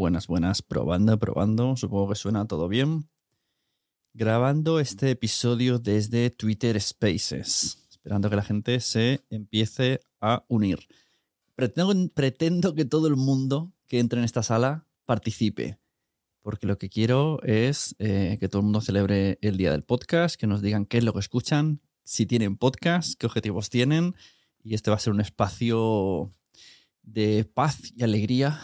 Buenas, buenas, probando, probando. Supongo que suena todo bien. Grabando este episodio desde Twitter Spaces, esperando que la gente se empiece a unir. Pretendo, pretendo que todo el mundo que entre en esta sala participe, porque lo que quiero es eh, que todo el mundo celebre el día del podcast, que nos digan qué es lo que escuchan, si tienen podcast, qué objetivos tienen, y este va a ser un espacio de paz y alegría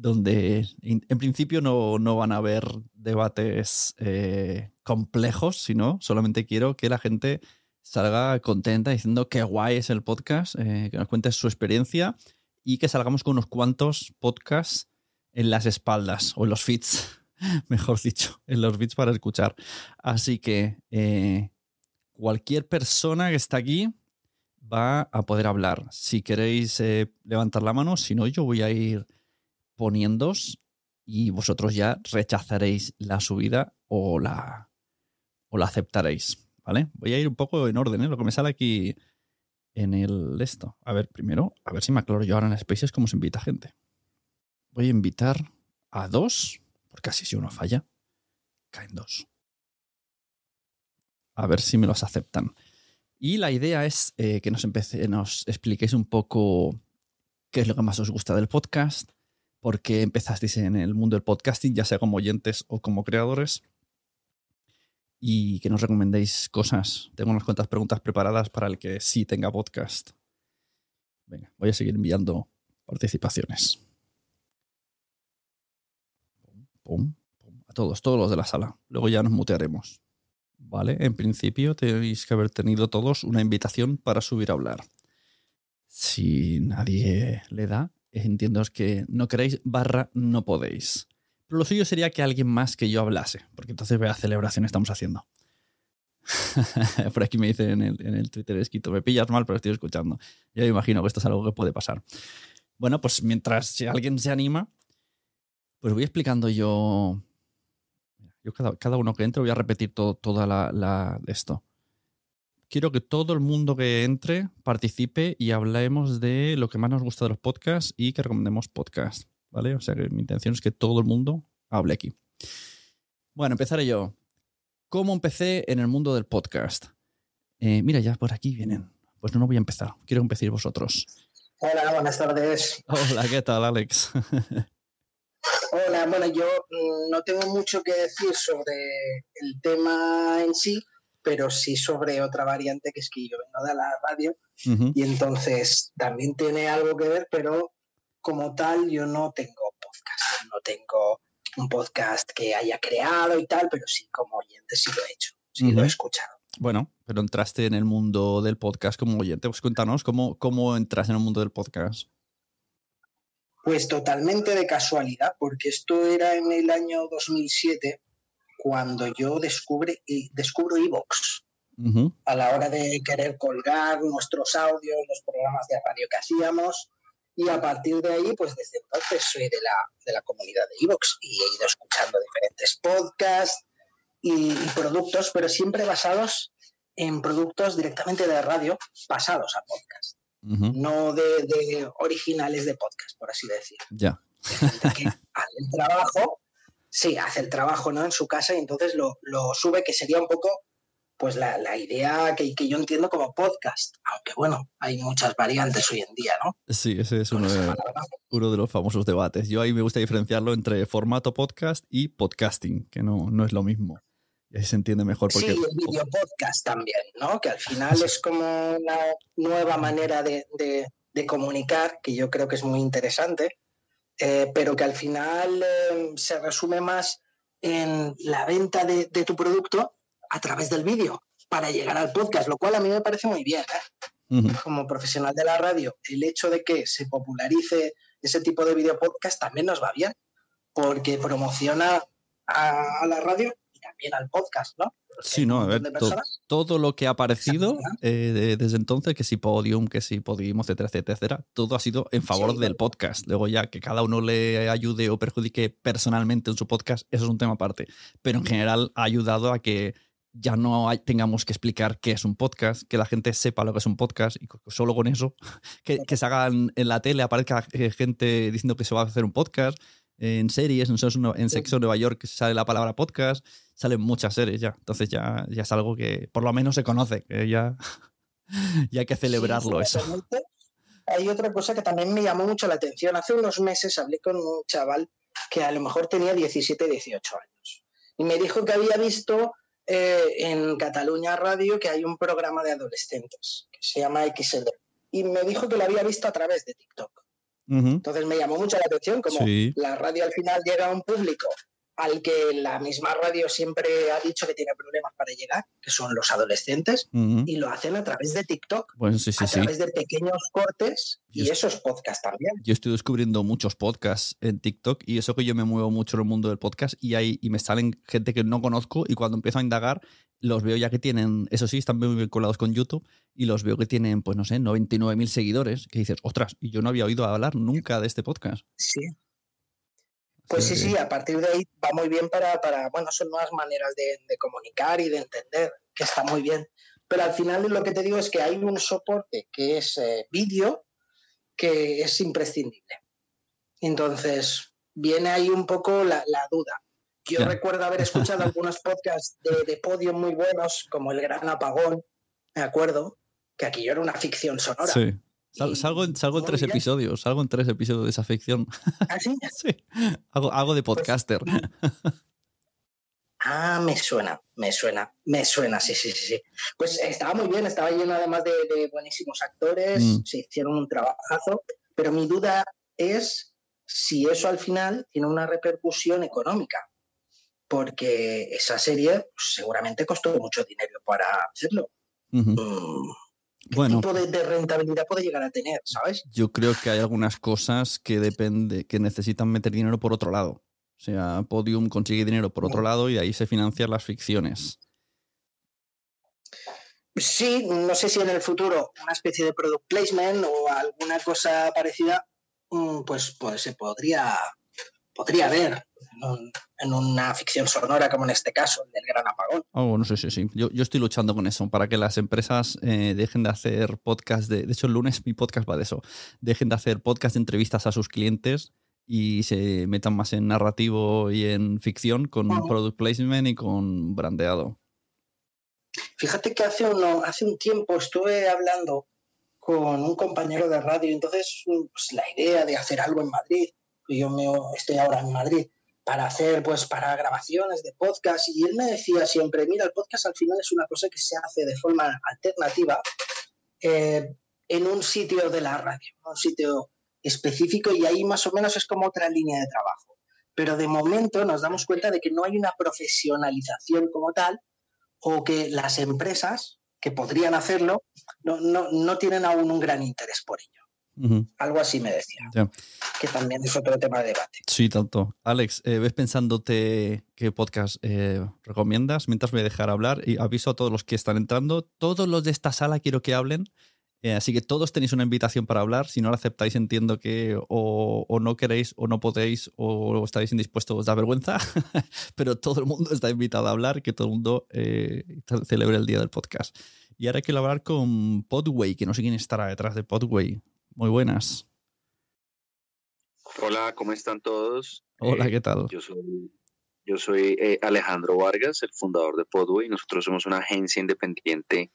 donde en, principio no, no, van a haber debates eh, complejos, sino solamente quiero que la gente salga contenta diciendo qué guay es el podcast, eh, que nos cuente su experiencia y que salgamos con unos cuantos podcasts en las espaldas o en los feeds, mejor dicho, en los feeds para escuchar. Así que eh, cualquier persona que está aquí va a poder hablar. Si queréis levantar la mano, si no, yo voy a ir poniéndos y vosotros ya rechazaréis la subida o la, o la aceptaréis. ¿Vale? Voy a ir un poco en orden, ¿eh? lo que me sale aquí en el esto. A ver, primero, a ver si me aclaro yo ahora en Spaces cómo se invita gente. Voy a invitar a dos, porque así si uno falla, caen dos. A ver si me los aceptan. Y la idea es eh, que nos, empece, nos expliquéis un poco qué es lo que más os gusta del podcast, por qué empezasteis en el mundo del podcasting, ya sea como oyentes o como creadores, y que nos recomendéis cosas. Tengo unas cuantas preguntas preparadas para el que sí tenga podcast. Venga, voy a seguir enviando participaciones. Pum, pum, a todos, todos los de la sala. Luego ya nos mutearemos. ¿Vale? En principio tenéis que haber tenido todos una invitación para subir a hablar. Si nadie le da, entiendo que no queréis barra no podéis. Pero lo suyo sería que alguien más que yo hablase, porque entonces vea celebración estamos haciendo. Por aquí me dicen en el, en el Twitter escrito, me pillas mal, pero estoy escuchando. Yo me imagino que esto es algo que puede pasar. Bueno, pues mientras si alguien se anima, pues voy explicando yo. Yo cada, cada uno que entre voy a repetir todo, toda la, la, esto. Quiero que todo el mundo que entre participe y hablemos de lo que más nos gusta de los podcasts y que recomendemos podcasts. ¿Vale? O sea que mi intención es que todo el mundo hable aquí. Bueno, empezaré yo. ¿Cómo empecé en el mundo del podcast? Eh, mira, ya por aquí vienen. Pues no, no voy a empezar. Quiero empezar vosotros. Hola, buenas tardes. Hola, ¿qué tal, Alex? Hola, bueno, yo mm, no tengo mucho que decir sobre el tema en sí, pero sí sobre otra variante que es que yo vengo de la radio uh -huh. y entonces también tiene algo que ver, pero como tal yo no tengo podcast, no tengo un podcast que haya creado y tal, pero sí como oyente sí lo he hecho, sí uh -huh. lo he escuchado. Bueno, pero entraste en el mundo del podcast como oyente. Pues cuéntanos, ¿cómo, cómo entras en el mundo del podcast? Pues totalmente de casualidad, porque esto era en el año 2007 cuando yo descubre, descubro Evox. Uh -huh. A la hora de querer colgar nuestros audios, los programas de radio que hacíamos, Y a partir de ahí, pues desde entonces soy de la, de la comunidad de Evox y he ido escuchando diferentes podcasts y, productos, pero siempre basados en productos directamente de radio pasados a podcast. No de, originales de podcast, por así decir. Ya. hace el trabajo, sí, hace el trabajo ¿no? en su casa y entonces lo, lo sube, que sería un poco pues la, la idea que, que, yo entiendo como podcast, aunque bueno, hay muchas variantes hoy en día, ¿no? Sí, ese es uno de, uno de los famosos debates. Yo ahí me gusta diferenciarlo entre formato podcast y podcasting, que no, no es lo mismo. Y ahí se entiende mejor porque... Sí, el video podcast también, ¿no? Que al final es como una nueva manera de, de, de comunicar, que yo creo que es muy interesante, eh, pero que al final eh, se resume más en la venta de, de tu producto a través del vídeo para llegar al podcast, lo cual a mí me parece muy bien. ¿eh? Como profesional de la radio, el hecho de que se popularice ese tipo de video podcast también nos va bien, porque promociona a, la radio también al podcast, ¿no? sí, no, a ver, todo lo que ha aparecido eh, desde entonces, que si Podium, que si Podium, etcétera, etcétera, todo ha sido en favor del podcast. Luego ya que cada uno le ayude o perjudique personalmente en su podcast, eso es un tema aparte. Pero en general ha ayudado a que ya no tengamos que explicar qué es un podcast, que la gente sepa lo que es un podcast y solo con eso, que, que se hagan en la tele, aparezca eh, gente diciendo que se va a hacer un podcast, en series, en, en Sexo Nueva York sale la palabra podcast, salen muchas series ya, entonces ya, ya es algo que por lo menos se conoce, que ya, ya hay que celebrarlo eso. Hay otra cosa que también me llamó mucho la atención. Hace unos meses hablé con un chaval que a lo mejor tenía 17, 18 años y me dijo que había visto eh, en Cataluña Radio que hay un programa de adolescentes que se llama XL. Y me dijo que lo había visto a través de TikTok. Entonces me llamó mucho la atención como la radio al final llega a un público al que la misma radio siempre ha dicho que tiene problemas para llegar, que son los adolescentes, y lo hacen a través de TikTok, a través de pequeños cortes y esos podcasts también. Yo estoy descubriendo muchos podcasts en TikTok y eso que yo me muevo mucho en el mundo del podcast y, hay, y me salen gente que no conozco y cuando empiezo a indagar los veo ya que tienen, eso sí, están muy vinculados con YouTube y los veo que tienen, pues no sé, 99.000 seguidores, que dices, ostras, y yo no había oído hablar nunca de este podcast. Sí, pues sí, sí, a partir de ahí va muy bien para, para bueno, son nuevas maneras de, comunicar y de entender, que está muy bien. Pero al final lo que te digo es que hay un soporte que es eh, vídeo que es imprescindible. Entonces, viene ahí un poco la, duda. Yo recuerdo haber escuchado algunos podcasts de, de podio muy buenos, como El Gran Apagón, me acuerdo, que aquí yo era una ficción sonora. Sí salgo, en, salgo en tres episodios, salgo en tres episodios de esa ficción. ¿Ah, sí? sí. Hago, de pues podcaster. ah, me suena, me suena, me suena, sí, sí, sí. Pues estaba muy bien, estaba lleno además de, buenísimos actores, mm. se hicieron un trabajazo, pero mi duda es si eso al final tiene una repercusión económica, porque esa serie pues, seguramente costó mucho dinero para hacerlo. ¿Qué bueno, tipo de, rentabilidad puede llegar a tener, sabes? Yo creo que hay algunas cosas que depende, que necesitan meter dinero por otro lado. O sea, Podium consigue dinero por otro lado y ahí se financian las ficciones. Sí, no sé si en el futuro una especie de product placement o alguna cosa parecida, mm, pues, pues se podría, podría ver en, una ficción sonora como en este caso, el del gran apagón. Oh, no sé, sí, sí. Yo, yo, estoy luchando con eso, para que las empresas eh, dejen de hacer podcast de... De hecho, el lunes mi podcast va de eso. Dejen de hacer podcast de entrevistas a sus clientes y se metan más en narrativo y en ficción con product placement y con brandeado. Fíjate que hace, uno, hace un tiempo estuve hablando con un compañero de radio, entonces pues, la idea de hacer algo en Madrid, yo me, estoy ahora en Madrid, para hacer, pues, para grabaciones de podcast. Y él me decía siempre, mira, el podcast al final es una cosa que se hace de forma alternativa eh, en un sitio de la radio, un sitio específico y ahí más o menos es como otra línea de trabajo. Pero de momento nos damos cuenta de que no hay una profesionalización como tal o que las empresas que podrían hacerlo no, no, no tienen aún un gran interés por ello. Algo así me decía. Que también es otro tema de debate. Sí, tanto. Alex, eh, ¿ves pensándote qué podcast eh, recomiendas? Mientras voy a dejar hablar y aviso a todos los que están entrando. Todos los de esta sala quiero que hablen Eh, así que todos tenéis una invitación para hablar. Si no la aceptáis, entiendo que o, no queréis o no podéis o estáis indispuestos, os da vergüenza. Pero todo el mundo está invitado a hablar, que todo el mundo celebre el día del podcast. Y ahora quiero hablar con Podway, que no sé quién estará detrás de Podway. Muy buenas. Hola, ¿cómo están todos? Hola, eh, ¿qué tal? Yo soy, yo soy Alejandro Vargas, el fundador de Podway. Nosotros somos una agencia independiente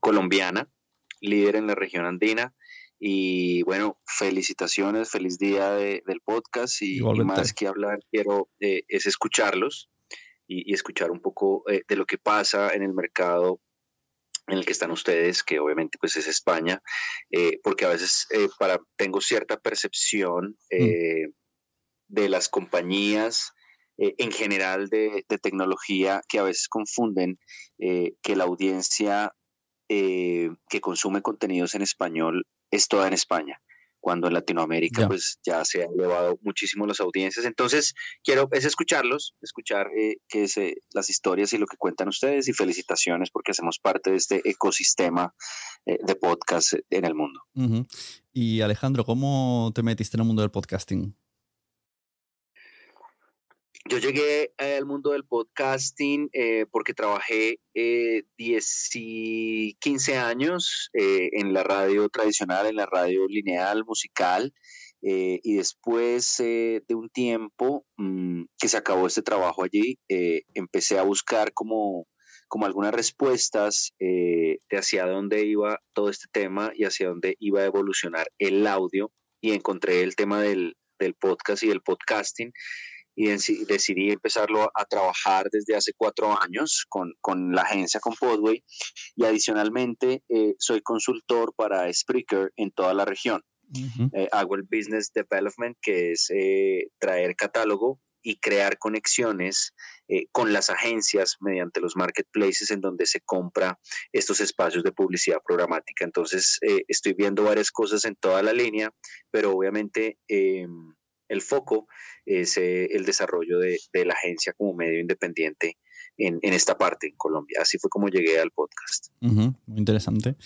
colombiana líder en la región andina. Y bueno, felicitaciones, feliz día del podcast y, más que hablar quiero eh, es escucharlos y, escuchar un poco eh, de lo que pasa en el mercado en el que están ustedes, que obviamente pues es España, eh, porque a veces para, tengo cierta percepción mm. de las compañías en general de, de, tecnología que a veces confunden que la audiencia eh, que consume contenidos en español es toda en España, cuando en Latinoamérica pues ya se han elevado muchísimo las audiencias. Entonces, quiero es escucharlos, escuchar eh, qué es, eh, las historias y lo que cuentan ustedes y felicitaciones porque hacemos parte de este ecosistema de podcast en el mundo. Y Alejandro, ¿cómo te metiste en el mundo del podcasting? Yo llegué eh, al mundo del podcasting eh, porque trabajé eh, 10 y 15 años eh, en la radio tradicional, en la radio lineal, musical, y después de un tiempo mm, que se acabó este trabajo allí, empecé a buscar como, como algunas respuestas de hacia dónde iba todo este tema y hacia dónde iba a evolucionar el audio, y encontré el tema del, del podcast y del podcasting y decidí empezarlo a trabajar desde hace cuatro años con, con la agencia, con Podway, y adicionalmente eh, soy consultor para Spreaker en toda la región. Eh, hago el Business Development, que es eh, traer catálogo y crear conexiones con las agencias mediante los marketplaces en donde se compra estos espacios de publicidad programática. Entonces, estoy viendo varias cosas en toda la línea, pero obviamente em, el foco es eh, el desarrollo de, la agencia como medio independiente en, esta parte, en Colombia. Así fue como llegué al podcast. muy interesante.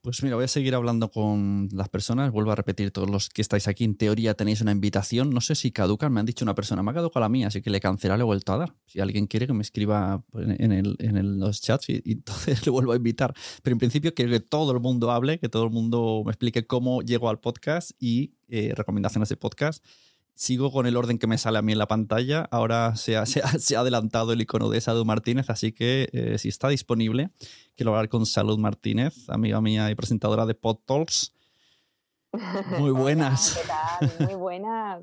Pues mira, voy a seguir hablando con las personas. Vuelvo a repetir, todos los que estáis aquí, en teoría tenéis una invitación. No sé si caducan, me han dicho una persona, me ha caducado la mía, así que le cancelaré, le he vuelto a dar. Si alguien quiere que me escriba en, los chats y, entonces le vuelvo a invitar. Pero en principio quiero que todo el mundo hable, que todo el mundo me explique cómo llego al podcast y eh, recomendaciones de podcast sigo con el orden que me sale a mí en la pantalla. Ahora se ha, se ha, adelantado el icono de Salud Martínez, así que eh, si está disponible, quiero hablar con Salud Martínez, amiga mía y presentadora de PodTalks. Muy buenas. ¿Qué tal? Muy buenas.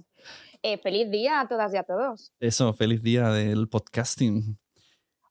Eh, feliz día a todas y a todos. Eso, feliz día del podcasting.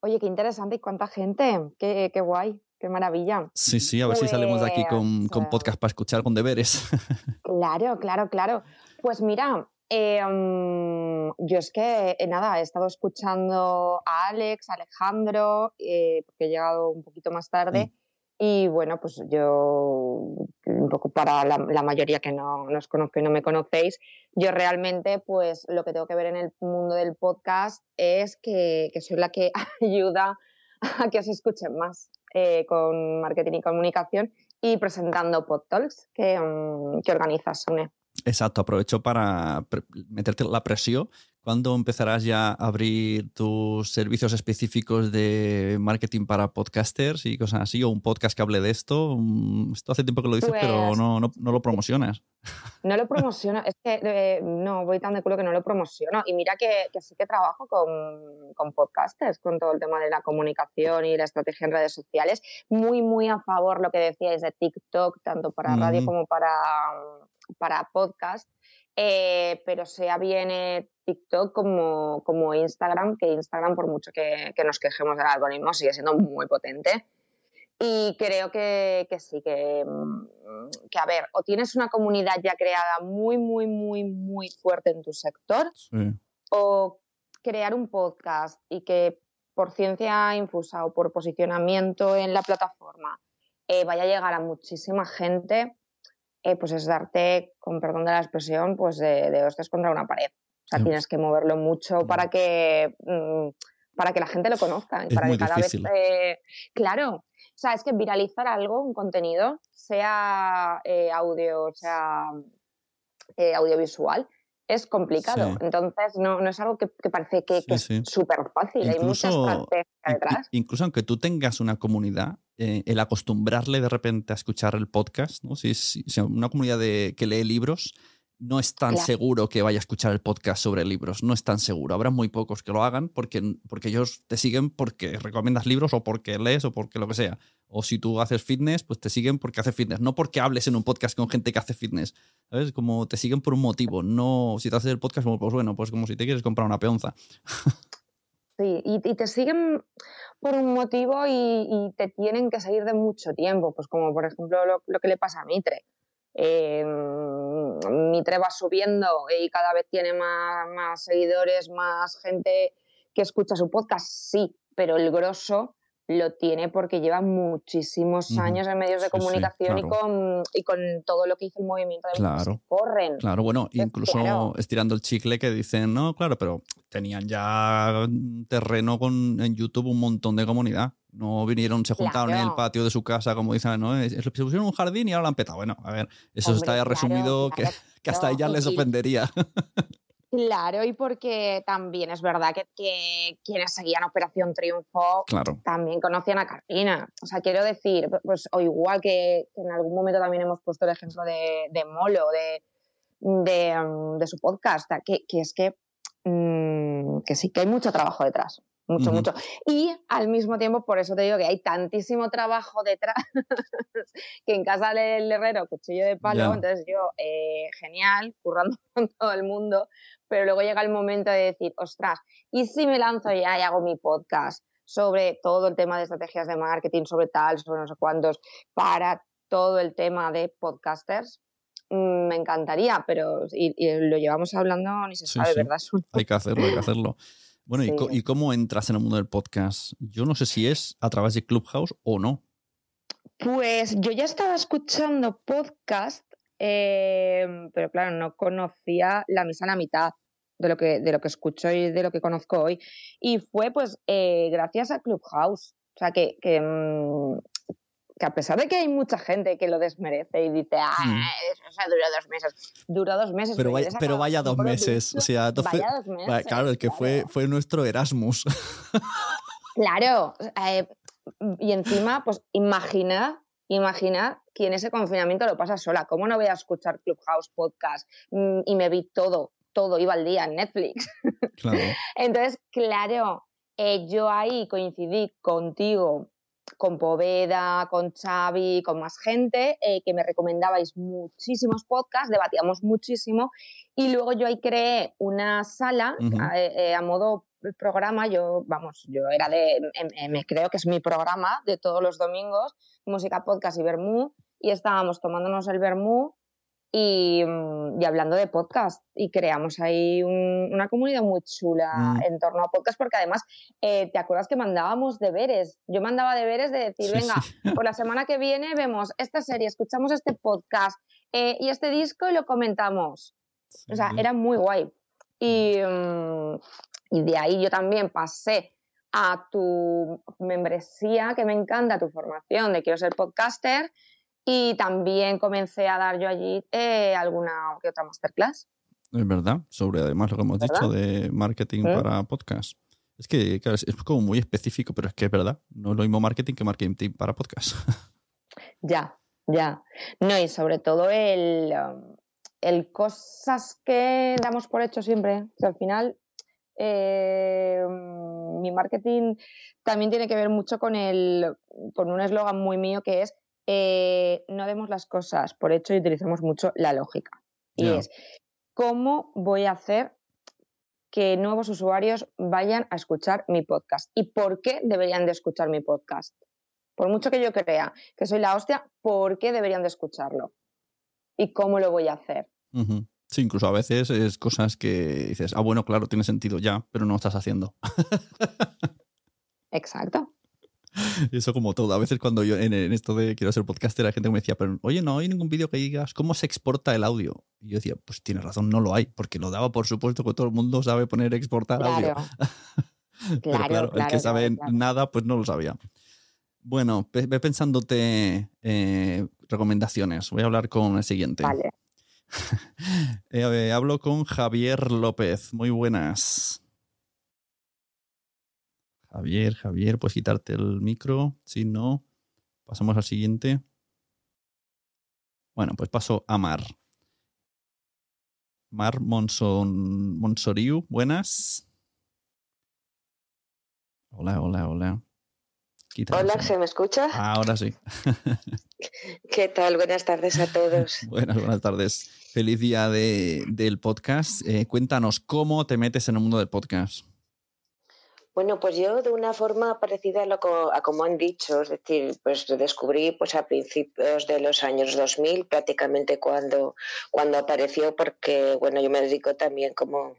Oye, qué interesante y cuánta gente. Qué, qué guay. Qué maravilla. Sí, sí, a ver si salimos de aquí con, con pues podcast para escuchar con deberes. Claro, claro, claro. Pues mira, eh, mm, yo es que, eh, nada, he estado escuchando a Alex, a Alejandro, eh, porque he llegado un poquito más tarde. Mm. Y bueno, pues yo, un poco para la, mayoría que no nos conozco y no me conocéis, yo realmente, pues lo que tengo que ver en el mundo del podcast es que, soy la que ayuda a que os escuchen más con marketing y comunicación y presentando PodTalks que, mm, que organiza Sune. Exacto, aprovecho para meterte la presión. ¿Cuándo empezarás ya a abrir tus servicios específicos de marketing para podcasters y cosas así? ¿O un podcast que hable de esto? Mm, esto hace tiempo que lo dices, pero pues no, no, no, lo promocionas. No lo promociono, es que eh, no, voy tan de culo que no lo promociono. Y mira que, que sí que trabajo con, con, podcasters, con todo el tema de la comunicación y la estrategia en redes sociales. Muy, muy a favor lo que decíais de TikTok, tanto para radio como para para podcast, eh, pero sea bien TikTok como, como, Instagram, que Instagram, por mucho que, nos quejemos del algoritmo, sigue siendo muy potente. Y creo que, sí, que, mm, que, a ver, o tienes una comunidad ya creada muy, muy, muy, muy fuerte en tu sector, o crear un podcast y que por ciencia infusa o por posicionamiento en la plataforma eh, vaya a llegar a muchísima gente, eh, pues es darte, con perdón de la expresión, pues de, de hostias contra una pared. O sea, tienes que moverlo mucho para que mm, para que la gente lo conozca. para que cada vez. Eh, claro, o sea, es que viralizar algo, un contenido, sea eh, audio, sea eh, audiovisual, es complicado. Entonces, no, no, es algo que, parece que, es súper fácil. Hay muchas partes detrás. Incluso aunque tú tengas una comunidad, el acostumbrarle de repente a escuchar el podcast, ¿no? si, si, una comunidad de, que lee libros, no es tan seguro que vaya a escuchar el podcast sobre libros, no es tan seguro. Habrá muy pocos que lo hagan porque, porque ellos te siguen porque recomiendas libros o porque lees o porque lo que sea. O si tú haces fitness, pues te siguen porque haces fitness, no porque hables en un podcast con gente que hace fitness. ¿Sabes? Como te siguen por un motivo, no si te haces el podcast, pues bueno, pues como si te quieres comprar una peonza. Sí, y, te siguen por un motivo y, te tienen que seguir de mucho tiempo, pues como por ejemplo lo, que le pasa a Mitre eh, Mitre va subiendo y cada vez tiene más, seguidores, más gente que escucha su podcast, sí, pero el grosso lo tiene porque lleva muchísimos años en medios de comunicación y, con, y con todo lo que hizo el movimiento de claro, corren. Claro, bueno, incluso estirando el chicle que dicen, no, claro, pero tenían ya terreno con, en YouTube un montón de comunidad. No vinieron, se juntaron en el patio de su casa, como dicen, ¿no? Se pusieron un jardín y ahora lo han petado. Bueno, a ver, eso está ya resumido que, que, hasta ella les ofendería. Claro, y porque también es verdad que, quienes seguían Operación Triunfo también conocían a Carolina. O sea, quiero decir, pues, o igual que, en algún momento también hemos puesto el ejemplo de, Molo, de, de, su podcast, que, es que, mm, que sí que hay mucho trabajo detrás mucho, mucho. Y al mismo tiempo, por eso te digo que hay tantísimo trabajo detrás que en casa del herrero, cuchillo de palo, entonces yo, eh, genial, currando con todo el mundo, pero luego llega el momento de decir, ostras, ¿y si me lanzo ya y hago mi podcast sobre todo el tema de estrategias de marketing, sobre tal, sobre no sé cuántos, para todo el tema de podcasters? Mm, me encantaría, pero y, lo llevamos hablando, ni se sabe, ¿verdad? Hay que hacerlo, hay que hacerlo. Bueno, ¿y, cómo entras en el mundo del podcast? Yo no sé si es a través de Clubhouse o no. Pues yo ya estaba escuchando podcast, em, pero claro, no conocía la misa a la mitad de lo que de lo que escucho y de lo que conozco hoy. Y fue pues eh, gracias a Clubhouse. O sea, que, que, mm, que a pesar de que hay mucha gente que lo desmerece y dice, ah, mm. eso duró dos meses, duró dos meses. Pero vaya, pero vaya dos meses. O sea, vaya dos meses. Claro, el que Fue, fue nuestro Erasmus. claro. Eh, y encima, pues imagina, imagina quién ese confinamiento lo pasa sola. ¿Cómo no voy a escuchar Clubhouse podcast mm, y me vi todo, todo, iba al día en Netflix? Claro. Entonces, claro, eh, yo ahí coincidí contigo con Poveda, con Xavi, con más gente, eh, que me recomendabais muchísimos podcasts, debatíamos muchísimo y luego yo ahí creé una sala eh, eh, a, modo programa, yo, vamos, yo era de, me creo que es mi programa de todos los domingos, música, podcast y vermú, y estábamos tomándonos el vermú Mm, y, hablando de podcast y creamos ahí una comunidad muy chula mm. en torno a podcast porque además eh, te acuerdas que mandábamos deberes yo mandaba deberes de decir venga por la semana que viene vemos esta serie escuchamos este podcast eh, y este disco y lo comentamos o sea era muy guay. Y, mm, y de ahí yo también pasé a tu membresía que me encanta tu formación de quiero ser podcaster y también comencé a dar yo allí eh, alguna que otra masterclass. Es verdad, sobre además lo que hemos dicho de marketing para podcast. Es que claro, es, como muy específico, pero es que es verdad. No es lo mismo marketing que marketing para podcast. ya, ya. No, y sobre todo el, um, el cosas que damos por hecho siempre. O al final, eh, mi marketing también tiene que ver mucho con, el, con un eslogan muy mío que es eh, no demos las cosas por hecho y utilizamos mucho la lógica. Y es, ¿cómo voy a hacer que nuevos usuarios vayan a escuchar mi podcast? ¿Y por qué deberían de escuchar mi podcast? Por mucho que yo crea que soy la hostia, ¿por qué deberían de escucharlo? ¿Y cómo lo voy a hacer? Sí, incluso a veces es cosas que dices, ah, bueno, claro, tiene sentido ya, pero no lo estás haciendo. Exacto. Eso como todo. A veces cuando yo en, esto de quiero ser podcaster, la gente me decía, pero oye, no hay ningún vídeo que digas cómo se exporta el audio. Y yo decía, pues tienes razón, no lo hay, porque lo daba por supuesto que todo el mundo sabe poner exportar audio. Claro, el que sabe nada, pues no lo sabía. Bueno, ve pensándote eh, recomendaciones. Voy a hablar con el siguiente. Vale. Eh, hablo con Javier López. Muy buenas. Javier, Javier, puedes quitarte el micro. Si no, pasamos al siguiente. Bueno, pues paso a Mar. Mar Monson, Monsoriu, buenas. Hola, hola, hola. hola, ¿se me escucha? ahora sí. ¿Qué tal? Buenas tardes a todos. buenas, buenas tardes. Feliz día de, del podcast. Eh, cuéntanos cómo te metes en el mundo del podcast. Bueno, pues yo de una forma parecida a, lo como han dicho, es decir, pues descubrí pues a principios de los años 2000, prácticamente cuando, cuando apareció, porque bueno, yo me dedico también como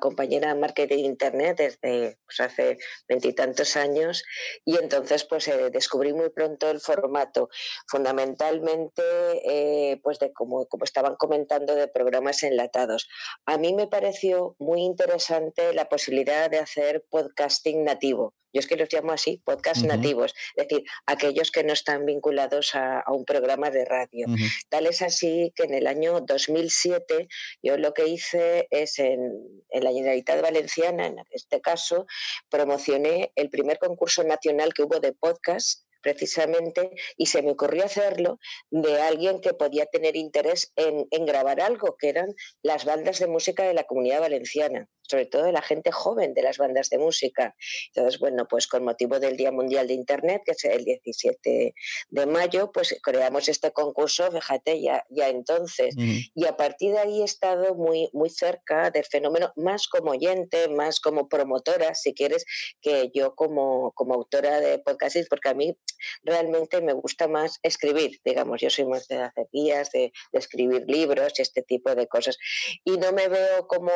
compañera de marketing internet desde pues, hace veintitantos años y entonces pues eh, descubrí muy pronto el formato, fundamentalmente eh, pues de como, como estaban comentando de programas enlatados. A mí me pareció muy interesante la posibilidad de hacer podcast nativo. Yo es que los llamo así, podcast nativos, es decir, aquellos que no están vinculados a, un programa de radio. Tal es así que en el año 2007 yo lo que hice es en, en la Generalitat Valenciana, en este caso, promocioné el primer concurso nacional que hubo de podcast precisamente, y se me ocurrió hacerlo de alguien que podía tener interés en, grabar algo, que eran las bandas de música de la comunidad valenciana, sobre todo de la gente joven de las bandas de música. Entonces, bueno, pues con motivo del Día Mundial de Internet, que es el 17 de mayo, pues creamos este concurso, fíjate, ya, ya entonces. Y a partir de ahí he estado muy, muy cerca del fenómeno, más como oyente, más como promotora, si quieres, que yo como, como autora de podcasting, porque a mí realmente me gusta más escribir, digamos, yo soy más de hacer guías, de, de escribir libros y este tipo de cosas. Y no me veo como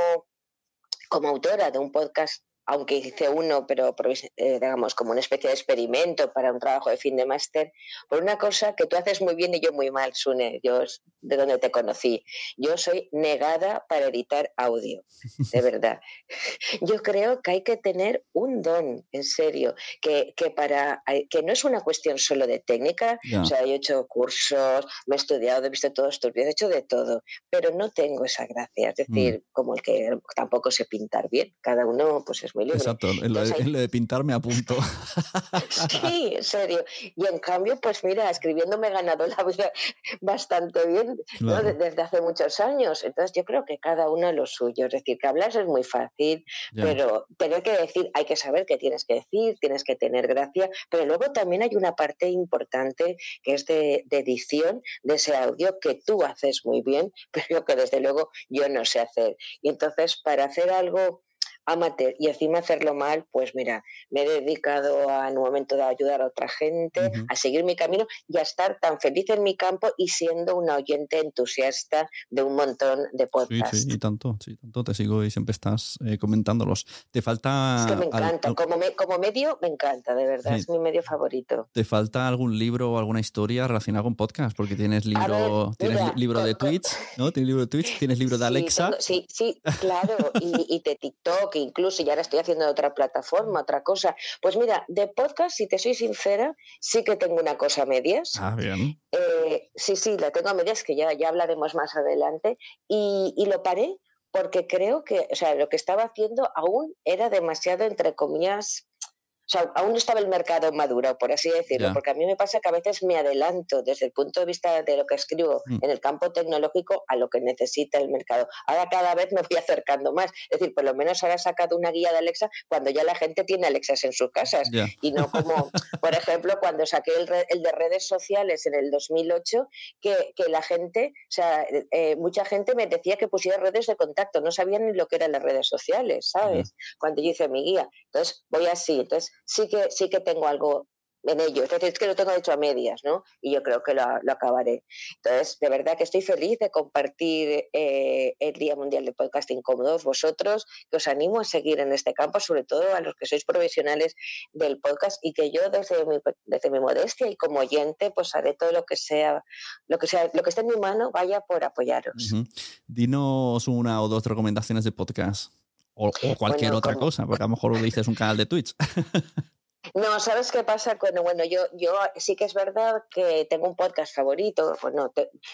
como autora de un podcast aunque hice uno, pero eh, digamos como una especie de experimento para un trabajo de fin de máster, por una cosa que tú haces muy bien y yo muy mal, Sune, yo de donde te conocí. Yo soy negada para editar audio, de verdad. yo creo que hay que tener un don, en serio, que, para que no es una cuestión solo de técnica, o sea, yo he hecho cursos, me he estudiado, he visto todos tus vídeos, he hecho de todo, pero no tengo esa gracia, es mm. decir, como el que tampoco sé pintar bien, cada uno pues es Exacto, en lo, de, pintar me apunto. sí, en serio. Y en cambio, pues mira, escribiendo me he ganado la vida bastante bien desde hace muchos años. Entonces yo creo que cada uno lo suyo. Es decir, que hablar es muy fácil, pero tener que decir, hay que saber qué tienes que decir, tienes que tener gracia, pero luego también hay una parte importante que es de, de edición de ese audio que tú haces muy bien, pero que desde luego yo no sé hacer. Y entonces, para hacer algo amateur y encima hacerlo mal, pues mira, me he dedicado a, en un momento de ayudar a otra gente, a seguir mi camino y a estar tan feliz en mi campo y siendo una oyente entusiasta de un montón de podcasts. Sí, sí, y tanto, sí, tanto te sigo y siempre estás eh, comentándolos. Te falta... Es que me encanta, como, como medio me encanta, de verdad, es mi medio favorito. ¿Te falta algún libro o alguna historia relacionada con podcast? Porque tienes libro, tienes libro de Twitch, ¿no? Tienes libro de Twitch, tienes libro de Alexa. Sí, sí, claro, y, y de TikTok incluso ya ahora estoy haciendo otra plataforma, otra cosa. Pues mira, de podcast, si te soy sincera, sí que tengo una cosa a medias. Ah, bien. Eh, sí, sí, la tengo a medias, que ya, ya hablaremos más adelante. Y, y lo paré porque creo que, o sea, lo que estaba haciendo aún era demasiado, entre comillas, o sea, aún no estaba el mercado maduro, por así decirlo, porque a mí me pasa que a veces me adelanto desde el punto de vista de lo que escribo mm. en el campo tecnológico a lo que necesita el mercado. Ahora cada vez me voy acercando más. Es decir, por lo menos ahora he sacado una guía de Alexa cuando ya la gente tiene Alexas en sus casas. Y no como, por ejemplo, cuando saqué el, de redes sociales en el 2008, que, que la gente, o sea, eh, mucha gente me decía que pusiera redes de contacto, no sabían ni lo que eran las redes sociales, ¿sabes? Cuando yo hice mi guía. Entonces, voy así. Entonces, sí que, sí que tengo algo en ello. Es decir, es que lo tengo hecho a medias, ¿no? Y yo creo que lo, acabaré. Entonces, de verdad que estoy feliz de compartir eh, el Día Mundial de Podcasting con vosotros, que os animo a seguir en este campo, sobre todo a los que sois profesionales del podcast y que yo desde mi, desde mi modestia y como oyente, pues haré todo lo que sea, lo que sea, lo que esté en mi mano, vaya por apoyaros. Dinos una o dos recomendaciones de podcast O, cualquier otra cosa, porque a lo mejor lo dices un canal de Twitch. No, ¿sabes qué pasa? Bueno, bueno, yo, yo sí que es verdad que tengo un podcast favorito. Bueno,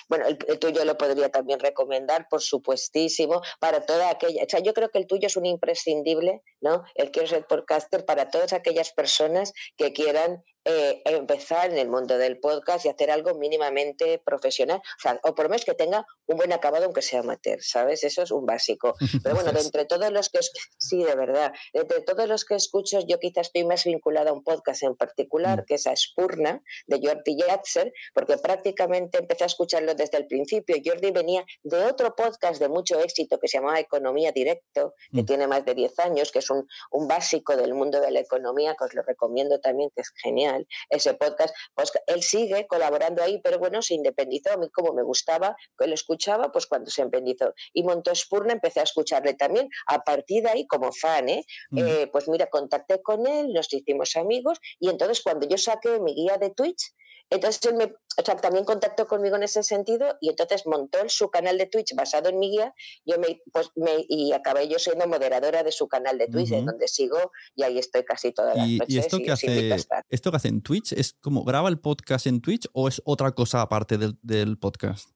bueno el, tuyo lo podría también recomendar, por supuestísimo, para toda aquella. O sea, yo creo que el tuyo es un imprescindible, ¿no? El quiero ser podcaster para todas aquellas personas que quieran eh, empezar en el mundo del podcast y hacer algo mínimamente profesional, o sea, o por lo menos que tenga un buen acabado aunque sea amateur, ¿sabes? Eso es un básico. Pero bueno, de entre todos los que, sí, de verdad, de entre todos los que escucho, yo quizás estoy más vinculada a un podcast en particular, mm. que es a Spurna, de Jordi Yatzer, porque prácticamente empecé a escucharlo desde el principio. Jordi venía de otro podcast de mucho éxito que se llamaba Economía Directo, que mm. tiene más de 10 años, que es un, un básico del mundo de la economía, que os lo recomiendo también, que es genial ese podcast, pues él sigue colaborando ahí, pero bueno, se independizó, a mí como me gustaba, que lo escuchaba, pues cuando se independizó. Y montó Spurna, empecé a escucharle también, a partir de ahí como fan, ¿eh? Mm. ¿eh? pues mira, contacté con él, nos hicimos amigos, y entonces cuando yo saqué mi guía de Twitch, entonces él me, también contactó conmigo en ese sentido y entonces montó su canal de Twitch basado en mi guía yo me, pues me, y acabé yo siendo moderadora de su canal de Twitch, en donde sigo y ahí estoy casi todas las noches. ¿Y esto que, hace, esto que hace en Twitch es como graba el podcast en Twitch o es otra cosa aparte del, del podcast?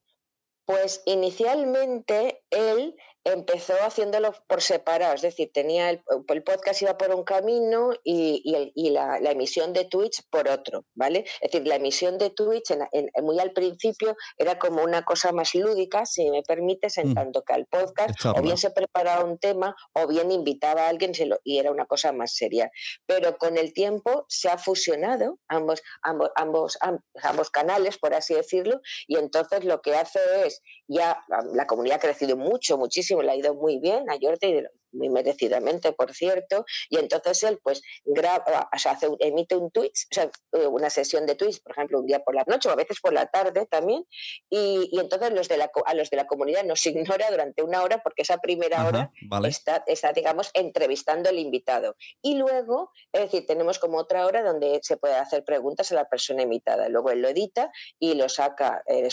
Pues inicialmente él empezó haciéndolo por separado, es decir, tenía el, podcast iba por un camino y, la, emisión de Twitch por otro, ¿vale? Es decir, la emisión de Twitch muy al principio era como una cosa más lúdica, si me permites, en mm. tanto que al podcast o bien se preparaba un tema o bien invitaba a alguien y era una cosa más seria. Pero con el tiempo se ha fusionado ambos, ambos, ambos, ambos canales, por así decirlo, y entonces lo que hace es, ya la comunidad ha crecido mucho, muchísimo, le ha ido muy bien a Jordi, muy merecidamente, por cierto, y entonces él pues graba, o sea, hace, emite un Twitch, o sea, eh, una sesión de Twitch, por ejemplo, un día por la noche o a veces por la tarde también, y, y entonces los de la, a los de la comunidad nos ignora durante una hora porque esa primera hora está, está, digamos, entrevistando al invitado. Y luego, es decir, tenemos como otra hora donde se puede hacer preguntas a la persona invitada. Luego él lo edita y lo saca, eh,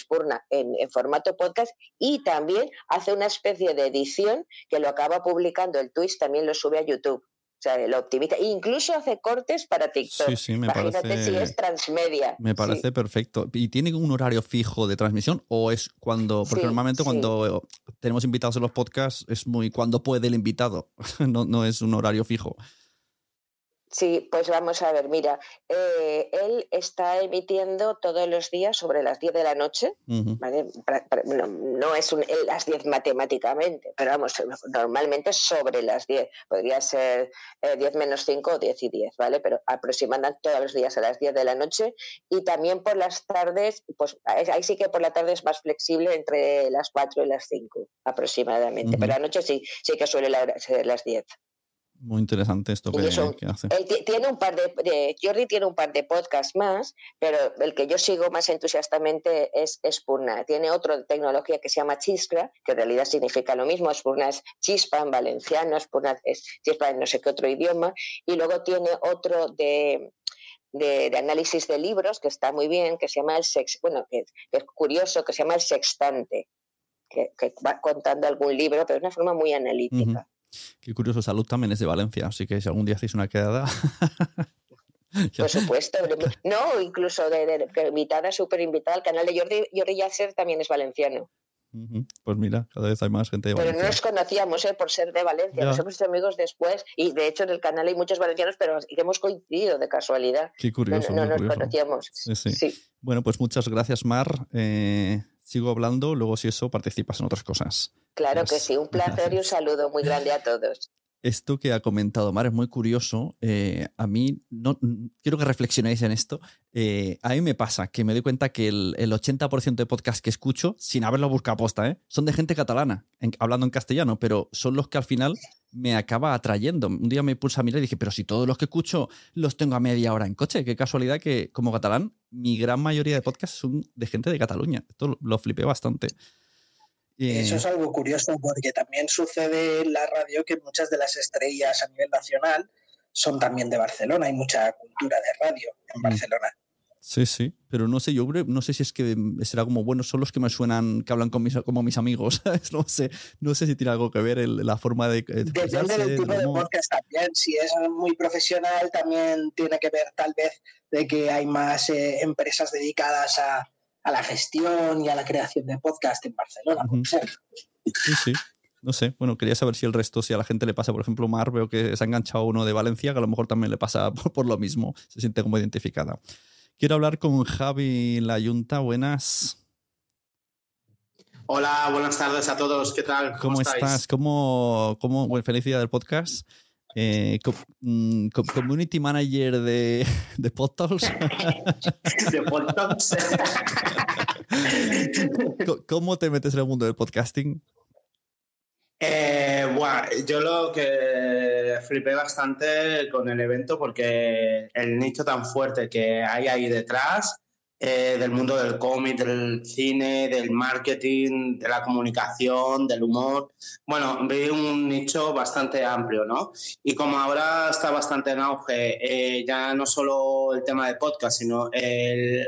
en formato podcast y también hace una especie de edición que lo acaba publicando el Twitch también lo sube a YouTube. O sea, lo optimiza. E incluso hace cortes para TikTok. Sí, sí, me parece. si es transmedia. Me parece perfecto. ¿Y tiene un horario fijo de transmisión? ¿O es cuando.? Porque normalmente cuando tenemos invitados en los podcasts es muy cuando puede el invitado. no, no es un horario fijo. Sí, pues vamos a ver, mira, eh, él está emitiendo todos los días sobre las 10 de la noche, ¿vale? no, es las 10 matemáticamente, pero vamos, normalmente sobre las 10, podría ser 10 eh, menos 5 o 10 y 10, ¿vale? Pero aproximadamente todos los días a las 10 de la noche y también por las tardes, pues ahí sí que por la tarde es más flexible entre las 4 y las 5 aproximadamente, pero la noche sí, sí que suele ser las 10. Muy interesante esto que, hace. tiene un par de, Jordi tiene un par de podcasts más, pero el que yo sigo más entusiastamente es Spurna. Tiene otro de tecnología que se llama Chiskra, que en realidad significa lo mismo. Spurna es chispa en valenciano, Spurna es chispa en no sé qué otro idioma. Y luego tiene otro de, de, análisis de libros que está muy bien, que se llama el sex, bueno, que, es curioso, que se llama el sextante, que, va contando algún libro, pero de una forma muy analítica. Qué curioso, Salud también es de Valencia, así que si algún día hacéis una quedada. Por supuesto, no, incluso de, invitada, súper invitada al canal de Jordi, Jordi Yasser también es valenciano. Pues mira, cada vez hay más gente de Valencia. Pero no nos conocíamos ¿eh? por ser de Valencia, nos hemos hecho amigos después y de hecho en el canal hay muchos valencianos, pero hemos coincidido de casualidad. Qué curioso. No, nos conocíamos. Sí, sí. Bueno, pues muchas gracias, Mar. Eh, sigo hablando, luego si eso participas en otras cosas. Claro que sí, un placer y un saludo muy grande a todos. Esto que ha comentado Mar es muy curioso. Eh, a mí, no, quiero que reflexionéis en esto. Eh, a mí me pasa que me doy cuenta que el, 80% de podcasts que escucho, sin haberlo buscado posta, ¿eh? son de gente catalana, hablando en castellano, pero son los que al final me acaba atrayendo. Un día me puse a mirar y dije, pero si todos los que escucho los tengo a media hora en coche, qué casualidad que como catalán, mi gran mayoría de podcasts son de gente de Cataluña. Esto lo flipé bastante. Eso es algo curioso porque también sucede en la radio que muchas de las estrellas a nivel nacional son también de Barcelona. Hay mucha cultura de radio en. Barcelona. Sí, sí, pero no sé, yo no sé si es que será como, bueno, son los que me suenan, que hablan con mis, como mis amigos, no sé, no sé si tiene algo que ver la forma de... Depende del tipo de podcast también, si es muy profesional también tiene que ver tal vez de que hay más eh, empresas dedicadas a, la gestión y a la creación de podcast en Barcelona, Sí, sí. No sé, bueno, quería saber si el resto, si a la gente le pasa, por ejemplo, Mar, veo que se ha enganchado uno de Valencia, que a lo mejor también le pasa por lo mismo, se siente como identificada. Quiero hablar con Javi La Yunta. Buenas. Hola, buenas tardes a todos. ¿Qué tal? ¿Cómo, estás? ¿Cómo, cómo bueno, felicidad del podcast? Eh, mm, community manager de, de PodTalks. de PodTalks. ¿Cómo te metes en el mundo del podcasting? Eh, bueno, yo lo que flipé bastante con el evento porque el nicho tan fuerte que hay ahí detrás eh, del mundo del cómic, del cine, del marketing, de la comunicación, del humor. Bueno, vi un nicho bastante amplio, ¿no? Y como ahora está bastante en auge, eh, ya no solo el tema de podcast, sino el,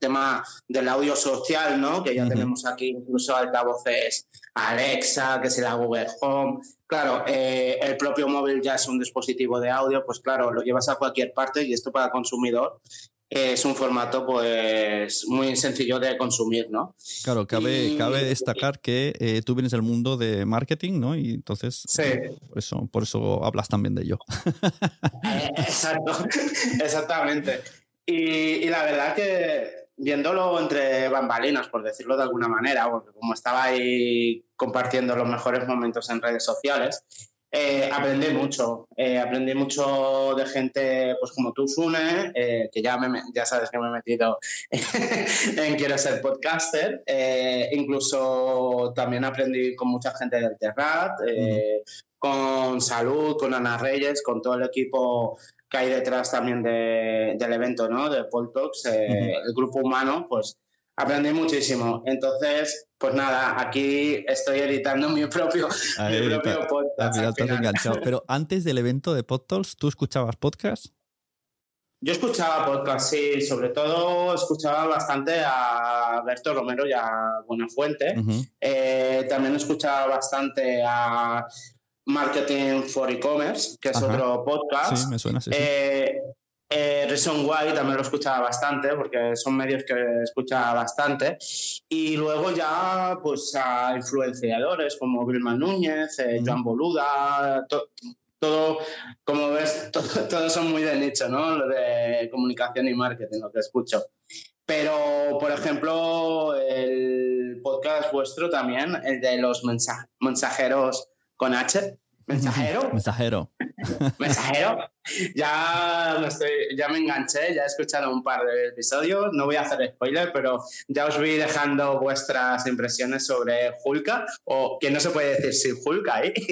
tema del audio social, ¿no? Que ya tenemos aquí incluso altavoces Alexa, que es la Google Home. Claro, eh, el propio móvil ya es un dispositivo de audio, pues claro, lo llevas a cualquier parte y esto para consumidor es un formato pues muy sencillo de consumir, ¿no? Claro, cabe, cabe destacar que eh, tú vienes del mundo de marketing, ¿no? Y entonces sí. por eso, por eso hablas también de ello. Eh, exacto, exactamente. Y, la verdad que viéndolo entre bambalinas, por decirlo de alguna manera, porque como estaba ahí compartiendo los mejores momentos en redes sociales, eh, aprendí mucho, eh, aprendí mucho de gente pues como tú, Sune, eh, que ya, me, ya sabes que me he metido en Quiero ser podcaster. incluso también aprendí con mucha gente del Terrat, con Salud, con Ana Reyes, con todo el equipo que hay detrás también del evento, ¿no? De Paul Talks, el grupo humano, pues aprendí muchísimo. Entonces, pues nada, aquí estoy editando mi propio, podcast. enganchado. Pero antes del evento de PodTalks, ¿tú escuchabas podcast? Yo escuchaba podcast, sí, sobre todo escuchaba bastante a Berto Romero y a Buenafuente. Eh, también escuchaba bastante a Marketing for E-Commerce, que es otro podcast. Sí, me suena, sí. Eh, eh, Reason Why también lo escuchaba bastante, porque son medios que escuchaba bastante. Y luego ya, pues a influenciadores como Vilma Núñez, eh, Joan Boluda, todo, como ves, todos son muy de nicho, ¿no? Lo de comunicación y marketing, lo que escucho. Pero, por ejemplo, el podcast vuestro también, el de los mensajeros con H, mensajero. Mensajero. Mensajero. Ya me, estoy, ya me enganché, ya he escuchado un par de episodios. No voy a hacer spoiler, pero ya os voy dejando vuestras impresiones sobre Hulka, o que no se puede decir sin Hulka ahí.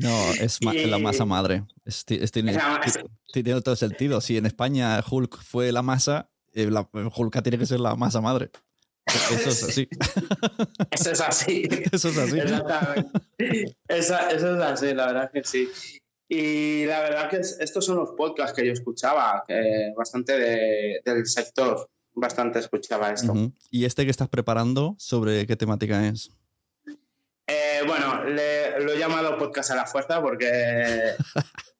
No, es la masa madre. tiene, todo sentido. Si en España Hulk fue la masa, eh, la, Hulka tiene que ser la masa madre. Eso es así. Eso es así. Eso es así. Exactamente. Eso, es así, la verdad que sí. Y la verdad que estos son los podcasts que yo escuchaba, bastante del sector, bastante escuchaba esto. ¿Y este que estás preparando, sobre qué temática es? Eh, bueno, lo he llamado podcast a la fuerza porque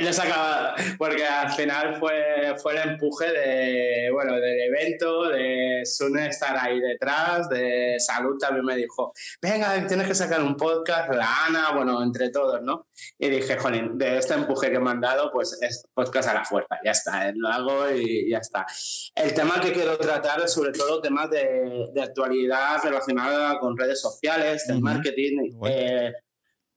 Lo sacaba porque al final fue, fue el empuje de, bueno, del evento, de Sune estar ahí detrás, de Salud también me dijo, venga, tienes que sacar un podcast, la Ana, bueno, entre todos, ¿no? Y dije, jolín, de este empuje que me han dado, pues es podcast a la fuerza, ya está, eh, lo hago y ya está. El tema que quiero tratar es sobre todo temas de, de actualidad relacionada con redes sociales, del marketing, eh,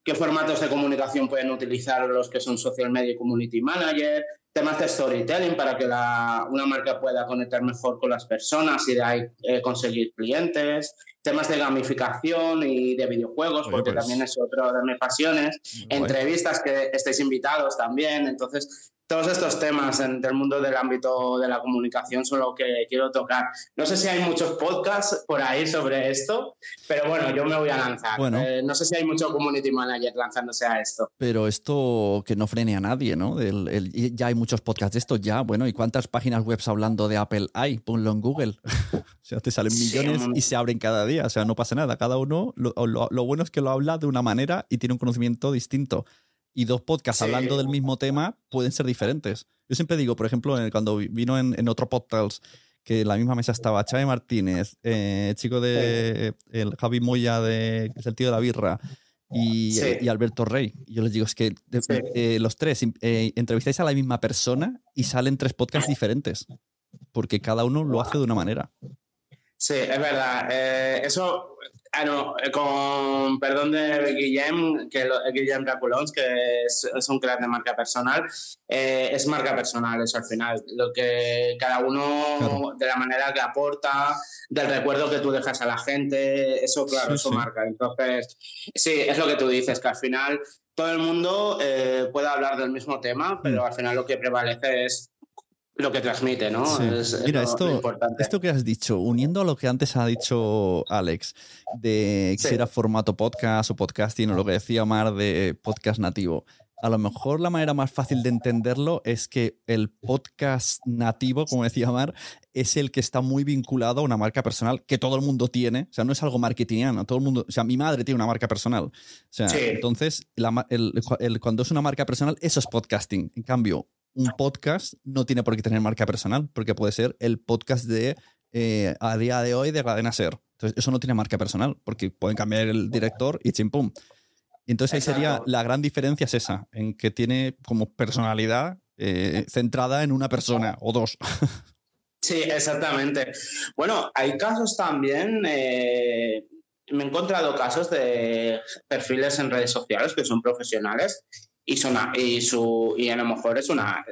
qué formatos de comunicación pueden utilizar los que son social media y community manager, temas de storytelling para que una marca pueda conectar mejor con las personas y de ahí eh, conseguir clientes, temas de gamificación y de videojuegos, porque pues también es otra de mis pasiones, entrevistas que estéis invitados también, entonces todos estos temas del mundo del ámbito de la comunicación son lo que quiero tocar. No sé si hay muchos podcasts por ahí sobre esto, pero bueno, yo me voy a lanzar. Eh, no sé si hay mucho community manager lanzándose a esto. Pero esto que no frene a nadie, ¿no? ya hay muchos podcasts de esto, ya, bueno, ¿y cuántas páginas web hablando de Apple hay? Ponlo en Google. o sea, te salen millones y se abren cada día, o sea, no pasa nada. Cada uno, lo bueno es que lo habla de una manera y tiene un conocimiento distinto y dos podcasts hablando del mismo tema pueden ser diferentes. Yo siempre digo, por ejemplo, cuando vino en, otro podcast que en la misma mesa estaba Chávez Martínez, eh, chico de el Javi Moya, de, que es el tío de la birra, y, Alberto Rey. yo les digo, es que eh, los tres eh, entrevistáis a la misma persona y salen tres podcasts diferentes, porque cada uno lo hace de una manera. Sí, es verdad. eso Ah, no, eh, con perdón de Guillem, que Guillem Raculons, que es, un crack de marca personal, eh, es marca personal eso al final. Lo que cada uno, de la manera que aporta, del recuerdo que tú dejas a la gente, eso claro, eso marca. Entonces, sí, es lo que tú dices, que al final todo el mundo eh, puede hablar del mismo tema, pero mm. al final lo que prevalece es lo que transmite, ¿no? Mira, esto, esto que has dicho, uniendo a lo que antes ha dicho Alex, de que era formato podcast o podcasting, o lo que decía Mar de podcast nativo. A lo mejor la manera más fácil de entenderlo es que el podcast nativo, como decía Mar, es el que está muy vinculado a una marca personal que todo el mundo tiene. O sea, no es algo marketingiano. Todo el mundo, o sea, mi madre tiene una marca personal. O sea, entonces, cuando es una marca personal, eso es podcasting. En cambio, un podcast no tiene por qué tener marca personal, porque puede ser el podcast de eh, a día de hoy de Cadena Ser. Entonces, eso no tiene marca personal, porque pueden cambiar el director y chimpum. Entonces, ahí sería la gran diferencia es esa, en que tiene como personalidad eh, centrada en una persona o dos. Sí, exactamente. Bueno, hay casos también, eh, me he encontrado casos de perfiles en redes sociales que son profesionales y, y, su, y a lo mejor es una,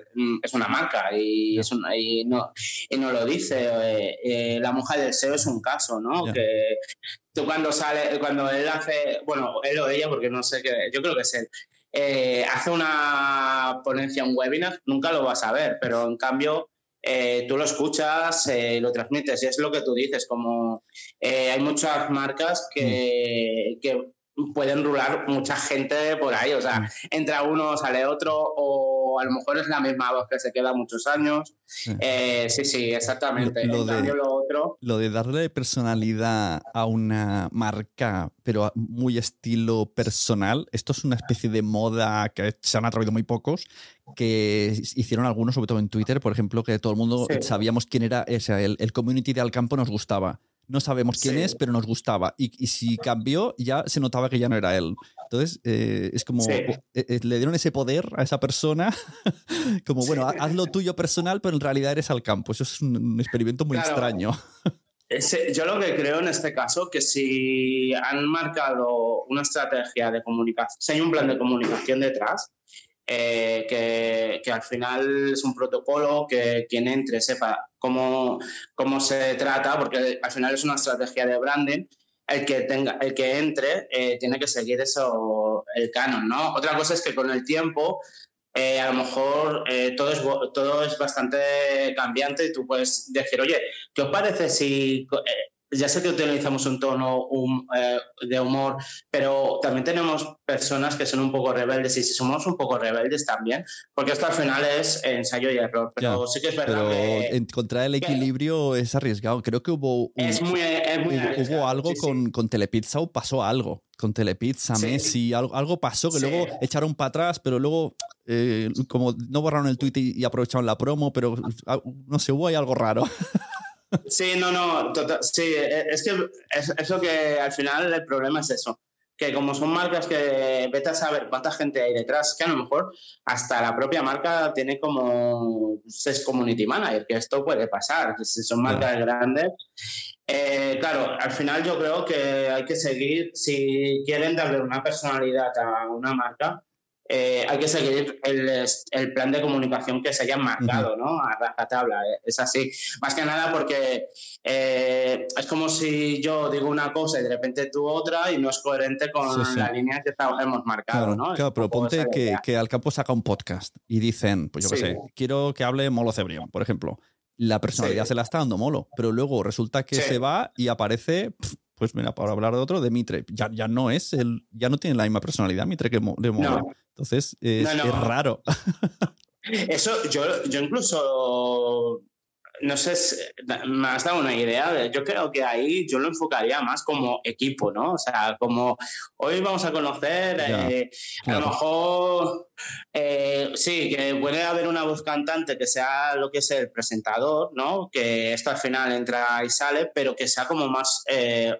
es una marca y, es y, no, y no lo dice. Eh, eh, la mujer del SEO es un caso, ¿no? Que tú cuando sale, cuando él hace, bueno, él o ella, porque no sé qué, yo creo que es él, eh, hace una ponencia, un webinar, nunca lo vas a ver, pero en cambio tú lo escuchas, lo transmites y es lo que tú dices, como hay muchas marcas que, mm. que pueden rular mucha gente por ahí, o sea, mm. entra uno, sale otro, o a lo mejor es la misma voz que se queda muchos años. Sí, eh, sí, exactamente. Lo, de, lo, otro... lo de darle personalidad a una marca, pero muy estilo personal, esto es una especie de moda que se han atrevido muy pocos, que hicieron algunos, sobre todo en Twitter, por ejemplo, que todo el mundo sabíamos quién era, ese, el, el community de Alcampo nos gustaba no sabemos quién es, pero nos gustaba. Y, si cambió, ya se notaba que ya no era él. Entonces, eh, es como, eh, eh, le dieron ese poder a esa persona, como, bueno, haz lo tuyo personal, pero en realidad eres al campo. Eso es un, experimento muy extraño. yo lo que creo en este caso, que si han marcado una estrategia de comunicación, si hay un plan de comunicación detrás, eh, que, al final es un protocolo que quien entre sepa cómo, cómo se trata, porque al final es una estrategia de branding. El que, tenga, el que entre eh, tiene que seguir eso, el canon, ¿no? Otra cosa es que con el tiempo eh, a lo mejor todo, es, todo es bastante cambiante y tú puedes decir, oye, ¿qué os parece si ya sé que utilizamos un tono eh, de humor, pero también tenemos personas que son un poco rebeldes y si somos un poco rebeldes también, porque esto al final es ensayo y error, pero sí que es verdad pero que, encontrar el equilibrio es arriesgado. Creo que hubo, hubo, algo con, con Telepizza o pasó algo con Telepizza, Messi, algo, algo pasó que luego echaron para atrás, pero luego eh, como no borraron el tweet y, y aprovecharon la promo, pero ah, no sé, hubo ahí algo raro. Sí, no, no, tota, sí, e, es que es, eso que al final el problema es eso, que como son marcas que vete a saber cuánta gente hay detrás, que a lo mejor hasta la propia marca tiene como es community manager, que esto puede pasar, si son marcas grandes. Eh, claro, al final yo creo que hay que seguir, si quieren darle una personalidad a una marca, eh, hay que seguir el, plan de comunicación que se haya marcado, ¿no? A rajatabla, eh, es así. Más que nada porque eh, es como si yo digo una cosa y de repente tú otra y no es coherente con la línea que hemos marcado, claro, ¿no? Claro, pero ponte que, que, al campo saca un podcast y dicen, pues yo qué sé, quiero que hable Molo Cebrión, por ejemplo. La personalidad se la está dando Molo, pero luego resulta que se va y aparece pues mira, para hablar de otro, de Mitre, ya, ya no es el, ya no tiene la misma personalidad Mitre que de Molo. Entonces es, raro. Eso, yo, yo incluso no sé, me has dado una idea. Yo creo que ahí yo lo enfocaría más como equipo, ¿no? O sea, como hoy vamos a conocer, eh, a lo mejor, eh, sí, que puede haber una voz cantante que sea lo que es el presentador, ¿no? Que esto al final entra y sale, pero que sea como más eh,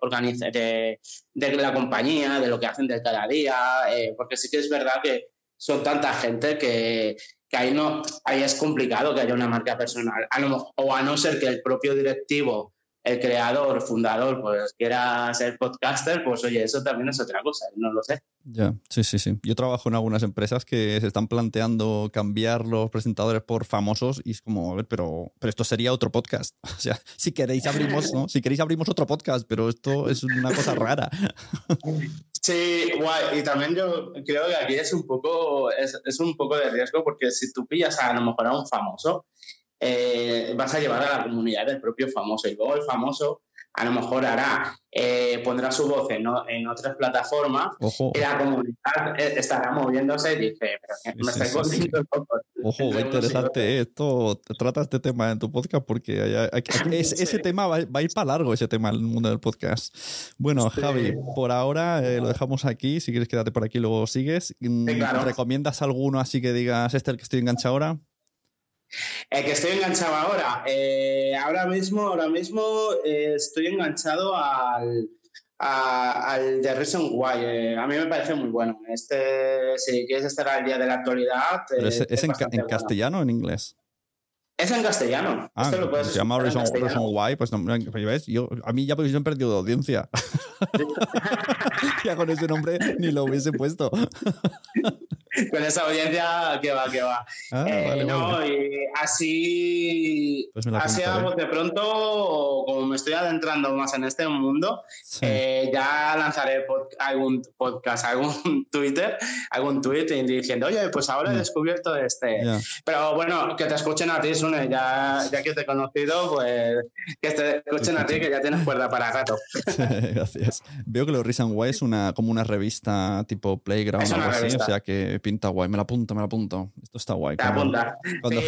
de, de, la compañía, de lo que hacen del cada día, eh, porque sí que es verdad que son tanta gente que, que ahí, no, ahí es complicado que haya una marca personal. o a no ser que el propio directivo, el creador, fundador, pues quiera ser podcaster, pues oye, eso también es otra cosa, no lo sé. Ya, sí, sí, sí. Yo trabajo en algunas empresas que se están planteando cambiar los presentadores por famosos y es como, a ver, pero, pero esto sería otro podcast. O sea, si queréis abrimos, ¿no? Si queréis abrimos otro podcast, pero esto es una cosa rara. Sí, guay. Y también yo creo que aquí es un poco, es, es un poco de riesgo porque si tú pillas a, a lo mejor a un famoso, eh, vas a llevar a la comunidad del propio famoso. Y luego el famoso a lo mejor hará, eh, pondrá su voz en, en otras plataformas y la comunidad eh, estará moviéndose y dice, pero me estáis volviendo Ojo, qué interesante esto, trata este tema en tu podcast porque ese tema va, a ir para largo, ese tema, el mundo del podcast. Bueno, Javi, por ahora lo dejamos aquí, si quieres quédate por aquí luego sigues. Mm, ¿Recomiendas alguno así que digas, este es el que estoy enganchado ahora? El que estoy enganchado ahora. Eh, ahora mismo, ahora mismo eh, estoy enganchado al, al de Reason Why. Eh, a mí me parece muy bueno. Este, si quieres estar al día de la actualidad. ¿Es, en, castellano o en inglés? Es en castellano. Ah, se llama Reason, Why. Pues no, ¿ves? Yo, a mí ya porque yo he perdido de audiencia. ya con ese nombre ni lo hubiese puesto. con esa audiencia que va, que va. Ah, eh, no, y así, pues así de pronto, como me estoy adentrando más en este mundo, eh, ya lanzaré algún podcast, algún Twitter, algún tweet diciendo, oye, pues ahora he descubierto este. Pero bueno, que te escuchen a ti, Sune, ya, ya que te he conocido, pues que te escuchen a ti, que ya tienes cuerda para gato. Gracias. Veo que los Reason Why es una, como una revista tipo Playground o algo así, o sea que pinta guay. Me la apunto, me la apunto. Esto está guay. Te apunta.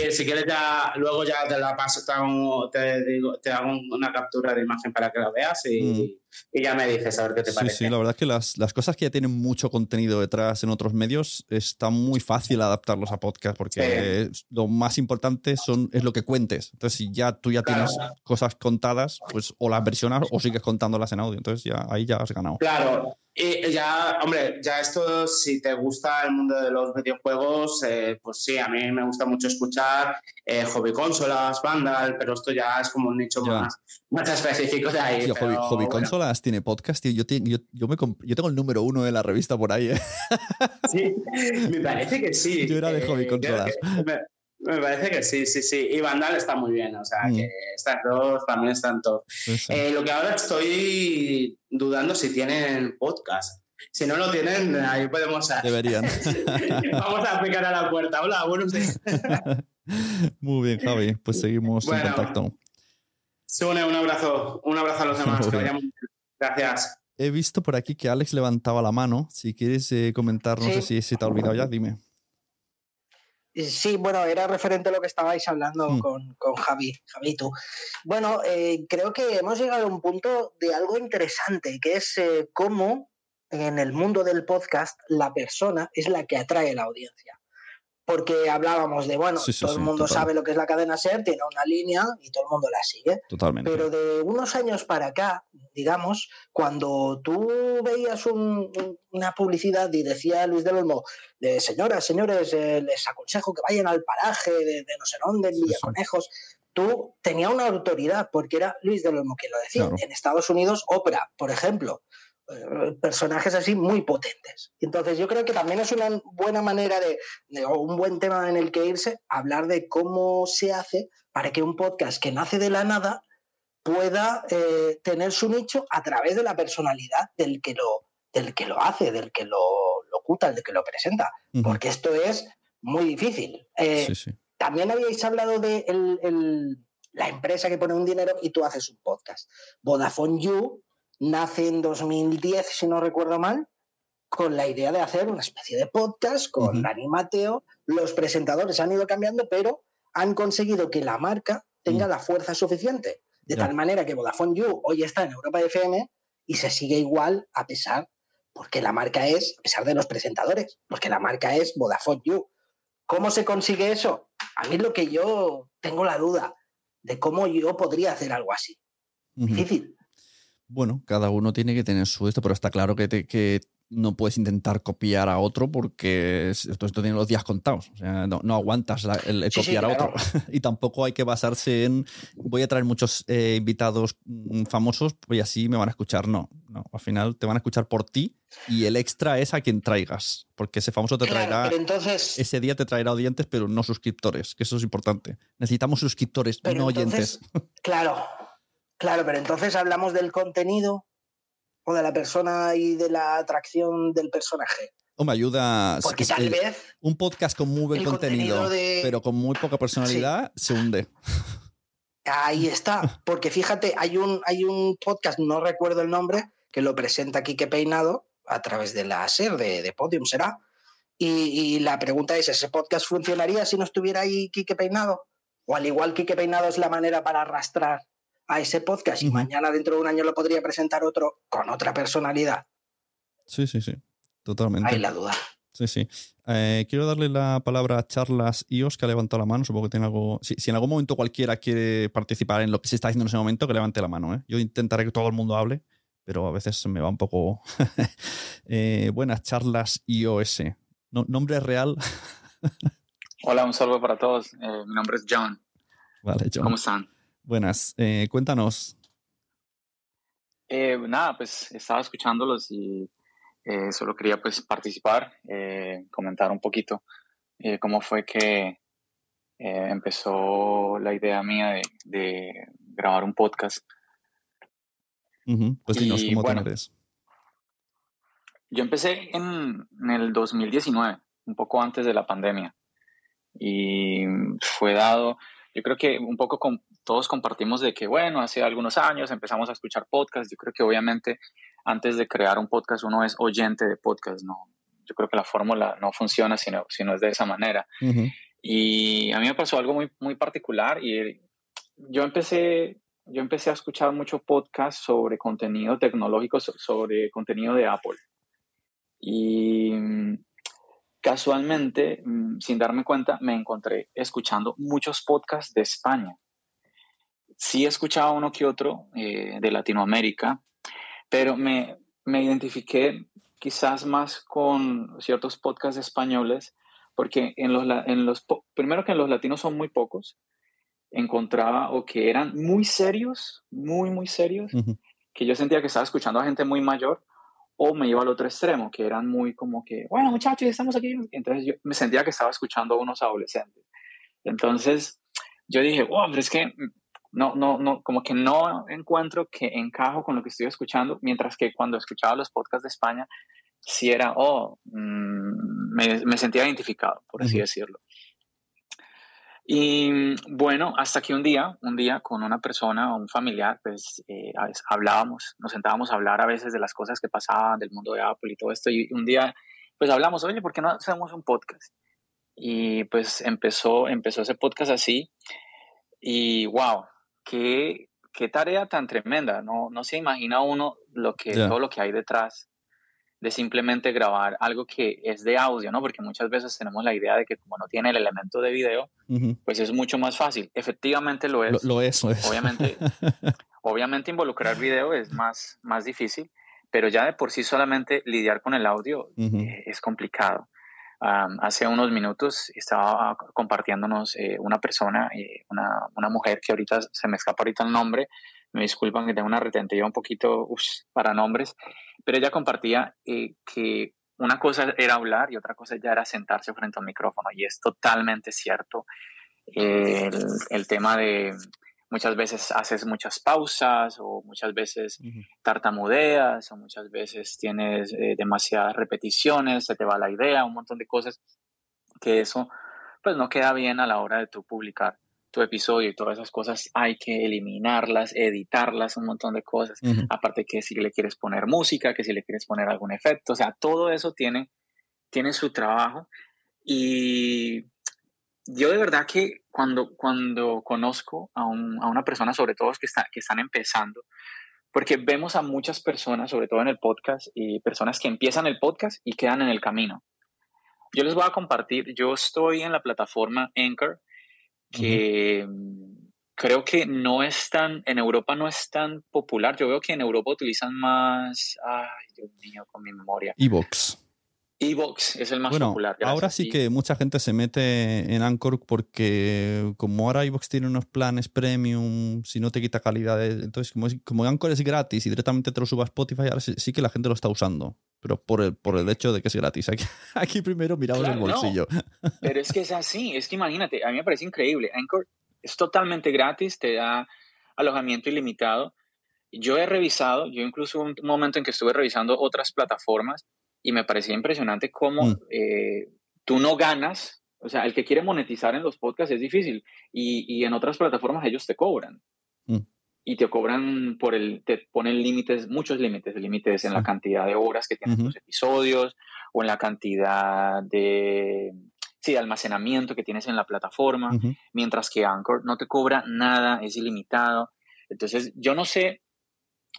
si quieres ya, luego ya te la paso, te hago, te, digo, te hago una captura de imagen para que la veas y, mm. Y ya me dices a ver qué te parece. Sí, la verdad es que las, las, cosas que ya tienen mucho contenido detrás en otros medios está muy fácil adaptarlos a podcast porque lo más importante son, es lo que cuentes. Entonces, si ya tú ya tienes cosas contadas, pues o las versionas o sigues contándolas en audio. Entonces, ya ahí ya has ganado. Claro, y ya, hombre, ya esto, si te gusta el mundo de los videojuegos, eh, pues sí, a mí me gusta mucho escuchar eh, hobby consolas, Vandal, pero esto ya es como un nicho más, más específico de ahí. hobby, consolas tiene podcast, tío. Yo, yo, yo, me yo, tengo el número uno de la revista por ahí. ¿eh? Sí, me parece que sí. Yo era de hobby consolas. Me parece que sí, sí, sí. Y Vandal está muy bien, o sea, mm. que estas dos también están todos. Eh, lo que ahora estoy dudando si tienen podcast. Si no lo tienen, ahí podemos. Deberían. Vamos a picar a la puerta. Hola, buenos días. muy bien, Javi. Pues seguimos en contacto. Sune, un abrazo. Un abrazo a los demás. Gracias. He visto por aquí que Alex levantaba la mano. Si quieres eh, comentar, no sé si se te ha olvidado ya, dime. Sí, bueno, era referente a lo que estabais hablando hmm. con, con, Javi, Javi, tú. Bueno, eh, creo que hemos llegado a un punto de algo interesante, que es eh, cómo en el mundo del podcast la persona es la que atrae la audiencia porque hablábamos de, bueno, todo el mundo sabe lo que es la cadena SER, tiene una línea y todo el mundo la sigue. Totalmente. Pero de unos años para acá, digamos, cuando tú veías una publicidad y decía Luis del Olmo, de señoras, señores, eh, les aconsejo que vayan al paraje de, no sé dónde, en Villaconejos, tú tenías una autoridad porque era Luis del Olmo quien lo decía. En Estados Unidos, Oprah, por ejemplo. Personajes así muy potentes. Entonces yo creo que también es una buena manera de, o un buen tema en el que irse, hablar de cómo se hace para que un podcast que nace de la nada pueda eh, tener su nicho a través de la personalidad del que lo, del que lo hace, del que lo locuta, del que lo presenta. Porque esto es muy difícil. Eh, también habíais hablado de la empresa que pone un dinero y tú haces un podcast. Vodafone You nace en 2010, si no recuerdo mal, con la idea de hacer una especie de podcast con Dani Mateo. Los presentadores han ido cambiando, pero han conseguido que la marca tenga mm. la fuerza suficiente. De tal manera que Vodafone You hoy está en Europa FM y se sigue igual a pesar, porque la marca es, a pesar de los presentadores, porque la marca es Vodafone You. ¿Cómo se consigue eso? A mí es lo que yo tengo la duda de cómo yo podría hacer algo así. Difícil. Bueno, cada uno tiene que tener su esto, pero está claro que, que no puedes intentar copiar a otro porque esto, esto tiene los días contados. O sea, no, aguantas el, copiar a otro. y tampoco hay que basarse en voy a traer muchos eh, invitados mm, famosos y así me van a escuchar. No, no. Al final te van a escuchar por ti y el extra es a quien traigas. Porque ese famoso te traerá. entonces, ese día te traerá oyentes, pero no suscriptores, que eso es importante. Necesitamos suscriptores, no oyentes. Claro, Claro, pero entonces hablamos del contenido o de la persona y de la atracción del personaje. O me ayuda. Porque tal vez. Un podcast con muy buen contenido, pero con muy poca personalidad, se hunde. Ahí está. Porque fíjate, hay un, hay un podcast, no recuerdo el nombre, que lo presenta Quique Peinado a través de la SER, de, Podium, será. Y, y, la pregunta es: ¿ese podcast funcionaría si no estuviera ahí Quique Peinado? O al igual Quique Peinado es la manera para arrastrar a ese podcast y mañana dentro de un año lo podría presentar otro con otra personalidad. Sí, sí, sí, totalmente. Hay la duda. Sí, sí. Eh, quiero darle la palabra a Charlas Ios, que ha levantado la mano. Supongo que tiene algo. Si, en algún momento cualquiera quiere participar en lo que se está haciendo en ese momento, que levante la mano. ¿eh? Yo intentaré que todo el mundo hable, pero a veces me va un poco. Eh, buenas, Charlas IOS. ¿Nombre real? Hola, un saludo para todos. mi nombre es John. Vale, John. ¿Cómo están? Buenas, eh, cuéntanos. Eh, nada, pues estaba escuchándolos y eh, solo quería pues participar, comentar un poquito cómo fue que empezó la idea mía de, grabar un podcast. Pues dinos, ¿cómo bueno, Yo empecé en, en el 2019, un poco antes de la pandemia, y fue dado, yo creo que un poco con, todos compartimos de que, bueno, hace algunos años empezamos a escuchar podcasts. Yo creo que obviamente antes de crear un podcast uno es oyente de podcast, ¿no? Yo creo que la fórmula no funciona si no, si no es de esa manera. Y a mí me pasó algo muy, muy particular y yo empecé, yo empecé a escuchar mucho podcast sobre contenido tecnológico, sobre contenido de Apple. Y casualmente, mm, sin darme cuenta, me encontré escuchando muchos podcasts de España. Sí he escuchado uno que otro eh, de Latinoamérica, pero me, me identifiqué quizás más con ciertos podcasts españoles, porque en los, en los, primero que en los latinos son muy pocos, encontraba o que eran muy serios, muy, muy serios, que yo sentía que estaba escuchando a gente muy mayor, o me iba al otro extremo, que eran muy como que, bueno, muchachos, estamos aquí. Entonces yo me sentía que estaba escuchando a unos adolescentes. Entonces yo dije, wow, pero es que no, no, no, como que no encuentro que encajo con lo que estoy escuchando, mientras que cuando escuchaba los podcasts de España, sí era, oh, mm, me, sentía identificado, por así decirlo. Y bueno, hasta que un día, un día con una persona o un familiar, pues eh, hablábamos, nos sentábamos a hablar a veces de las cosas que pasaban del mundo de Apple y todo esto, y un día, pues hablamos, oye, ¿por qué no hacemos un podcast? Y pues empezó, empezó ese podcast así, y wow, qué, qué tarea tan tremenda. No, no se imagina uno lo que, todo lo que hay detrás de simplemente grabar algo que es de audio, ¿no? Porque muchas veces tenemos la idea de que como no tiene el elemento de video, pues es mucho más fácil. Efectivamente lo es. Lo, es, lo es. Obviamente, obviamente involucrar video es más, más difícil, pero ya de por sí solamente lidiar con el audio eh, es complicado hace unos minutos estaba compartiéndonos eh, una persona, eh, una, mujer que ahorita se me escapa ahorita el nombre, me disculpan que tengo una retentiva un poquito para nombres, pero ella compartía eh, que una cosa era hablar y otra cosa ya era sentarse frente al micrófono y es totalmente cierto. el, tema de muchas veces haces muchas pausas o muchas veces tartamudeas o muchas veces tienes eh, demasiadas repeticiones, se te va la idea, un montón de cosas que eso pues no queda bien a la hora de tú publicar tu episodio y todas esas cosas hay que eliminarlas, editarlas, un montón de cosas. Aparte que si le quieres poner música, que si le quieres poner algún efecto, o sea, todo eso tiene, tiene su trabajo. Y yo de verdad que cuando, cuando conozco a, una persona, sobre todo que, está, que están empezando, porque vemos a muchas personas, sobre todo en el podcast, y personas que empiezan el podcast y quedan en el camino. Yo les voy a compartir, yo estoy en la plataforma Anchor, que creo que no es tan, en Europa no es tan popular. Yo veo que en Europa utilizan más, ay Dios mío, con mi memoria. Evox. Evox es el más popular. Ahora sí que mucha gente se mete en Anchor porque como ahora Evox tiene unos planes premium, si no te quita calidad, entonces como, como Anchor es gratis y directamente te lo suba a Spotify, ahora sí, que la gente lo está usando. Pero por el, por el hecho de que es gratis. Aquí, aquí primero miramos el bolsillo. pero es que es así, es que imagínate, a mí me parece increíble. Anchor es totalmente gratis, te da alojamiento ilimitado. Yo he revisado, yo incluso un momento en que estuve revisando otras plataformas y me parecía impresionante cómo mm. eh, tú no ganas, o sea, el que quiere monetizar en los podcasts es difícil y, y en otras plataformas ellos te cobran. Mm. Y te cobran por el, te ponen límites, muchos límites, límites en la cantidad de horas que tienen los episodios o en la cantidad de, sí, de almacenamiento que tienes en la plataforma, mientras que Anchor no te cobra nada, es ilimitado. Entonces, yo no sé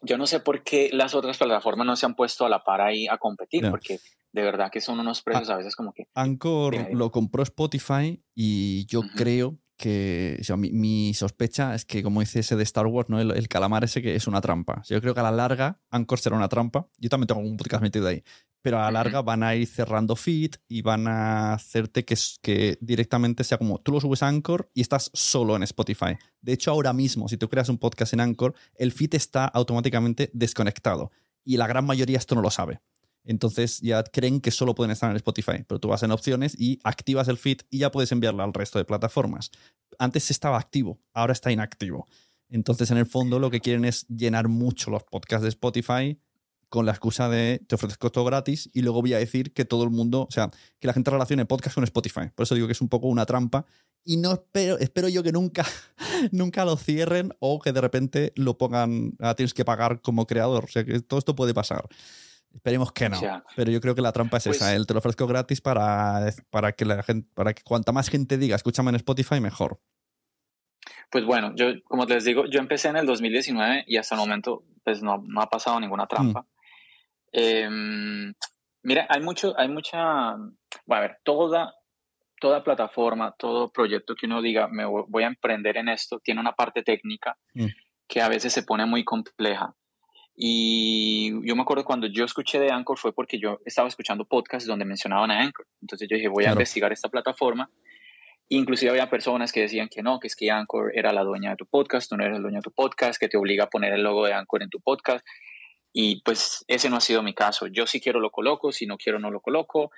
yo no sé por qué las otras plataformas no se han puesto a la par ahí a competir, porque de verdad que son unos precios a veces como que... Anchor lo compró Spotify y yo creo que mi, sospecha es que, como dice ese de Star Wars, ¿no? El, calamar ese que es una trampa. Yo creo que a la larga Anchor será una trampa. Yo también tengo un podcast metido ahí. Pero a la larga van a ir cerrando feed y van a hacerte que, que directamente sea como tú lo subes a Anchor y estás solo en Spotify. De hecho, ahora mismo, si tú creas un podcast en Anchor, el feed está automáticamente desconectado. Y la gran mayoría esto no lo sabe. Entonces ya creen que solo pueden estar en Spotify, pero tú vas en opciones y activas el feed y ya puedes enviarlo al resto de plataformas. Antes estaba activo, ahora está inactivo. Entonces, en el fondo, lo que quieren es llenar mucho los podcasts de Spotify con la excusa de te ofrezco todo gratis y luego voy a decir que todo el mundo, o sea, que la gente relacione podcast con Spotify. Por eso digo que es un poco una trampa y no espero, espero yo que nunca, nunca lo cierren o que de repente lo pongan, ah, tienes que pagar como creador. O sea, que todo esto puede pasar. Esperemos que no. pero yo creo que la trampa es esa. Pues El te lo ofrezco gratis para, para que la gente, para que cuanta más gente diga, escúchame en Spotify, mejor. Pues bueno, yo, como les digo, yo empecé en el 2019 y hasta el momento, pues no, no ha pasado ninguna trampa. Mm. Em, mira, hay mucho, hay mucha, bueno, a ver, toda, toda plataforma, todo proyecto que uno diga, me voy a emprender en esto, tiene una parte técnica mm. que a veces se pone muy compleja. Y yo me acuerdo cuando yo escuché de Anchor fue porque yo estaba escuchando podcasts donde mencionaban a Anchor. Entonces yo dije, voy a investigar esta plataforma. Inclusive había personas que decían que no, que es que Anchor era la dueña de tu podcast, tú no eres el dueño de tu podcast, que te obliga a poner el logo de Anchor en tu podcast. Y pues ese no ha sido mi caso. Yo si quiero lo coloco, si no quiero no lo coloco.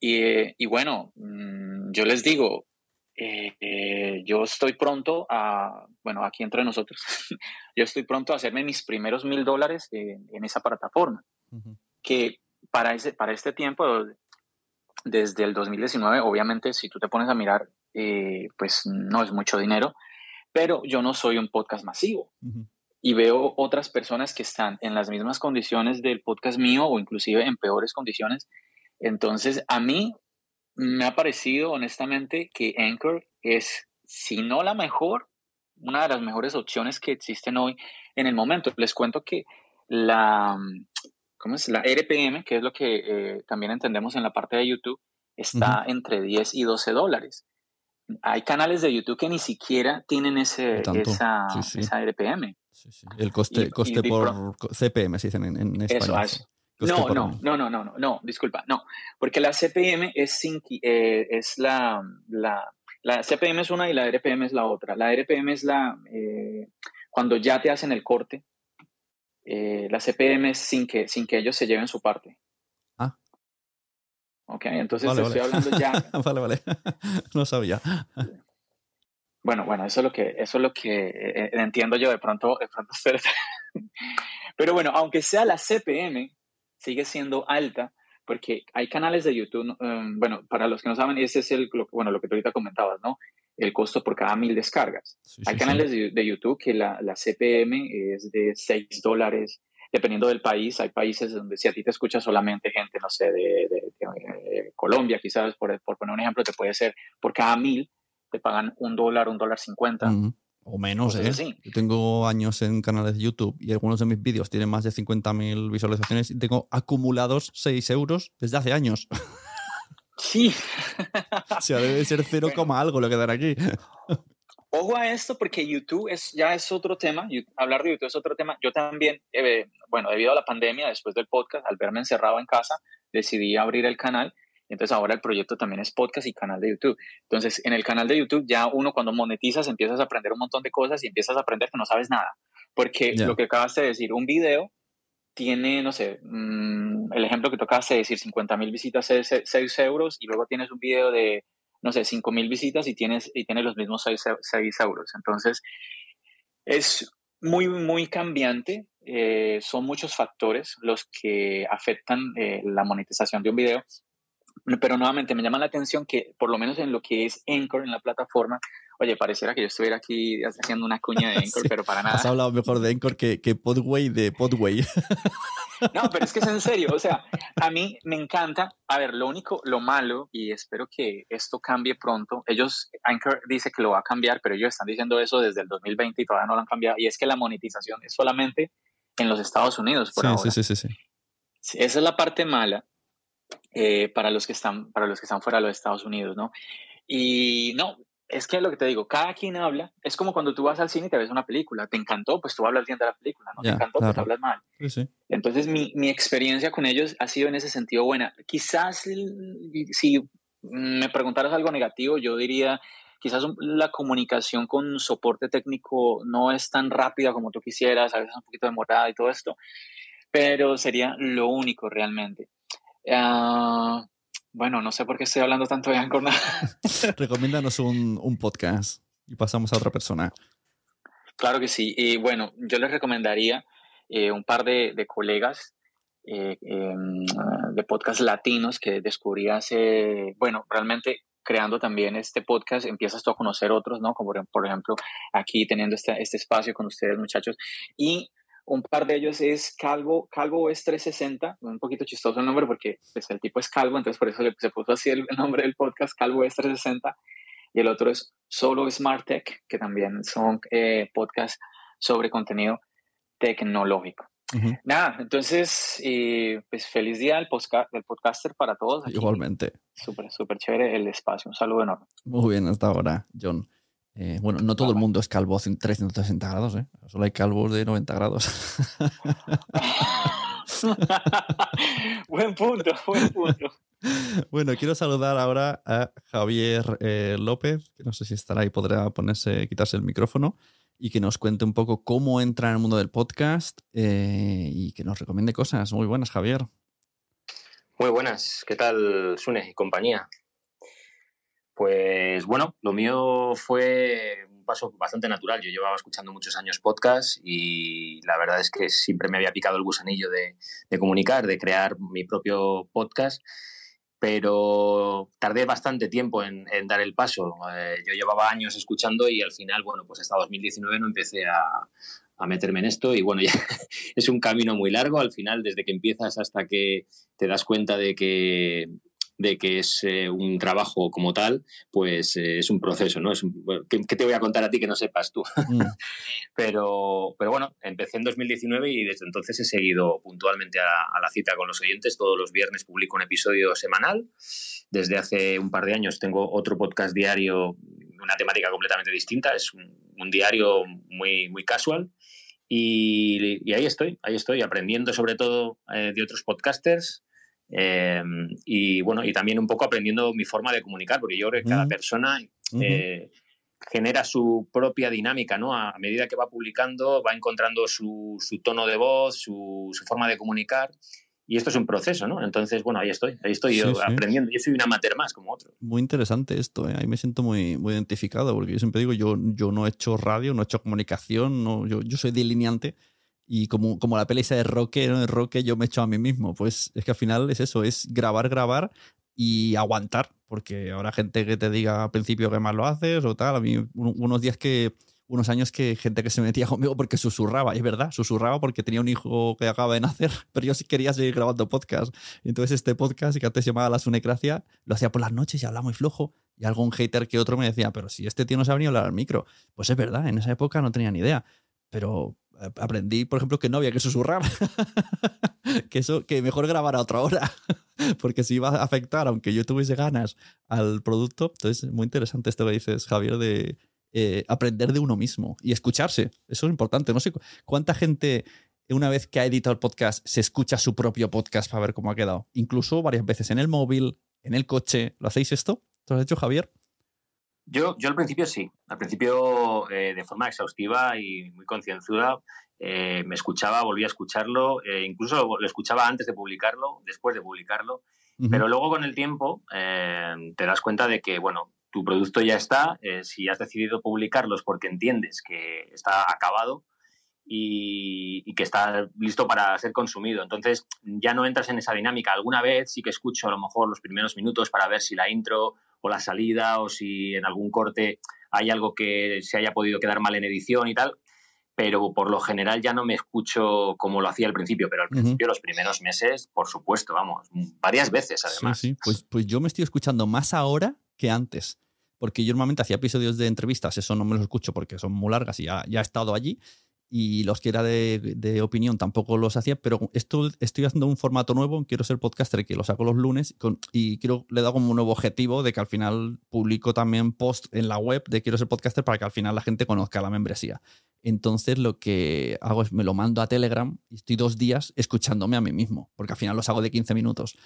Y, y bueno, mm, yo les digo, eh, yo estoy pronto a, bueno, aquí entre nosotros, yo estoy pronto a hacerme mis primeros mil dólares en, esa plataforma, que para, ese, para este tiempo, desde el 2019, obviamente, si tú te pones a mirar, eh, pues no es mucho dinero, pero yo no soy un podcast masivo. Y veo otras personas que están en las mismas condiciones del podcast mío o inclusive en peores condiciones. Entonces, a mí me ha parecido honestamente que Anchor es, si no la mejor, una de las mejores opciones que existen hoy en el momento. Les cuento que la, ¿cómo es? la RPM, que es lo que eh, también entendemos en la parte de YouTube, está entre 10 y 12 dólares. Hay canales de YouTube que ni siquiera tienen ese, esa, esa RPM. El coste, coste por CPM, se dicen en, en español. No, no, no, no, no, no, disculpa, no, porque la CPM es, eh, es la, la, la, CPM es una y la RPM es la otra. La RPM es la, eh, cuando ya te hacen el corte, eh, la CPM sin que, sin que ellos se lleven su parte. Ah. Ok, entonces estoy hablando ya. vale, vale. no sabía. Bueno, bueno, eso es lo que, eso es lo que eh, entiendo yo de pronto, de pronto Pero bueno, aunque sea la CPM, sigue siendo alta porque hay canales de YouTube, um, bueno, para los que no saben, ese es el, lo, bueno, lo que tú ahorita comentabas, ¿no? El costo por cada mil descargas. hay canales de, YouTube que la, la, CPM es de 6 dólares, dependiendo del país. Hay países donde si a ti te escucha solamente gente, no sé, de, de Colombia, quizás, por, por, poner un ejemplo, te puede ser por cada mil, te pagan un dólar, un dólar cincuenta. O menos, ¿eh? Yo tengo años en canales de YouTube y algunos de mis vídeos tienen más de 50.000 visualizaciones y tengo acumulados 6 euros desde hace años. Sí. o sea, debe ser 0, algo lo que dan aquí. Ojo a esto porque YouTube es, ya es otro tema. Hablar de YouTube es otro tema. Yo también, eh, bueno, debido a la pandemia, después del podcast, al verme encerrado en casa, decidí abrir el canal entonces ahora el proyecto también es podcast y canal de YouTube. Entonces en el canal de YouTube ya uno cuando monetizas empiezas a aprender un montón de cosas y empiezas a aprender que no sabes nada. Porque lo que acabas de decir, un video tiene, no sé, mm, el ejemplo que tocas de decir, 50 mil visitas es 6 euros y luego tienes un video de, no sé, 5 mil visitas y tienes, y tienes los mismos 6, euros. Entonces es muy, muy cambiante. Eh, son muchos factores los que afectan eh, la monetización de un video pero nuevamente me llama la atención que por lo menos en lo que es Anchor en la plataforma, oye, pareciera que yo estuviera aquí haciendo una cuña de Anchor, pero para nada. Has hablado mejor de Anchor que, que Podway de Podway. No, pero es que es en serio, o sea, a mí me encanta, a ver, lo único, lo malo, y espero que esto cambie pronto, ellos, Anchor dice que lo va a cambiar, pero ellos están diciendo eso desde el 2020 y todavía no lo han cambiado, y es que la monetización es solamente en los Estados Unidos por ahora. Sí, sí, sí, sí. Esa es la parte mala, eh, para, los que están, para los que están fuera de los Estados Unidos, ¿no? Y no, es que lo que te digo, cada quien habla, es como cuando tú vas al cine y te ves una película, te encantó, pues tú hablas bien de la película, ¿no? te encantó, pues hablas mal. Sí, sí. Entonces mi, mi, experiencia con ellos ha sido en ese sentido buena. Quizás si me preguntaras algo negativo, yo diría, quizás la comunicación con soporte técnico no es tan rápida como tú quisieras, a veces un poquito demorada y todo esto, pero sería lo único realmente. Ah, bueno, no sé por qué estoy hablando tanto de Anchor. Recomiéndanos un, un, podcast y pasamos a otra persona. Claro que sí. Y bueno, yo les recomendaría eh, un par de, de colegas eh, em, de podcast latinos que descubrí hace, bueno, realmente creando también este podcast, empiezas tú a conocer otros, ¿no? Como por ejemplo aquí teniendo este, este espacio con ustedes, muchachos. Y un par de ellos es Calvo, Calvo es 360, un poquito chistoso el nombre porque pues, el tipo es calvo, entonces por eso le, se puso así el, nombre del podcast, Calvo es 360. Y el otro es Solo Smart Tech, que también son eh, podcasts sobre contenido tecnológico. Nada, entonces, eh, pues feliz día del, podcaster para todos. Igualmente. Súper, súper chévere el espacio. Un saludo enorme. Muy bien, hasta ahora, John. Eh, bueno, no todo el mundo es calvo en 360 grados, ¿eh? Solo hay calvos de 90 grados. buen punto, buen punto. Bueno, quiero saludar ahora a Javier eh, López, que no sé si estará ahí, podrá ponerse, quitarse el micrófono y que nos cuente un poco cómo entra en el mundo del podcast y que nos recomiende cosas. Muy buenas, Javier. Muy buenas, ¿qué tal, Sune y compañía? Pues bueno, lo mío fue un paso bastante natural. Yo llevaba escuchando muchos años podcast y la verdad es que siempre me había picado el gusanillo de, comunicar, de crear mi propio podcast, pero tardé bastante tiempo en, dar el paso. Eh, yo llevaba años escuchando y al final, bueno, pues hasta 2019 no empecé a, meterme en esto y bueno, es un camino muy largo al final, desde que empiezas hasta que te das cuenta de que de que es eh, un trabajo como tal, pues eh, es un proceso, ¿no? Es ¿qué, te voy a contar a ti que no sepas tú? Mm. pero, pero bueno, empecé en 2019 y desde entonces he seguido puntualmente a, la cita con los oyentes. Todos los viernes publico un episodio semanal. Desde hace un par de años tengo otro podcast diario una temática completamente distinta. Es un, diario muy, muy casual. Y, ahí estoy, ahí estoy aprendiendo sobre todo eh, de otros podcasters, Em, y bueno, y también un poco aprendiendo mi forma de comunicar, porque yo creo que cada persona, eh, genera su propia dinámica, ¿no? A medida que va publicando, va encontrando su, tono de voz, su, forma de comunicar. Y esto es un proceso, ¿no? Entonces, bueno, ahí estoy, ahí estoy yo aprendiendo. Yo soy un amateur más, como otro. Muy interesante esto, ¿eh? Ahí me siento muy, muy identificado, porque yo siempre digo, yo, yo no he hecho radio, no he hecho comunicación, no, yo, yo soy delineante, y como, como la peli esa de Roque, ¿no? de Roque, yo me echo a mí mismo. Pues es que al final es eso, es grabar, grabar y aguantar, porque habrá gente que te diga al principio que más lo haces o tal. A mí, unos días que, unos años que gente que se metía conmigo porque susurraba, es verdad, susurraba porque tenía un hijo que acaba de nacer, pero yo sí quería seguir grabando podcast. Entonces este podcast, que antes se llamaba La Sunecracia, lo hacía por las noches y hablaba muy flojo. Y algún hater que otro me decía, pero si este tío no sabe ni hablar al micro. Pues es verdad, en esa época no tenía ni idea. Pero aprendí, por ejemplo, que no había que susurrar. que eso, que mejor grabar a otra hora. porque si iba a afectar, aunque yo tuviese ganas al producto. Entonces, muy interesante esto que dices, Javier, de eh, aprender de uno mismo y escucharse. Eso es importante. No sé cuánta gente, una vez que ha editado el podcast, se escucha su propio podcast para ver cómo ha quedado. Incluso varias veces en el móvil, en el coche. ¿Lo hacéis esto? ¿Lo has hecho, Javier? Yo, yo al principio sí, al principio eh, de forma exhaustiva y muy concienzuda eh, me escuchaba, volvía a escucharlo, eh, incluso lo, escuchaba antes de publicarlo, después de publicarlo, pero luego con el tiempo te das cuenta de que, bueno, tu producto ya está, si has decidido publicarlo es porque entiendes que está acabado y, y, que está listo para ser consumido. Entonces ya no entras en esa dinámica. Alguna vez sí que escucho a lo mejor los primeros minutos para ver si la intro o la salida o si en algún corte hay algo que se haya podido quedar mal en edición y tal, pero por lo general ya no me escucho como lo hacía al principio, pero al principio, los primeros meses, por supuesto, vamos, varias veces además. Sí, sí. Pues, pues yo me estoy escuchando más ahora que antes, porque yo normalmente hacía episodios de entrevistas, eso no me los escucho porque son muy largas y ya, ya he estado allí, y los que era de, opinión tampoco los hacía, pero esto estoy haciendo un formato nuevo, quiero ser podcaster que lo saco los lunes y quiero le he dado como un nuevo objetivo de que al final publico también post en la web de quiero ser podcaster para que al final la gente conozca la membresía. Entonces lo que hago es me lo mando a Telegram y estoy dos días escuchándome a mí mismo, porque al final los hago de 15 minutos.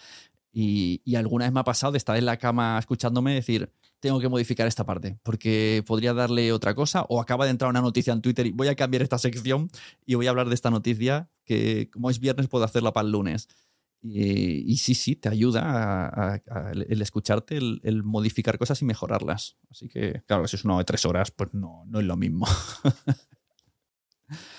Y, alguna vez me ha pasado de estar en la cama escuchándome decir, tengo que modificar esta parte, porque podría darle otra cosa, o acaba de entrar una noticia en Twitter y voy a cambiar esta sección y voy a hablar de esta noticia, que como es viernes puedo hacerla para el lunes. Y, sí, sí, te ayuda el, escucharte, el, modificar cosas y mejorarlas. Así que, claro, si es uno de tres horas, pues no, no es lo mismo.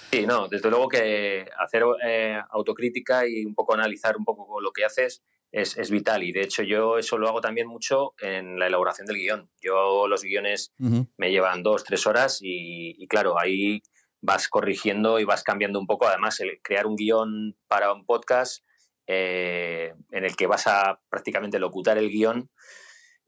Sí, no, desde luego que hacer eh, autocrítica y un poco analizar un poco lo que haces es, vital y de hecho yo eso lo hago también mucho en la elaboración del guion. Yo los guiones me llevan dos, tres horas y, claro, ahí vas corrigiendo y vas cambiando un poco. Además, el crear un guion para un podcast eh, en el que vas a prácticamente locutar el guion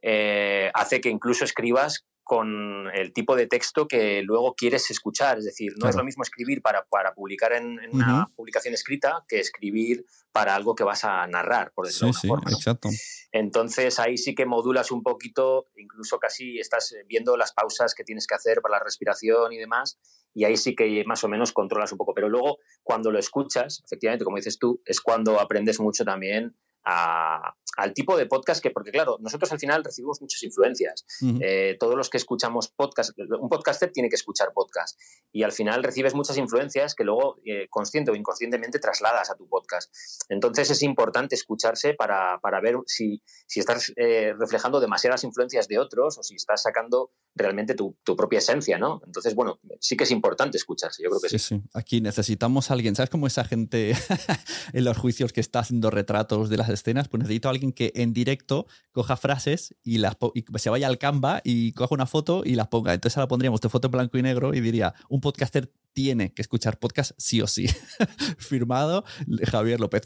eh, hace que incluso escribas con el tipo de texto que luego quieres escuchar. Es decir, no es lo mismo escribir para, para publicar en, una publicación escrita que escribir para algo que vas a narrar, por decirlo de alguna forma. Exacto. Entonces ahí sí que modulas un poquito, incluso casi estás viendo las pausas que tienes que hacer para la respiración y demás, y ahí sí que más o menos controlas un poco. Pero luego, cuando lo escuchas, efectivamente, como dices tú, es cuando aprendes mucho también al tipo de podcast que, porque claro, nosotros al final recibimos muchas influencias. Eh, todos los que escuchamos podcast, un podcaster tiene que escuchar podcast y al final recibes muchas influencias que luego, eh, consciente o inconscientemente, trasladas a tu podcast. Entonces es importante escucharse para, ver si, si estás eh, reflejando demasiadas influencias de otros o si estás sacando realmente tu, propia esencia, ¿no? Entonces, bueno, sí que es importante escucharse, yo creo que sí. Sí, Aquí necesitamos a alguien, ¿sabes cómo esa gente en los juicios que está haciendo retratos de las escenas? Pues necesito a alguien que en directo coja frases y, las se vaya al Canva y coja una foto y las ponga. Entonces ahora pondríamos tu foto en blanco y negro y diría, un podcaster tiene que escuchar podcast sí o sí. Firmado Javier López.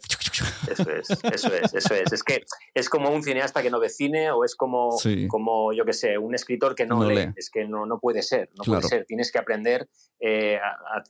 Eso es, eso es, eso es. Es que es como un cineasta que no ve cine o es como, como yo qué sé, un escritor que no, lee. Es que no, no puede ser, no puede ser. Tienes que aprender eh,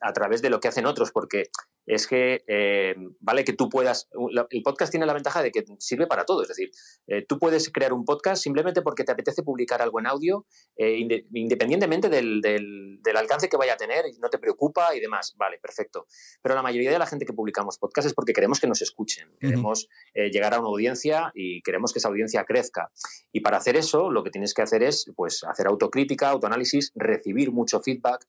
a, través de lo que hacen otros, porque es que eh, vale que tú puedas, el podcast tiene la ventaja de que sirve para todo, es decir, eh, tú puedes crear un podcast simplemente porque te apetece publicar algo en audio, eh, independientemente del, del, alcance que vaya a tener, no te preocupa y demás, vale, perfecto. Pero la mayoría de la gente que publicamos podcast es porque queremos que nos escuchen, queremos llegar a una audiencia y queremos que esa audiencia crezca. Y para hacer eso, lo que tienes que hacer es pues, hacer autocrítica, autoanálisis, recibir mucho feedback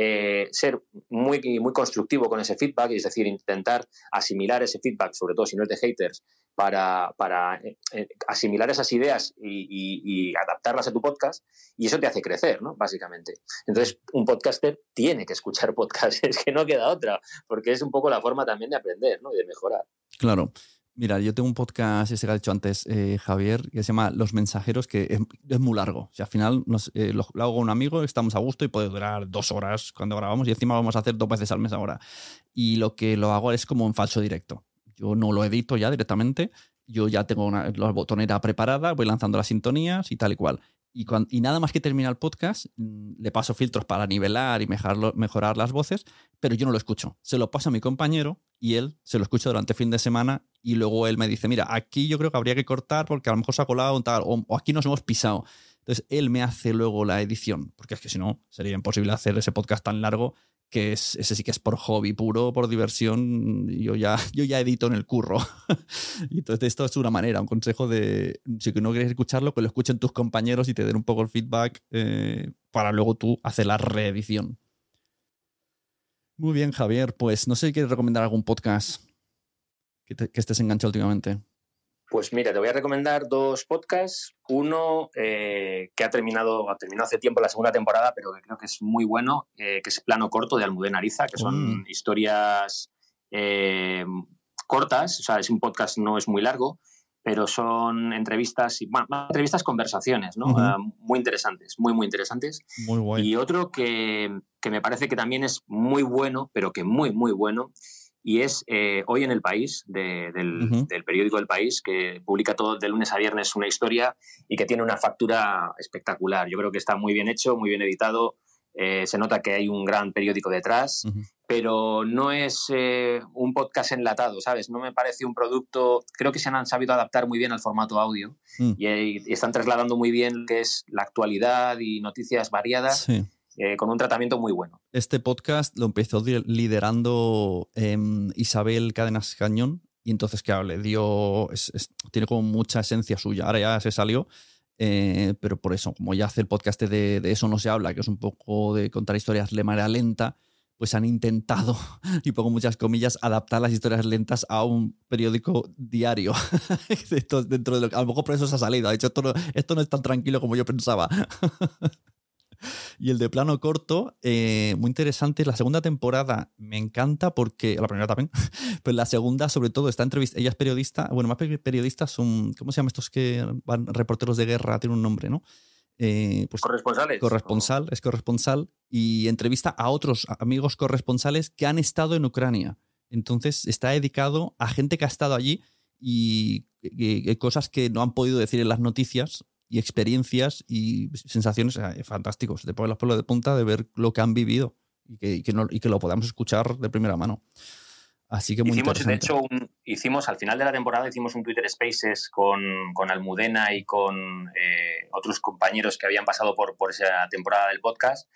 eh, ser muy, muy constructivo con ese feedback, es decir, intentar asimilar ese feedback, sobre todo si no es de haters, para, para eh, eh, asimilar esas ideas y, adaptarlas a tu podcast, y eso te hace crecer, ¿no? Básicamente. Entonces, un podcaster tiene que escuchar podcasts, es que no queda otra, porque es un poco la forma también de aprender, ¿no? Y de mejorar. Claro. Mira, yo tengo un podcast, ese que ha dicho antes eh, Javier, que se llama Los Mensajeros, que es, muy largo. O sea, al final eh, lo, hago con un amigo, estamos a gusto y puede durar dos horas cuando grabamos y encima vamos a hacer dos veces al mes ahora. Y lo que lo hago es como en falso directo. Yo no lo edito ya directamente, yo ya tengo una, la botonera preparada, voy lanzando las sintonías y tal y cual. Y, nada más que termina el podcast, mm, le paso filtros para nivelar y mejorar las voces, pero yo no lo escucho. Se lo paso a mi compañero y él se lo escucha durante fin de semana y luego él me dice, mira, aquí yo creo que habría que cortar porque a lo mejor se ha colado un tal, o, aquí nos hemos pisado. Entonces él me hace luego la edición, porque es que si no, sería imposible hacer ese podcast tan largo que es, ese sí que es por hobby puro, por diversión, yo ya, yo ya edito en el curro. y entonces esto es una manera, un consejo de, si no quieres escucharlo, que lo escuchen tus compañeros y te den un poco el feedback eh, para luego tú hacer la reedición. Muy bien, Javier, pues no sé si quieres recomendar algún podcast que, que estés enganchado últimamente. Pues mira, te voy a recomendar dos podcasts. Uno eh, que ha terminado, ha terminado hace tiempo la segunda temporada, pero que creo que es muy bueno, eh, que es Plano Corto de Almudena Ariza, que son mm. historias eh, cortas, o sea, es un podcast no es muy largo, pero son entrevistas, bueno, entrevistas, conversaciones, ¿no? muy interesantes, muy, muy interesantes. Muy bueno. Y otro que, que me parece que también es muy bueno, pero que muy, muy bueno, y es eh, hoy en el país, del, periódico del país, que publica todo de lunes a viernes una historia y que tiene una factura espectacular. Yo creo que está muy bien hecho, muy bien editado. Eh, se nota que hay un gran periódico detrás, pero no es eh, un podcast enlatado, ¿sabes? No me parece un producto. Creo que se han sabido adaptar muy bien al formato audio mm. y, están trasladando muy bien lo que es la actualidad y noticias variadas. Sí eh, con un tratamiento muy bueno. Este podcast lo empezó liderando em, Isabel Cadenas Cañón y entonces, claro, le dio, tiene como mucha esencia suya. Ahora ya se salió, eh, pero por eso, como ya hace el podcast de, Eso no se habla, que es un poco de contar historias de manera lenta, pues han intentado, y pongo muchas comillas, adaptar las historias lentas a un periódico diario. dentro de a lo mejor por eso se ha salido. Ha dicho, esto esto no es tan tranquilo como yo pensaba. y el de plano corto, eh, muy interesante. La segunda temporada me encanta porque, la primera también, pero la segunda sobre todo está entrevista, ella es periodista, bueno, más periodistas son, ¿cómo se llaman estos que van reporteros de guerra? Tiene un nombre, ¿no? Eh, pues, corresponsales. Corresponsal, es corresponsal y entrevista a otros amigos corresponsales que han estado en Ucrania. Entonces está dedicado a gente que ha estado allí y, y cosas que no han podido decir en las noticias y experiencias y sensaciones fantásticos. Te pones los pelos de punta de ver lo que han vivido y que, y que, no, y que lo podamos escuchar de primera mano. Así que muy hicimos, De hecho, hicimos al final de la temporada hicimos un Twitter Spaces con, con Almudena y con eh, otros compañeros que habían pasado por, por esa temporada del podcast.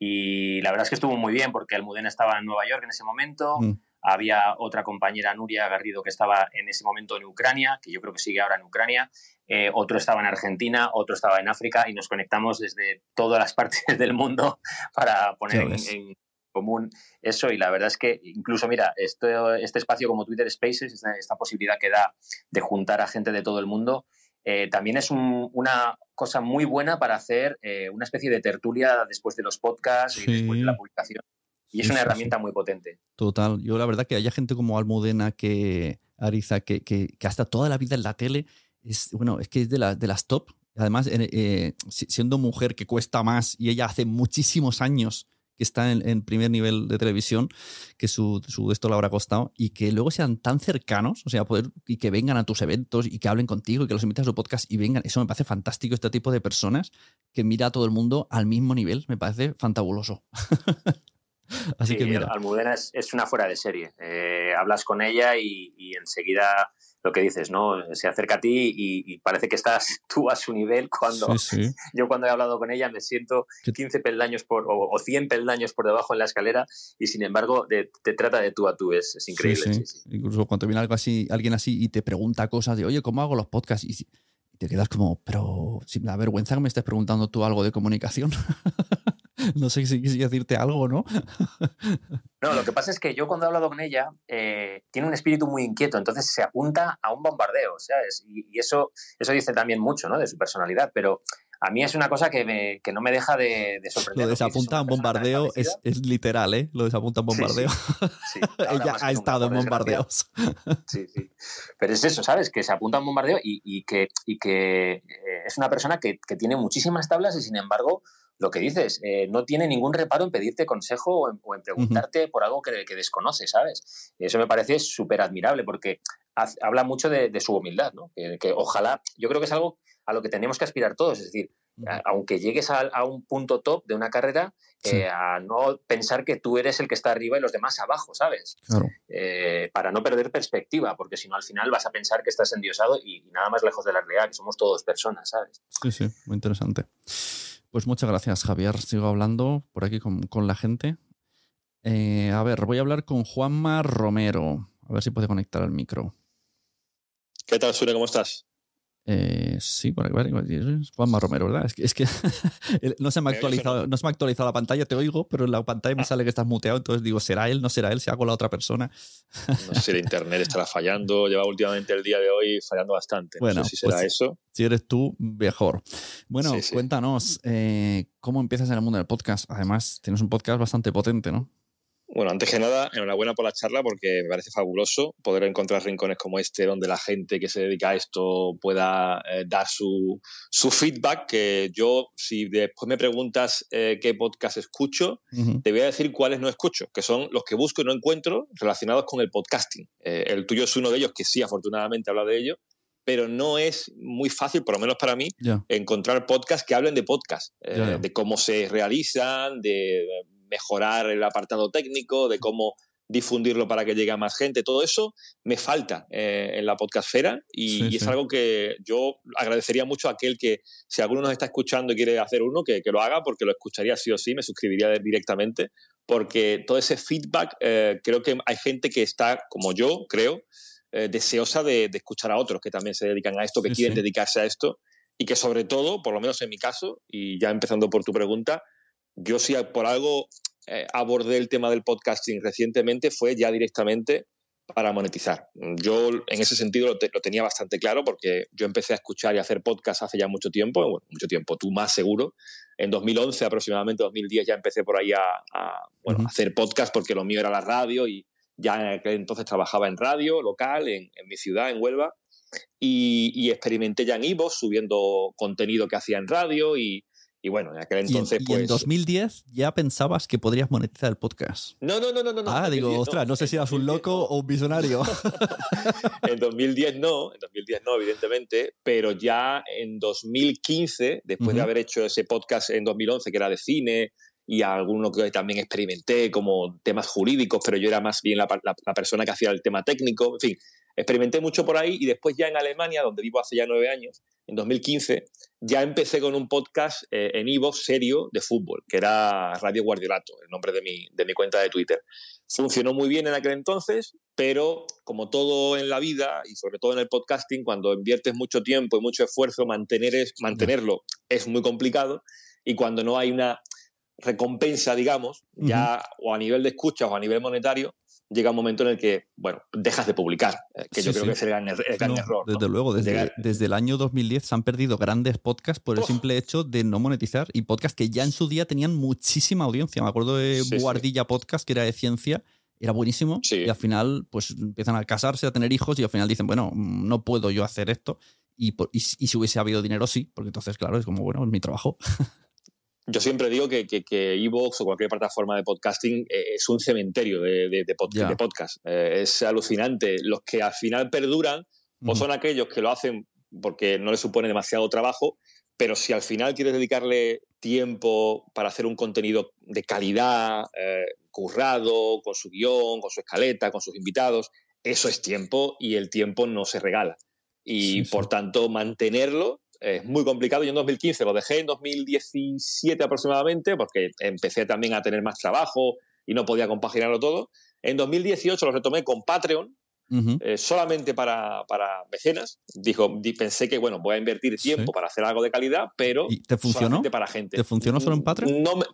Y la verdad es que estuvo muy bien porque Almudena estaba en Nueva York en ese momento. Mm. Había otra compañera, Nuria Garrido, que estaba en ese momento en Ucrania, que yo creo que sigue ahora en Ucrania. Eh, otro estaba en Argentina, otro estaba en África y nos conectamos desde todas las partes del mundo para poner en, común eso. Y la verdad es que incluso, mira, este espacio como Twitter Spaces, esta, posibilidad que da de juntar a gente de todo el mundo, eh, también es una cosa muy buena para hacer eh, una especie de tertulia después de los podcasts y después de la publicación. Y es una herramienta muy potente. Total. Yo la verdad que haya gente como Almudena que Ariza, que, que, que hasta toda la vida en la tele es, bueno, es que es de, de las top. Además, eh, siendo mujer que cuesta más y ella hace muchísimos años que está en, primer nivel de televisión, que su, su, esto le habrá costado, y que luego sean tan cercanos, o sea, poder, y que vengan a tus eventos y que hablen contigo y que los invites a su podcast y vengan. Eso me parece fantástico, este tipo de personas que mira a todo el mundo al mismo nivel, me parece fantabuloso. Así que mira. Almudena es, una fuera de serie. Eh, hablas con ella y, enseguida lo que dices, ¿no? Se acerca a ti y, parece que estás tú a su nivel cuando yo cuando he hablado con ella me siento 15 peldaños por, o, 100 peldaños por debajo en la escalera y sin embargo te trata de tú a tú, es, increíble. Incluso cuando viene algo así, alguien así y te pregunta cosas de, oye, ¿cómo hago los podcasts? Y te quedas como, pero si me da vergüenza que me estés preguntando tú algo de comunicación. no sé si quisiera decirte algo, ¿no? no, lo que pasa es que yo cuando he hablado con ella, eh, tiene un espíritu muy inquieto, entonces se apunta a un bombardeo, ¿sabes? Y, y, eso, eso dice también mucho, ¿no? De su personalidad, pero a mí es una cosa que, me, que no me deja de, sorprender. Lo de desapunta en bombardeo es, es, literal, ¿eh? Lo de desapunta en bombardeo. Sí, Ella ha estado en bombardeos. Sí, sí. Pero es eso, ¿sabes? Que se apunta en bombardeo y, y que, y que eh, es una persona que, que, tiene muchísimas tablas y sin embargo lo que dices, eh, no tiene ningún reparo en pedirte consejo o en, preguntarte por algo que, que, desconoce, ¿sabes? Eso me parece súper admirable porque habla mucho de, de, su humildad, ¿no? Que, que, ojalá, yo creo que es algo a lo que tenemos que aspirar todos. Es decir, aunque llegues a, un punto top de una carrera, eh, a no pensar que tú eres el que está arriba y los demás abajo, ¿sabes? Eh, para no perder perspectiva, porque si no al final vas a pensar que estás endiosado y, nada más lejos de la realidad, que somos todos personas, ¿sabes? Sí, sí, muy interesante. Pues muchas gracias, Javier. Sigo hablando por aquí con, la gente. Eh, a ver, voy a hablar con Juanma Romero. A ver si puede conectar al micro. ¿Qué tal, Sune? ¿Cómo estás? Eh, sí, por aquí, Juanma Romero, ¿verdad? Es que, no, se me ha actualizado, no se me ha actualizado la pantalla, te oigo, pero en la pantalla me ah. sale que estás muteado, entonces digo, ¿será él? ¿No será él? ¿Se ha la otra persona? No sé si el internet estará fallando, lleva últimamente el día de hoy fallando bastante. No bueno, sé si será pues, eso. Si eres tú, mejor. Bueno, cuéntanos, eh, ¿cómo empiezas en el mundo del podcast? Además, tienes un podcast bastante potente, ¿no? Bueno, antes que nada, enhorabuena por la charla porque me parece fabuloso poder encontrar rincones como este donde la gente que se dedica a esto pueda eh, dar su, feedback. Que yo, si después me preguntas eh, qué podcast escucho, te voy a decir cuáles no escucho, que son los que busco y no encuentro relacionados con el podcasting. Eh, el tuyo es uno de ellos que sí, afortunadamente habla de ello, pero no es muy fácil, por lo menos para mí, encontrar podcasts que hablen de podcast, de cómo se realizan, de mejorar el apartado técnico, de cómo difundirlo para que llegue a más gente, todo eso me falta eh, en la podcastfera y, y es algo que yo agradecería mucho a aquel que, si alguno nos está escuchando y quiere hacer uno, que, que lo haga porque lo escucharía sí o sí, me suscribiría directamente, porque todo ese feedback, eh, creo que hay gente que está, como yo, creo, eh, deseosa de, escuchar a otros que también se dedican a esto, que quieren dedicarse a esto y que sobre todo, por lo menos en mi caso, y ya empezando por tu pregunta, yo sí por algo eh, abordé el tema del podcasting recientemente fue ya directamente para monetizar. Yo en ese sentido lo, tenía bastante claro porque yo empecé a escuchar y a hacer podcast hace ya mucho tiempo, bueno, mucho tiempo, tú más seguro. En 2011 aproximadamente, 2010 ya empecé por ahí a, hacer podcast porque lo mío era la radio y ya en aquel entonces trabajaba en radio local en, mi ciudad, en Huelva. Y, y experimenté ya en Ivo subiendo contenido que hacía en radio y, y bueno, en aquel entonces, pues. ¿Y en 2010 ya pensabas que podrías monetizar el podcast? No, no, no, no. no ah, digo, ostras, no, sé si eras un loco o un visionario. en 2010 no, en 2010 no, evidentemente, pero ya en 2015, después de haber hecho ese podcast en 2011 que era de cine y alguno que también experimenté como temas jurídicos, pero yo era más bien la, la persona que hacía el tema técnico, en fin, experimenté mucho por ahí y después ya en Alemania, donde vivo hace ya nueve años, en 2015, ya empecé con un podcast eh, en Ivo serio de fútbol, que era Radio Guardiolato, el nombre de mi, de mi cuenta de Twitter. Funcionó muy bien en aquel entonces, pero como todo en la vida y sobre todo en el podcasting, cuando inviertes mucho tiempo y mucho esfuerzo, mantener es, mantenerlo es muy complicado y cuando no hay una recompensa, digamos, ya o a nivel de escuchas o a nivel monetario, llega un momento en el que, bueno, dejas de publicar, eh, que yo creo que es el gran, er-, error. Desde luego, desde, desde, el año 2010 se han perdido grandes podcasts por el simple hecho de no monetizar y podcasts que ya en su día tenían muchísima audiencia. Me acuerdo de Guardilla Podcast, que era de ciencia, era buenísimo y al final pues empiezan a casarse, a tener hijos y al final dicen, bueno, no puedo yo hacer esto. Y, y, y si hubiese habido dinero, sí, porque entonces, claro, es como, bueno, es mi trabajo. Yo siempre digo que, que, que Evox o cualquier plataforma de podcasting eh, es un cementerio de, de, de, podcast. Eh, es alucinante. Los que al final perduran o son aquellos que lo hacen porque no les supone demasiado trabajo, pero si al final quieres dedicarle tiempo para hacer un contenido de calidad, eh, currado, con su guion, con su escaleta, con sus invitados. Eso es tiempo y el tiempo no se regala. Y por tanto, mantenerlo es muy complicado. Yo en 2015 lo dejé, en 2017 aproximadamente, porque empecé también a tener más trabajo y no podía compaginarlo todo. En 2018 lo retomé con Patreon, eh, solamente para, para, mecenas. Dijo, pensé que, bueno, voy a invertir tiempo para hacer algo de calidad, pero te funcionó? solamente para gente. ¿Te funcionó solo en Patreon? No me,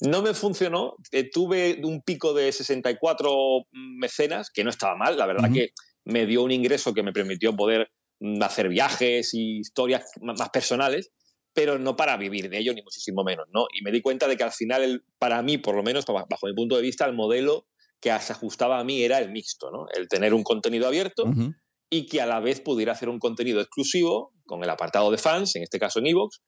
no me funcionó. Eh, tuve un pico de 64 mecenas, que no estaba mal. La verdad que me dio un ingreso que me permitió poder mm, hacer viajes y historias más personales, pero no para vivir de ello, ni muchísimo menos. ¿no? Y me di cuenta de que al final, para mí, por lo menos, bajo mi punto de vista, el modelo que se ajustaba a mí era el mixto, ¿no? El tener un contenido abierto y que a la vez pudiera hacer un contenido exclusivo con el apartado de fans, en este caso en Evox,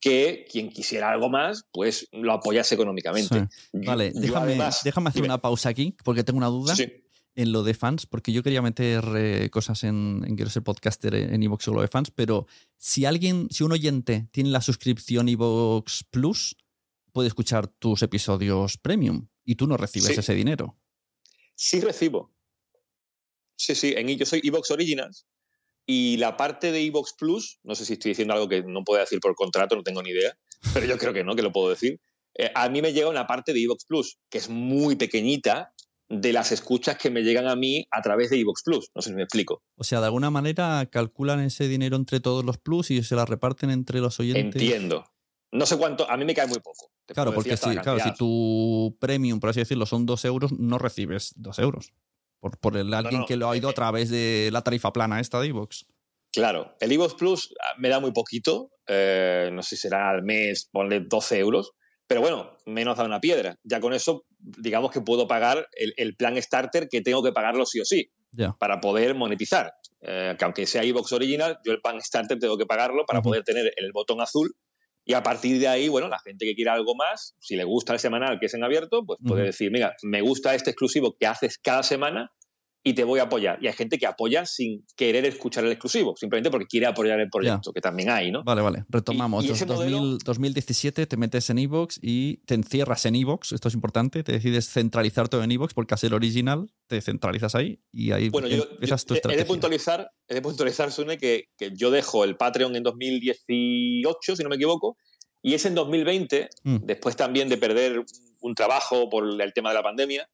que quien quisiera algo más, pues lo apoyase económicamente. Vale, déjame, déjame, hacer una pausa aquí, porque tengo una duda. En lo de fans, porque yo quería meter eh, cosas en, en, Quiero ser podcaster en Evox o lo de fans, pero si alguien, si un oyente tiene la suscripción Evox Plus, puede escuchar tus episodios premium y tú no recibes ese dinero. Sí recibo. Sí, sí, en, yo soy Evox Originals y la parte de Evox Plus, no sé si estoy diciendo algo que no puedo decir por contrato, no tengo ni idea, pero yo creo que no, que lo puedo decir. Eh, a mí me llega una parte de Evox Plus, que es muy pequeñita, de las escuchas que me llegan a mí a través de Evox Plus. No sé si me explico. O sea, de alguna manera calculan ese dinero entre todos los Plus y se la reparten entre los oyentes. Entiendo. No sé cuánto, a mí me cae muy poco. Claro, porque si, claro, si tu premium, por así decirlo, son dos euros, no recibes dos euros. Por, por el, alguien que lo ha ido a través de la tarifa plana esta de Evox. Claro, el Evox Plus ah, me da muy poquito, eh, no sé si será al mes, ponle 12 euros, pero bueno, menos da una piedra. Ya con eso, digamos que puedo pagar el, plan starter que tengo que pagarlo sí o sí, para poder monetizar. Eh, que aunque sea Evox original, yo el plan starter tengo que pagarlo para poder tener el botón azul y a partir de ahí, bueno, la gente que quiera algo más, si le gusta el semanal que es en abierto, pues puede decir, mira, me gusta este exclusivo que haces cada semana y te voy a apoyar. Y hay gente que apoya sin querer escuchar el exclusivo, simplemente porque quiere apoyar el proyecto, que también hay, ¿no? Vale, vale. Retomamos. 2017 te metes en Evox y te encierras en Evox, esto es importante, te decides centralizar todo en Evox porque hacer el original te centralizas ahí y ahí bueno, yo, empiezas tu estrategia. He de puntualizar, he de puntualizar Sune, que, que, yo dejo el Patreon en 2018, si no me equivoco, y es en 2020, mm. después también de perder un trabajo por el tema de la pandemia,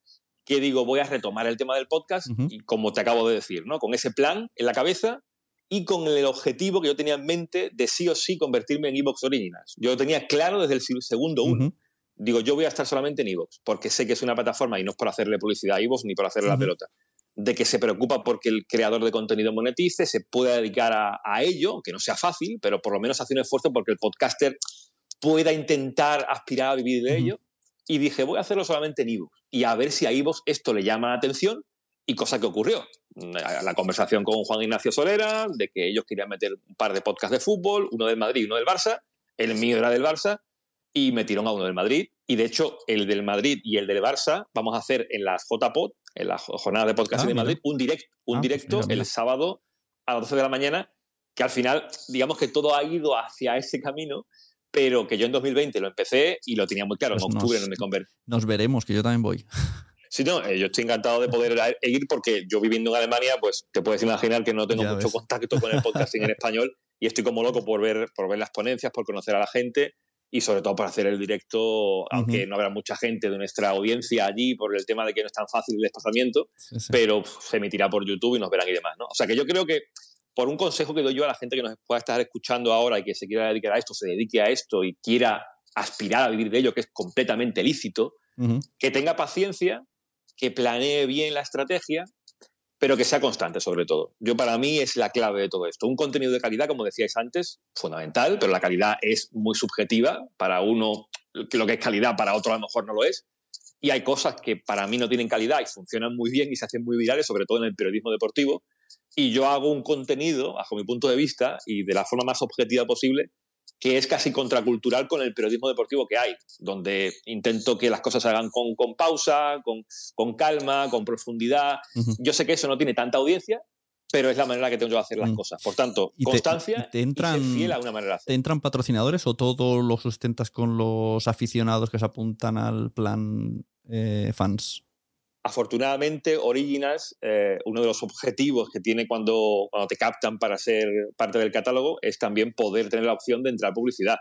que digo, voy a retomar el tema del podcast y como te acabo de decir, ¿no? Con ese plan en la cabeza y con el objetivo que yo tenía en mente de sí o sí convertirme en Evox Originals. Yo lo tenía claro desde el segundo uno. Digo, yo voy a estar solamente en Evox, porque sé que es una plataforma y no es por hacerle publicidad a Evox ni por hacerle la pelota, de que se preocupa porque el creador de contenido monetice, se pueda dedicar a, ello, que no sea fácil, pero por lo menos hace un esfuerzo porque el podcaster pueda intentar aspirar a vivir de ello. Y dije, voy a hacerlo solamente en Evox y a ver si a Ivox esto le llama la atención y cosa que ocurrió. La conversación con Juan Ignacio Solera, de que ellos querían meter un par de podcasts de fútbol, uno del Madrid y uno del Barça, el mío era del Barça, y metieron a uno del Madrid. Y de hecho, el del Madrid y el del Barça vamos a hacer en las JPod, en la jornada de podcast ah, de Madrid, un, direct, un ah, pues directo el sábado a las 12 de la mañana, que al final, digamos que todo ha ido hacia ese camino, pero que yo en 2020 lo empecé y lo tenía muy claro. en pues octubre no me convertí. Nos veremos, que yo también voy. Sí, no, eh, yo estoy encantado de poder ir porque yo viviendo en Alemania, pues te puedes imaginar que no tengo mucho contacto con el podcasting en español y estoy como loco por ver, por ver las ponencias, por conocer a la gente y sobre todo por hacer el directo, aunque no habrá mucha gente de nuestra audiencia allí por el tema de que no es tan fácil el desplazamiento, pero se emitirá por YouTube y nos verán y demás, ¿no? O sea que yo creo que por un consejo que doy yo a la gente que nos pueda estar escuchando ahora y que se quiera dedicar a esto, se dedique a esto y quiera aspirar a vivir de ello, que es completamente lícito, que tenga paciencia, que planee bien la estrategia, pero que sea constante sobre todo. Yo para mí es la clave de todo esto. Un contenido de calidad, como decíais antes, fundamental, pero la calidad es muy subjetiva. Para uno, lo que es calidad, para otro a lo mejor no lo es. Y hay cosas que para mí no tienen calidad y funcionan muy bien y se hacen muy virales, sobre todo en el periodismo deportivo, y yo hago un contenido, bajo mi punto de vista, y de la forma más objetiva posible, que es casi contracultural con el periodismo deportivo que hay, donde intento que las cosas se hagan con, con pausa, con, con, calma, con profundidad. Yo sé que eso no tiene tanta audiencia, pero es la manera que tengo yo de hacer las mm. cosas. Por tanto, constancia te, entran, y fiel a una manera ¿Te entran patrocinadores o todo lo sustentas con los aficionados que se apuntan al plan eh, fans? Afortunadamente, Originals, eh, uno de los objetivos que tiene cuando, cuando te captan para ser parte del catálogo es también poder tener la opción de entrar publicidad.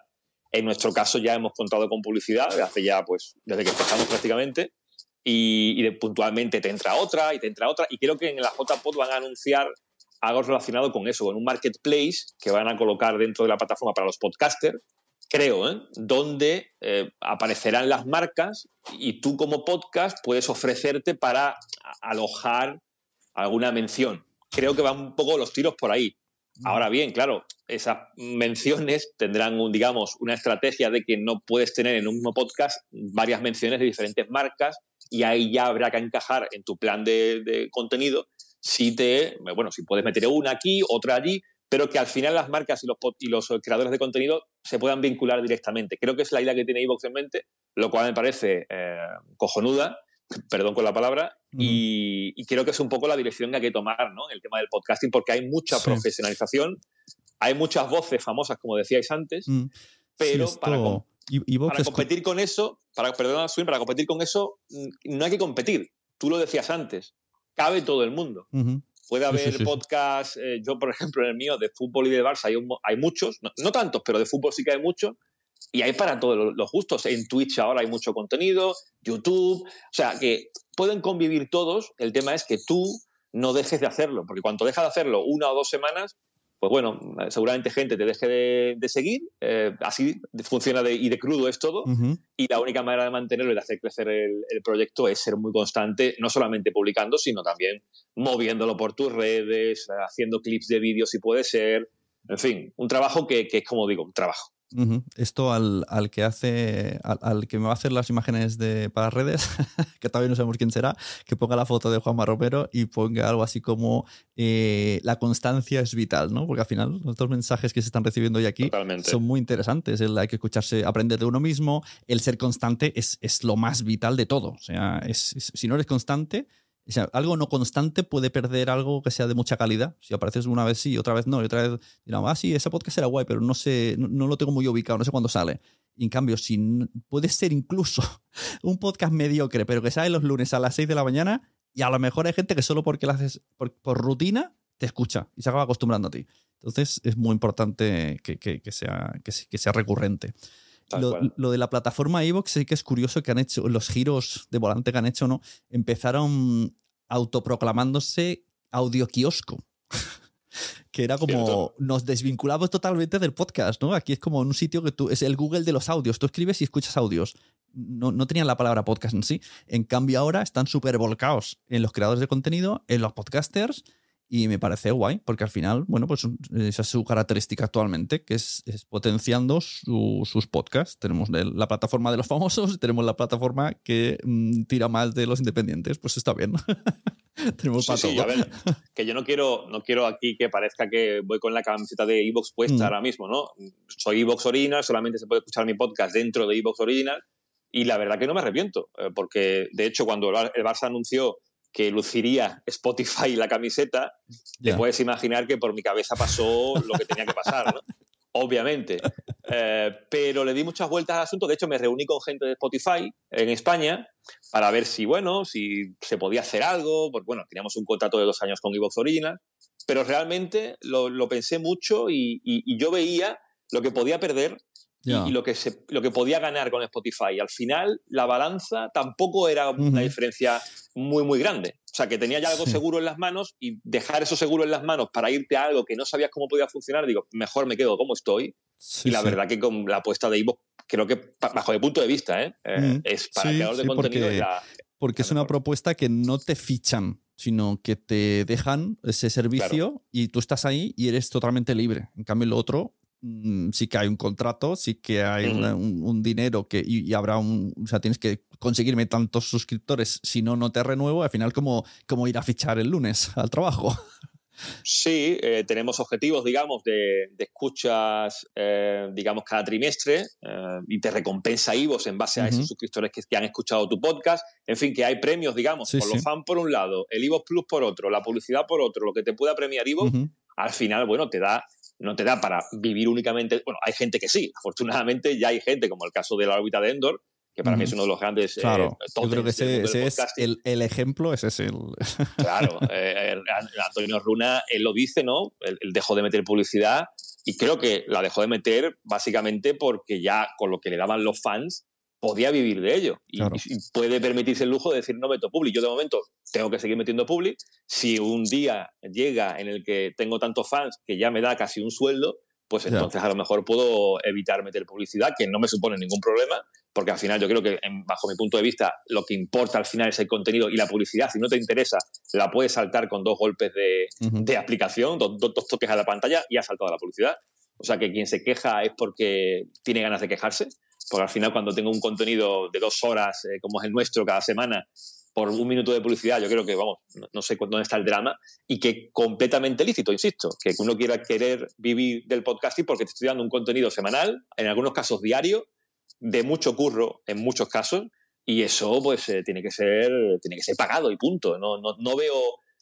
En nuestro caso ya hemos contado con publicidad hace ya, pues, desde que empezamos prácticamente y, puntualmente te entra otra y te entra otra. Y creo que en la JPod van a anunciar algo relacionado con eso, con un marketplace que van a colocar dentro de la plataforma para los podcasters, creo, ¿eh? donde eh, aparecerán las marcas y tú como podcast puedes ofrecerte para alojar alguna mención. Creo que van un poco los tiros por ahí. Ahora bien, claro, esas menciones tendrán, un, digamos, una estrategia de que no puedes tener en un mismo podcast varias menciones de diferentes marcas y ahí ya habrá que encajar en tu plan de, contenido si te, bueno, si puedes meter una aquí, otra allí, pero que al final las marcas y los, y los creadores de contenido se puedan vincular directamente. Creo que es la idea que tiene Evox en mente, lo cual me parece eh, cojonuda, perdón con la palabra, y, creo que es un poco la dirección que hay que tomar, ¿no? El tema del podcasting, porque hay mucha profesionalización, hay muchas voces famosas, como decíais antes, mm. pero para, para competir con eso, para, perdón, para competir con eso, mm, no hay que competir. Tú lo decías antes, cabe todo el mundo. Puede haber podcasts, eh, yo por ejemplo en el mío de fútbol y de Barça hay, hay muchos, no, tantos, pero de fútbol sí que hay muchos, y hay para todos los gustos. En Twitch ahora hay mucho contenido, YouTube, o sea que pueden convivir todos, el tema es que tú no dejes de hacerlo, porque cuando dejas de hacerlo una o dos semanas, pues bueno, seguramente gente te deje de, seguir, eh, así funciona de, y de crudo es todo, y la única manera de mantenerlo y de hacer crecer el, proyecto es ser muy constante, no solamente publicando, sino también moviéndolo por tus redes, haciendo clips de vídeo si puede ser, en fin, un trabajo que, que es como digo, un trabajo. Esto al, que hace, al, que me va a hacer las imágenes de, para redes, que todavía no sabemos quién será, que ponga la foto de Juanma Romero y ponga algo así como eh, la constancia es vital, ¿no? Porque al final los dos mensajes que se están recibiendo hoy aquí son muy interesantes. El hay que escucharse, aprender de uno mismo, el ser constante es, es lo más vital de todo. O sea, si no eres constante, o algo no constante puede perder algo que sea de mucha calidad. Si apareces una vez sí, otra vez no, y otra vez dirán, ah, sí, ese podcast era guay, pero no sé, no, lo tengo muy ubicado, no sé cuándo sale. Y en cambio, si puede ser incluso un podcast mediocre, pero que sale los lunes a las 6 de la mañana, y a lo mejor hay gente que solo porque lo haces por, rutina te escucha y se acaba acostumbrando a ti. Entonces es muy importante que, sea, que, sea recurrente. Lo, de la plataforma Evox sí que es curioso que han hecho, los giros de volante que han hecho, ¿no? Empezaron autoproclamándose audio kiosco. que era como nos desvinculamos totalmente del podcast, ¿no? Aquí es como un sitio que tú es el Google de los audios, tú escribes y escuchas audios. No, no tenían la palabra podcast en sí. En cambio ahora están súper volcados en los creadores de contenido, en los podcasters y me parece guay, porque al final, bueno, pues esa es su característica actualmente, que es, potenciando sus podcasts. Tenemos la plataforma de los famosos tenemos la plataforma que mm, tira más de los independientes. Pues está bien. tenemos para todo. A ver, que yo no quiero, no quiero aquí que parezca que voy con la camiseta de Evox puesta mm. ahora mismo, ¿no? Soy Evox Original, solamente se puede escuchar mi podcast dentro de Evox Original. Y la verdad que no me arrepiento, eh, porque de hecho cuando el Barça anunció que luciría Spotify la camiseta, te puedes imaginar que por mi cabeza pasó lo que tenía que pasar, ¿no? Obviamente. Eh, pero le di muchas vueltas al asunto. De hecho, me reuní con gente de Spotify en España para ver si, bueno, si se podía hacer algo. Porque, bueno, teníamos un contrato de dos años con Evox Original. Pero realmente lo, pensé mucho y, yo veía lo que podía perder y, lo, que se, lo que podía ganar con Spotify. Al final, la balanza tampoco era una diferencia muy, muy grande. O sea, que tenía ya algo seguro en las manos y dejar eso seguro en las manos para irte a algo que no sabías cómo podía funcionar, digo, mejor me quedo como estoy. y la verdad que con la apuesta de Ivo, creo que bajo mi punto de vista, ¿eh? eh es para el creador de contenido. Porque, porque es una propuesta que no te fichan, sino que te dejan ese servicio y tú estás ahí y eres totalmente libre. En cambio, lo otro Mm, sí que hay un contrato, sí que hay un, dinero que, y, habrá un, o sea, tienes que conseguirme tantos suscriptores, si no, no te renuevo, al final como, como ir a fichar el lunes al trabajo. Sí, eh, tenemos objetivos, digamos, de, escuchas, eh, digamos, cada trimestre eh, y te recompensa IVOS en base a esos suscriptores que, han escuchado tu podcast. En fin, que hay premios, digamos, por los fans por un lado, el IVOS Plus por otro, la publicidad por otro, lo que te pueda premiar IVOS, al final, bueno, te da no te da para vivir únicamente. Bueno, hay gente que sí, afortunadamente ya hay gente, como el caso de la órbita de Endor, que para mí es uno de los grandes. Eh, claro, yo creo que ese, es el, ejemplo, ese es el. Claro, eh, Antonio Runa, él lo dice, ¿no? Él, dejó de meter publicidad y creo que la dejó de meter básicamente porque ya con lo que le daban los fans podía vivir de ello y, puede permitirse el lujo de decir no meto public. Yo de momento tengo que seguir metiendo public. Si un día llega en el que tengo tantos fans que ya me da casi un sueldo, pues entonces a lo mejor puedo evitar meter publicidad, que no me supone ningún problema, porque al final yo creo que, bajo mi punto de vista, lo que importa al final es el contenido y la publicidad. Si no te interesa, la puedes saltar con dos golpes de, aplicación, dos, toques a la pantalla y has saltado la publicidad. O sea que quien se queja es porque tiene ganas de quejarse, porque al final cuando tengo un contenido de dos horas, eh, como es el nuestro cada semana, por un minuto de publicidad, yo creo que, vamos, no, sé dónde está el drama y que completamente lícito, insisto, que uno quiera querer vivir del podcasting porque te estoy dando un contenido semanal, en algunos casos diario, de mucho curro en muchos casos y eso pues eh, tiene que ser tiene que ser pagado y punto. No, no, no, veo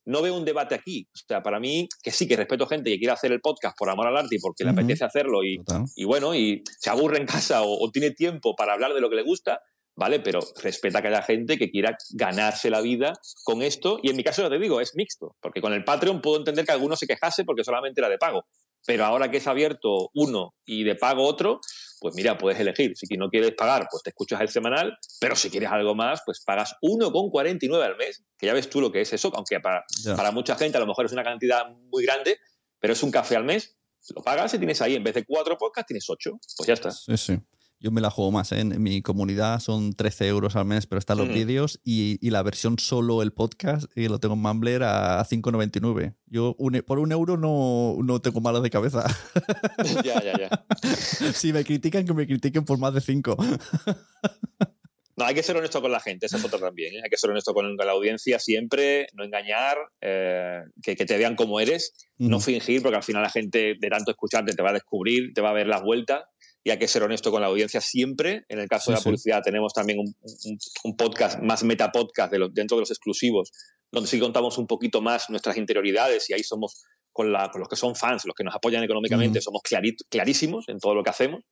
no veo un debate aquí. O sea, para mí, que sí, que respeto gente que quiere hacer el podcast por amor al arte y porque le apetece hacerlo y, y, bueno, y se aburre en casa o, tiene tiempo para hablar de lo que le gusta, ¿vale? Pero respeta que haya gente que quiera ganarse la vida con esto. Y en mi caso, ya te digo, es mixto, porque con el Patreon puedo entender que alguno se quejase porque solamente era de pago. Pero ahora que es abierto uno y de pago otro, pues mira, puedes elegir. Si no quieres pagar, pues te escuchas el semanal, pero si quieres algo más, pues pagas 1,49 al mes, que ya ves tú lo que es eso, aunque para, para mucha gente a lo mejor es una cantidad muy grande, pero es un café al mes, lo pagas y tienes ahí, en vez de cuatro podcasts, tienes ocho. Pues ya está. Sí, sí. Yo me la juego más. ¿eh? En mi comunidad son 13 euros al mes, pero están los vídeos y, la versión solo el podcast y lo tengo en Mumbler a 5,99. Yo e, por un euro no, no tengo malas de cabeza. ya, ya, ya. si me critican, que me critiquen por más de 5. No, hay que ser honesto con la gente, esa es otra también. ¿eh? Hay que ser honesto con la audiencia siempre, no engañar, eh, que, te vean como eres, no fingir, porque al final la gente de tanto escucharte te va a descubrir, te va a ver las vueltas y hay que ser honesto con la audiencia siempre. En el caso de la publicidad tenemos también un, podcast más metapodcast de dentro de los exclusivos, donde sí contamos un poquito más nuestras interioridades y ahí somos con, los que son fans, los que nos apoyan económicamente, somos clarísimos en todo lo que hacemos.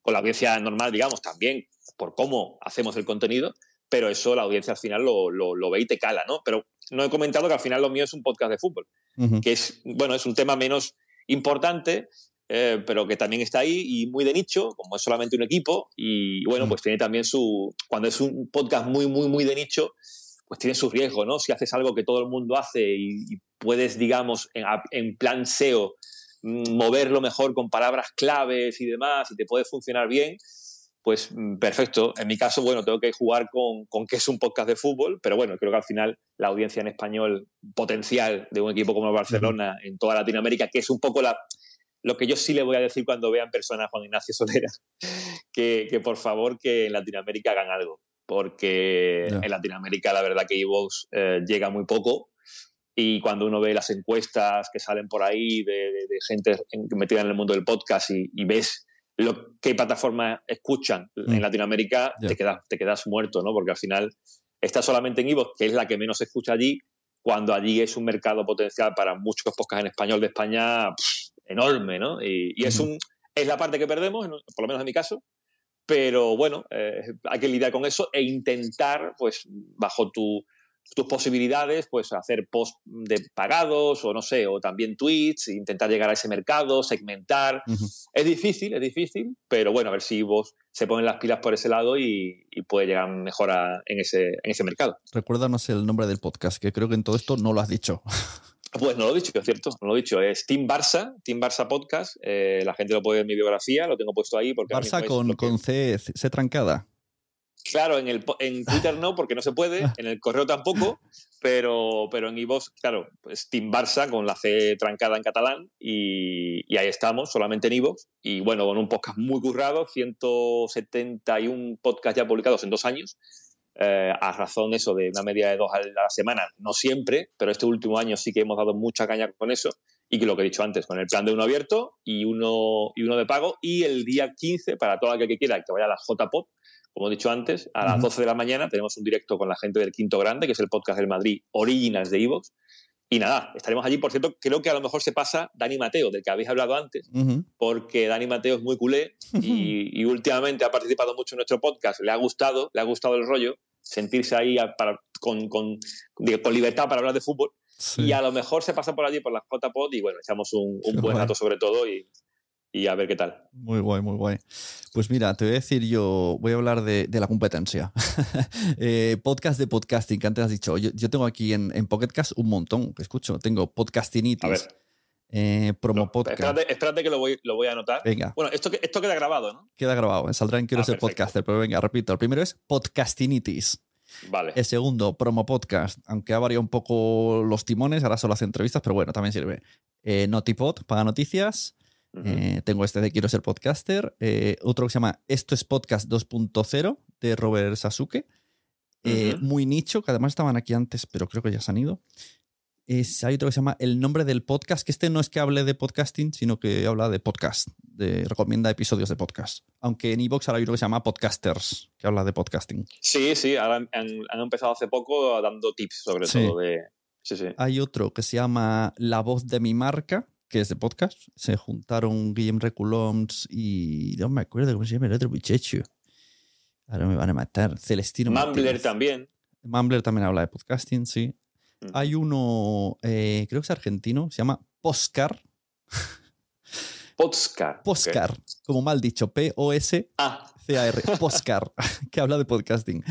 Con la audiencia normal, digamos, también por cómo hacemos el contenido, pero eso la audiencia al final lo, ve y te cala, ¿no? Pero no he comentado que al final lo mío es un podcast de fútbol, que es, bueno, es un tema menos importante, eh, pero que también está ahí y muy de nicho, como es solamente un equipo. Y bueno, pues tiene también su. Cuando es un podcast muy, muy, muy de nicho, pues tiene su riesgo, ¿no? Si haces algo que todo el mundo hace y, puedes, digamos, en, plan SEO, mm, moverlo mejor con palabras claves y demás, y te puede funcionar bien, pues mm, perfecto. En mi caso, bueno, tengo que jugar con, con, que es un podcast de fútbol, pero bueno, creo que al final la audiencia en español potencial de un equipo como el Barcelona en toda Latinoamérica, que es un poco la, lo que yo sí le voy a decir cuando vean personas a Juan Ignacio Solera, que, que, por favor que en Latinoamérica hagan algo, porque en Latinoamérica la verdad que Evox eh, llega muy poco y cuando uno ve las encuestas que salen por ahí de, gente metida en el mundo del podcast y, ves lo, qué plataformas escuchan en mm. Latinoamérica, te, quedas, te quedas muerto, ¿no? Porque al final está solamente en Evox, que es la que menos se escucha allí, cuando allí es un mercado potencial para muchos podcasts en español de España enorme, ¿no? Y, es, un, es la parte que perdemos, por lo menos en mi caso, pero bueno, eh, hay que lidiar con eso e intentar, pues, bajo tu, tus posibilidades, pues hacer post de pagados o no sé, o también tweets, intentar llegar a ese mercado, segmentar. Es difícil, es difícil, pero bueno, a ver si vos se ponen las pilas por ese lado y, puede llegar mejor en, ese, en ese mercado. Recuérdanos el nombre del podcast, que creo que en todo esto no lo has dicho. Pues no lo he dicho, es cierto, no lo he dicho. Es Team Barça, Team Barça Podcast. Eh, la gente lo puede ver en mi biografía, lo tengo puesto ahí. Porque Barça con, con C, C, trancada. Claro, en, el, en Twitter no, porque no se puede, en el correo tampoco, pero, pero en iVoox, claro, pues Team Barça con la C trancada en catalán y, ahí estamos, solamente en iVoox. Y bueno, con un podcast muy currado, 171 podcasts ya publicados en dos años eh, a razón eso de una media de dos a la semana, no siempre, pero este último año sí que hemos dado mucha caña con eso. Y que lo que he dicho antes, con el plan de uno abierto y uno, y uno de pago. Y el día 15 para todo aquel que quiera que vaya a la JPOP, como he dicho antes, a las 12 de la mañana tenemos un directo con la gente del Quinto Grande, que es el podcast del Madrid Originals de Evox. Y nada, estaremos allí. Por cierto, creo que a lo mejor se pasa Dani Mateo, del que habéis hablado antes, porque Dani Mateo es muy culé y, últimamente ha participado mucho en nuestro podcast. Le ha gustado, le ha gustado el rollo, sentirse ahí con, con, libertad para hablar de fútbol. Y a lo mejor se pasa por allí, por la JPod, y bueno, echamos un, buen rato sobre todo y, y a ver qué tal. Muy guay, muy guay. Pues mira, te voy a decir yo, voy a hablar de, la competencia. Eh, podcast de podcasting, que antes has dicho. Yo, tengo aquí en, en Pocketcast un montón que escucho. Tengo Podcastinitis. A ver. Eh, promo podcast. Espérate, que lo voy, lo voy, a anotar. Venga. Bueno, esto, esto queda grabado, ¿no? Queda grabado. Saldrá en Quiero ah, ser podcaster. Pero venga, repito. El primero es Podcastinitis. Vale. El segundo, promo podcast. Aunque ha variado un poco los timones, ahora solo hace entrevistas, pero bueno, también sirve. Eh, Notipod para noticias. Eh, tengo este de Quiero ser podcaster. Eh, otro que se llama Esto es Podcast 2.0 de Robert Sasuke. Eh, muy nicho, que además estaban aquí antes, pero creo que ya se han ido. Es, hay otro que se llama El nombre del podcast, que este no es que hable de podcasting, sino que habla de podcast, de, recomienda episodios de podcast. Aunque en Evox ahora hay otro que se llama Podcasters, que habla de podcasting. Sí, sí, ahora han, empezado hace poco dando tips sobre todo de... Sí, sí. Hay otro que se llama La voz de mi marca, que es de podcast. Se juntaron Guillem Reculoms y no me acuerdo cómo se llama el otro muchacho. Ahora me van a matar. Celestino. Mumbler también. Mumbler también habla de podcasting, sí. Mm. Hay uno, eh, creo que es argentino, se llama Poscar. Poscar. Poscar, como mal dicho, P-O-S-C-A-R. Poscar, que habla de podcasting.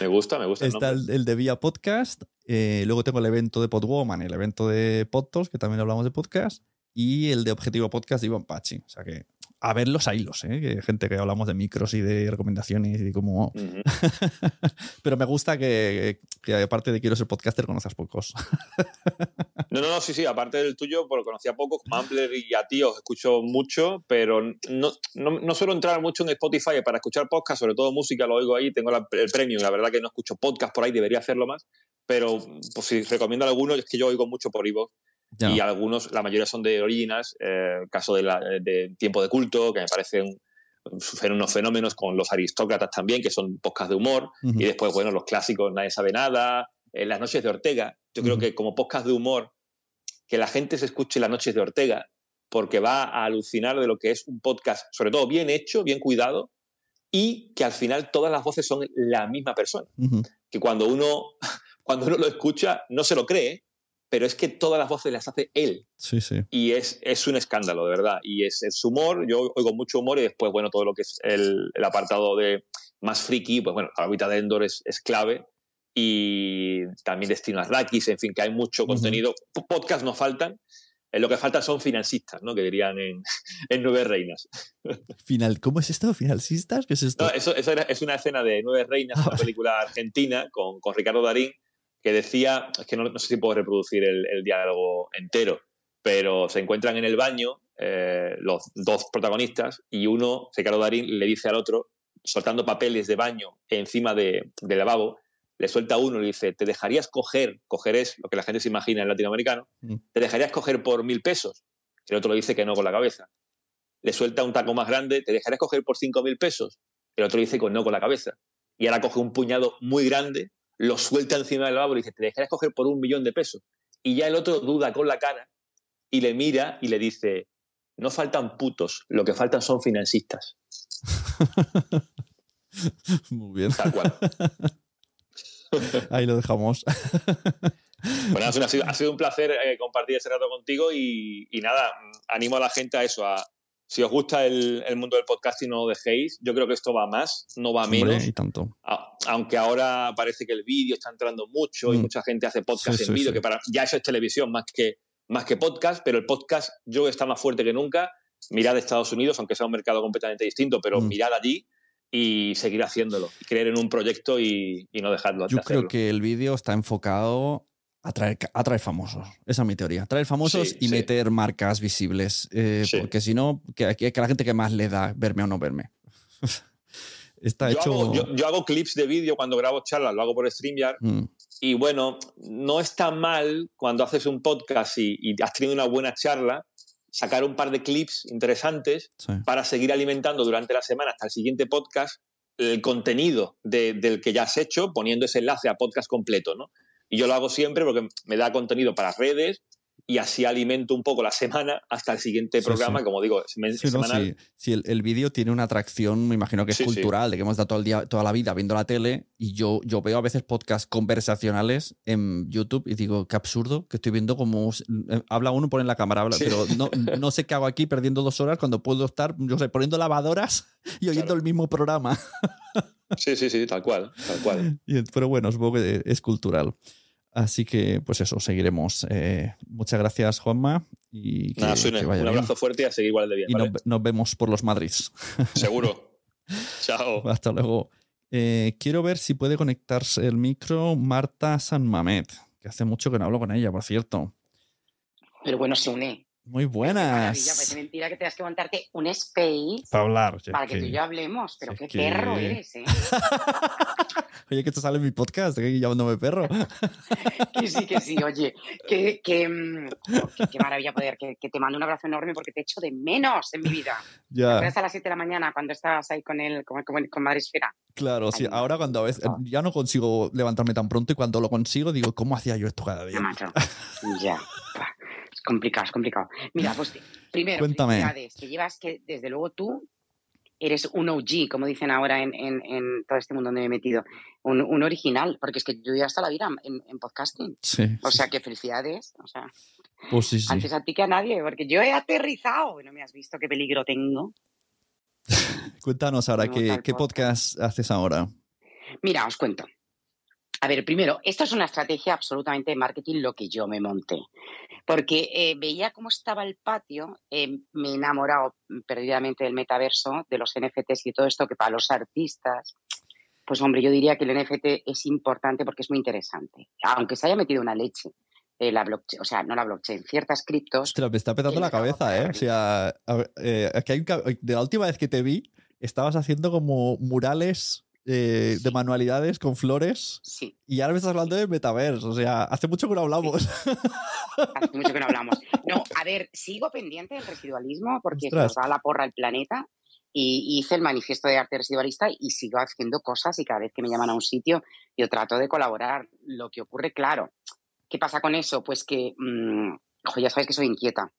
Me gusta, me gusta. Está el, de Vía Podcast. Eh, luego tengo el evento de Podwoman, el evento de Podtos, que también hablamos de podcast. Y el de Objetivo Podcast de Iván Pachi. O sea que a ver los hilos, ¿eh? gente que hablamos de micros y de recomendaciones y de cómo. Pero me gusta que, aparte de quiero ser podcaster, conozcas pocos. no, no, no, sí, sí, aparte del tuyo, porque conocía poco, Mumbler y a ti os escucho mucho, pero no, no, suelo entrar mucho en Spotify para escuchar podcast, sobre todo música, lo oigo ahí, tengo el premium, la verdad que no escucho podcast por ahí, debería hacerlo más, pero pues, si recomiendo alguno, es que yo oigo mucho por y algunos, la mayoría son de Originals, eh, caso de, la, de, Tiempo de Culto, que me parecen unos fenómenos con los aristócratas también, que son podcast de humor, y después, bueno, los clásicos, Nadie sabe nada, eh, Las noches de Ortega. Yo creo que como podcast de humor, que la gente se escuche Las noches de Ortega, porque va a alucinar de lo que es un podcast, sobre todo bien hecho, bien cuidado, y que al final todas las voces son la misma persona. Que cuando uno, cuando uno lo escucha, no se lo cree, pero es que todas las voces las hace él. Sí, sí. Y es, es un escándalo, de verdad. Y es, su humor, yo oigo mucho humor y después, bueno, todo lo que es el, apartado de más friki, pues bueno, la órbita de Endor es, es clave. Y también Destino a Rakis, en fin, que hay mucho contenido. Podcasts no faltan. Eh, lo que falta son financistas, ¿no? Que dirían en, en Nueve Reinas. Final, ¿Cómo es esto? ¿Financistas? ¿Qué es esto? No, eso, es una escena de Nueve Reinas, una película argentina con, con Ricardo Darín, que decía, es que no, sé si puedo reproducir el, diálogo entero, pero se encuentran en el baño eh, los dos protagonistas y uno, Ricardo Darín, le dice al otro, soltando papeles de baño encima de, del lavabo, le suelta uno y le dice, ¿te dejarías coger, coger es lo que la gente se imagina en latinoamericano, mm. ¿te dejarías coger por mil pesos? El otro le dice que no con la cabeza. Le suelta un taco más grande, ¿te dejarías coger por cinco mil pesos? El otro le dice que no con la cabeza. Y ahora coge un puñado muy grande lo suelta encima del lavabo y dice, te dejaré coger por un millón de pesos. Y ya el otro duda con la cara y le mira y le dice, no faltan putos, lo que faltan son financistas. Muy bien. Tal cual. Ahí lo dejamos. Bueno, ha sido, un placer eh, compartir ese rato contigo y, nada, animo a la gente a eso, a, si os gusta el, mundo del podcasting, no lo dejéis. Yo creo que esto va más, no va menos. y tanto. aunque ahora parece que el vídeo está entrando mucho y mm. mucha gente hace podcast en vídeo, que para ya eso es televisión más que, más que podcast, pero el podcast yo está más fuerte que nunca. Mirad Estados Unidos, aunque sea un mercado completamente distinto, pero mm. mirad allí y seguir haciéndolo. Creer en un proyecto y, no dejarlo. Yo creo que el vídeo está enfocado Atraer, atraer, famosos. Esa es mi teoría. Atraer famosos y meter marcas visibles. Eh, porque si no, que, que, la gente que más le da verme o no verme. Está yo, hecho... hago, yo, hago clips de vídeo cuando grabo charlas, lo hago por StreamYard. Mm. Y bueno, no está mal cuando haces un podcast y, has tenido una buena charla, sacar un par de clips interesantes para seguir alimentando durante la semana hasta el siguiente podcast el contenido del que ya has hecho, poniendo ese enlace a podcast completo, ¿no? Y yo lo hago siempre porque me da contenido para redes, y así alimento un poco la semana hasta el siguiente programa, como digo, semanal. Si el, vídeo tiene una atracción, me imagino que es cultural, de que hemos estado todo el día, toda la vida viendo la tele y yo, yo veo a veces podcasts conversacionales en YouTube y digo, qué absurdo, que estoy viendo como eh, habla uno, pone la cámara, habla, pero no, no, sé qué hago aquí perdiendo dos horas cuando puedo estar, yo sé, poniendo lavadoras y oyendo el mismo programa. Sí, sí, sí, tal cual, tal cual. pero bueno, supongo que es cultural. Así que, pues eso, seguiremos. Eh, muchas gracias, Juanma. Y que, un abrazo fuerte y a seguir igual de bien. Y nos, vemos por los Madrids. Seguro. Chao. Hasta luego. Eh, quiero ver si puede conectarse el micro Marta San Mamet, que hace mucho que no hablo con ella, por cierto. Pero bueno, se une. Muy buenas. Parece mentira que tengas que montarte un space para hablar. Para que, tú y yo hablemos. Pero qué perro eres, ¿eh? oye, que esto sale en mi podcast, que llamándome perro. que sí, que sí, oye. Que, que, mm, qué maravilla poder, que, te mando un abrazo enorme porque te echo de menos en mi vida. Ya. a las 7 de la mañana cuando estabas ahí con él, con, con, Madre Esfera. Claro, sí. Ahora cuando a veces ya no consigo levantarme tan pronto y cuando lo consigo digo, ¿cómo hacía yo esto cada día? ya complicado, es complicado. Mira, pues primero, Cuéntame. que llevas que desde luego tú eres un OG, como dicen ahora en, todo este mundo donde me he metido, un, original, porque es que yo ya hasta la vida en, podcasting. Sí. O sea, que felicidades. O sea, pues sí, sí. antes a ti que a nadie, porque yo he aterrizado y no me has visto qué peligro tengo. Cuéntanos ahora, ¿qué, ¿qué podcast haces ahora? Mira, os cuento. A ver, primero, esto es una estrategia absolutamente de marketing lo que yo me monté, porque eh, veía cómo estaba el patio, eh, me he enamorado perdidamente del metaverso, de los NFTs y todo esto que para los artistas, pues hombre, yo diría que el NFT es importante porque es muy interesante, aunque se haya metido una leche. Eh, la blockchain, o sea, no la blockchain, ciertas criptos. Ostras, me está petando la cabeza, ¿eh? O sea, de la última vez que te vi, estabas haciendo como murales eh, de manualidades con flores. Sí. Y ahora me estás hablando de metaverso. O sea, hace mucho que no hablamos. Hace mucho que no hablamos. No, a ver, sigo pendiente del residualismo porque nos va la porra el planeta. Y hice el manifiesto de arte residualista y sigo haciendo cosas y cada vez que me llaman a un sitio yo trato de colaborar. Lo que ocurre, claro, ¿qué pasa con eso? Pues que, mmm, ya sabes que soy inquieta.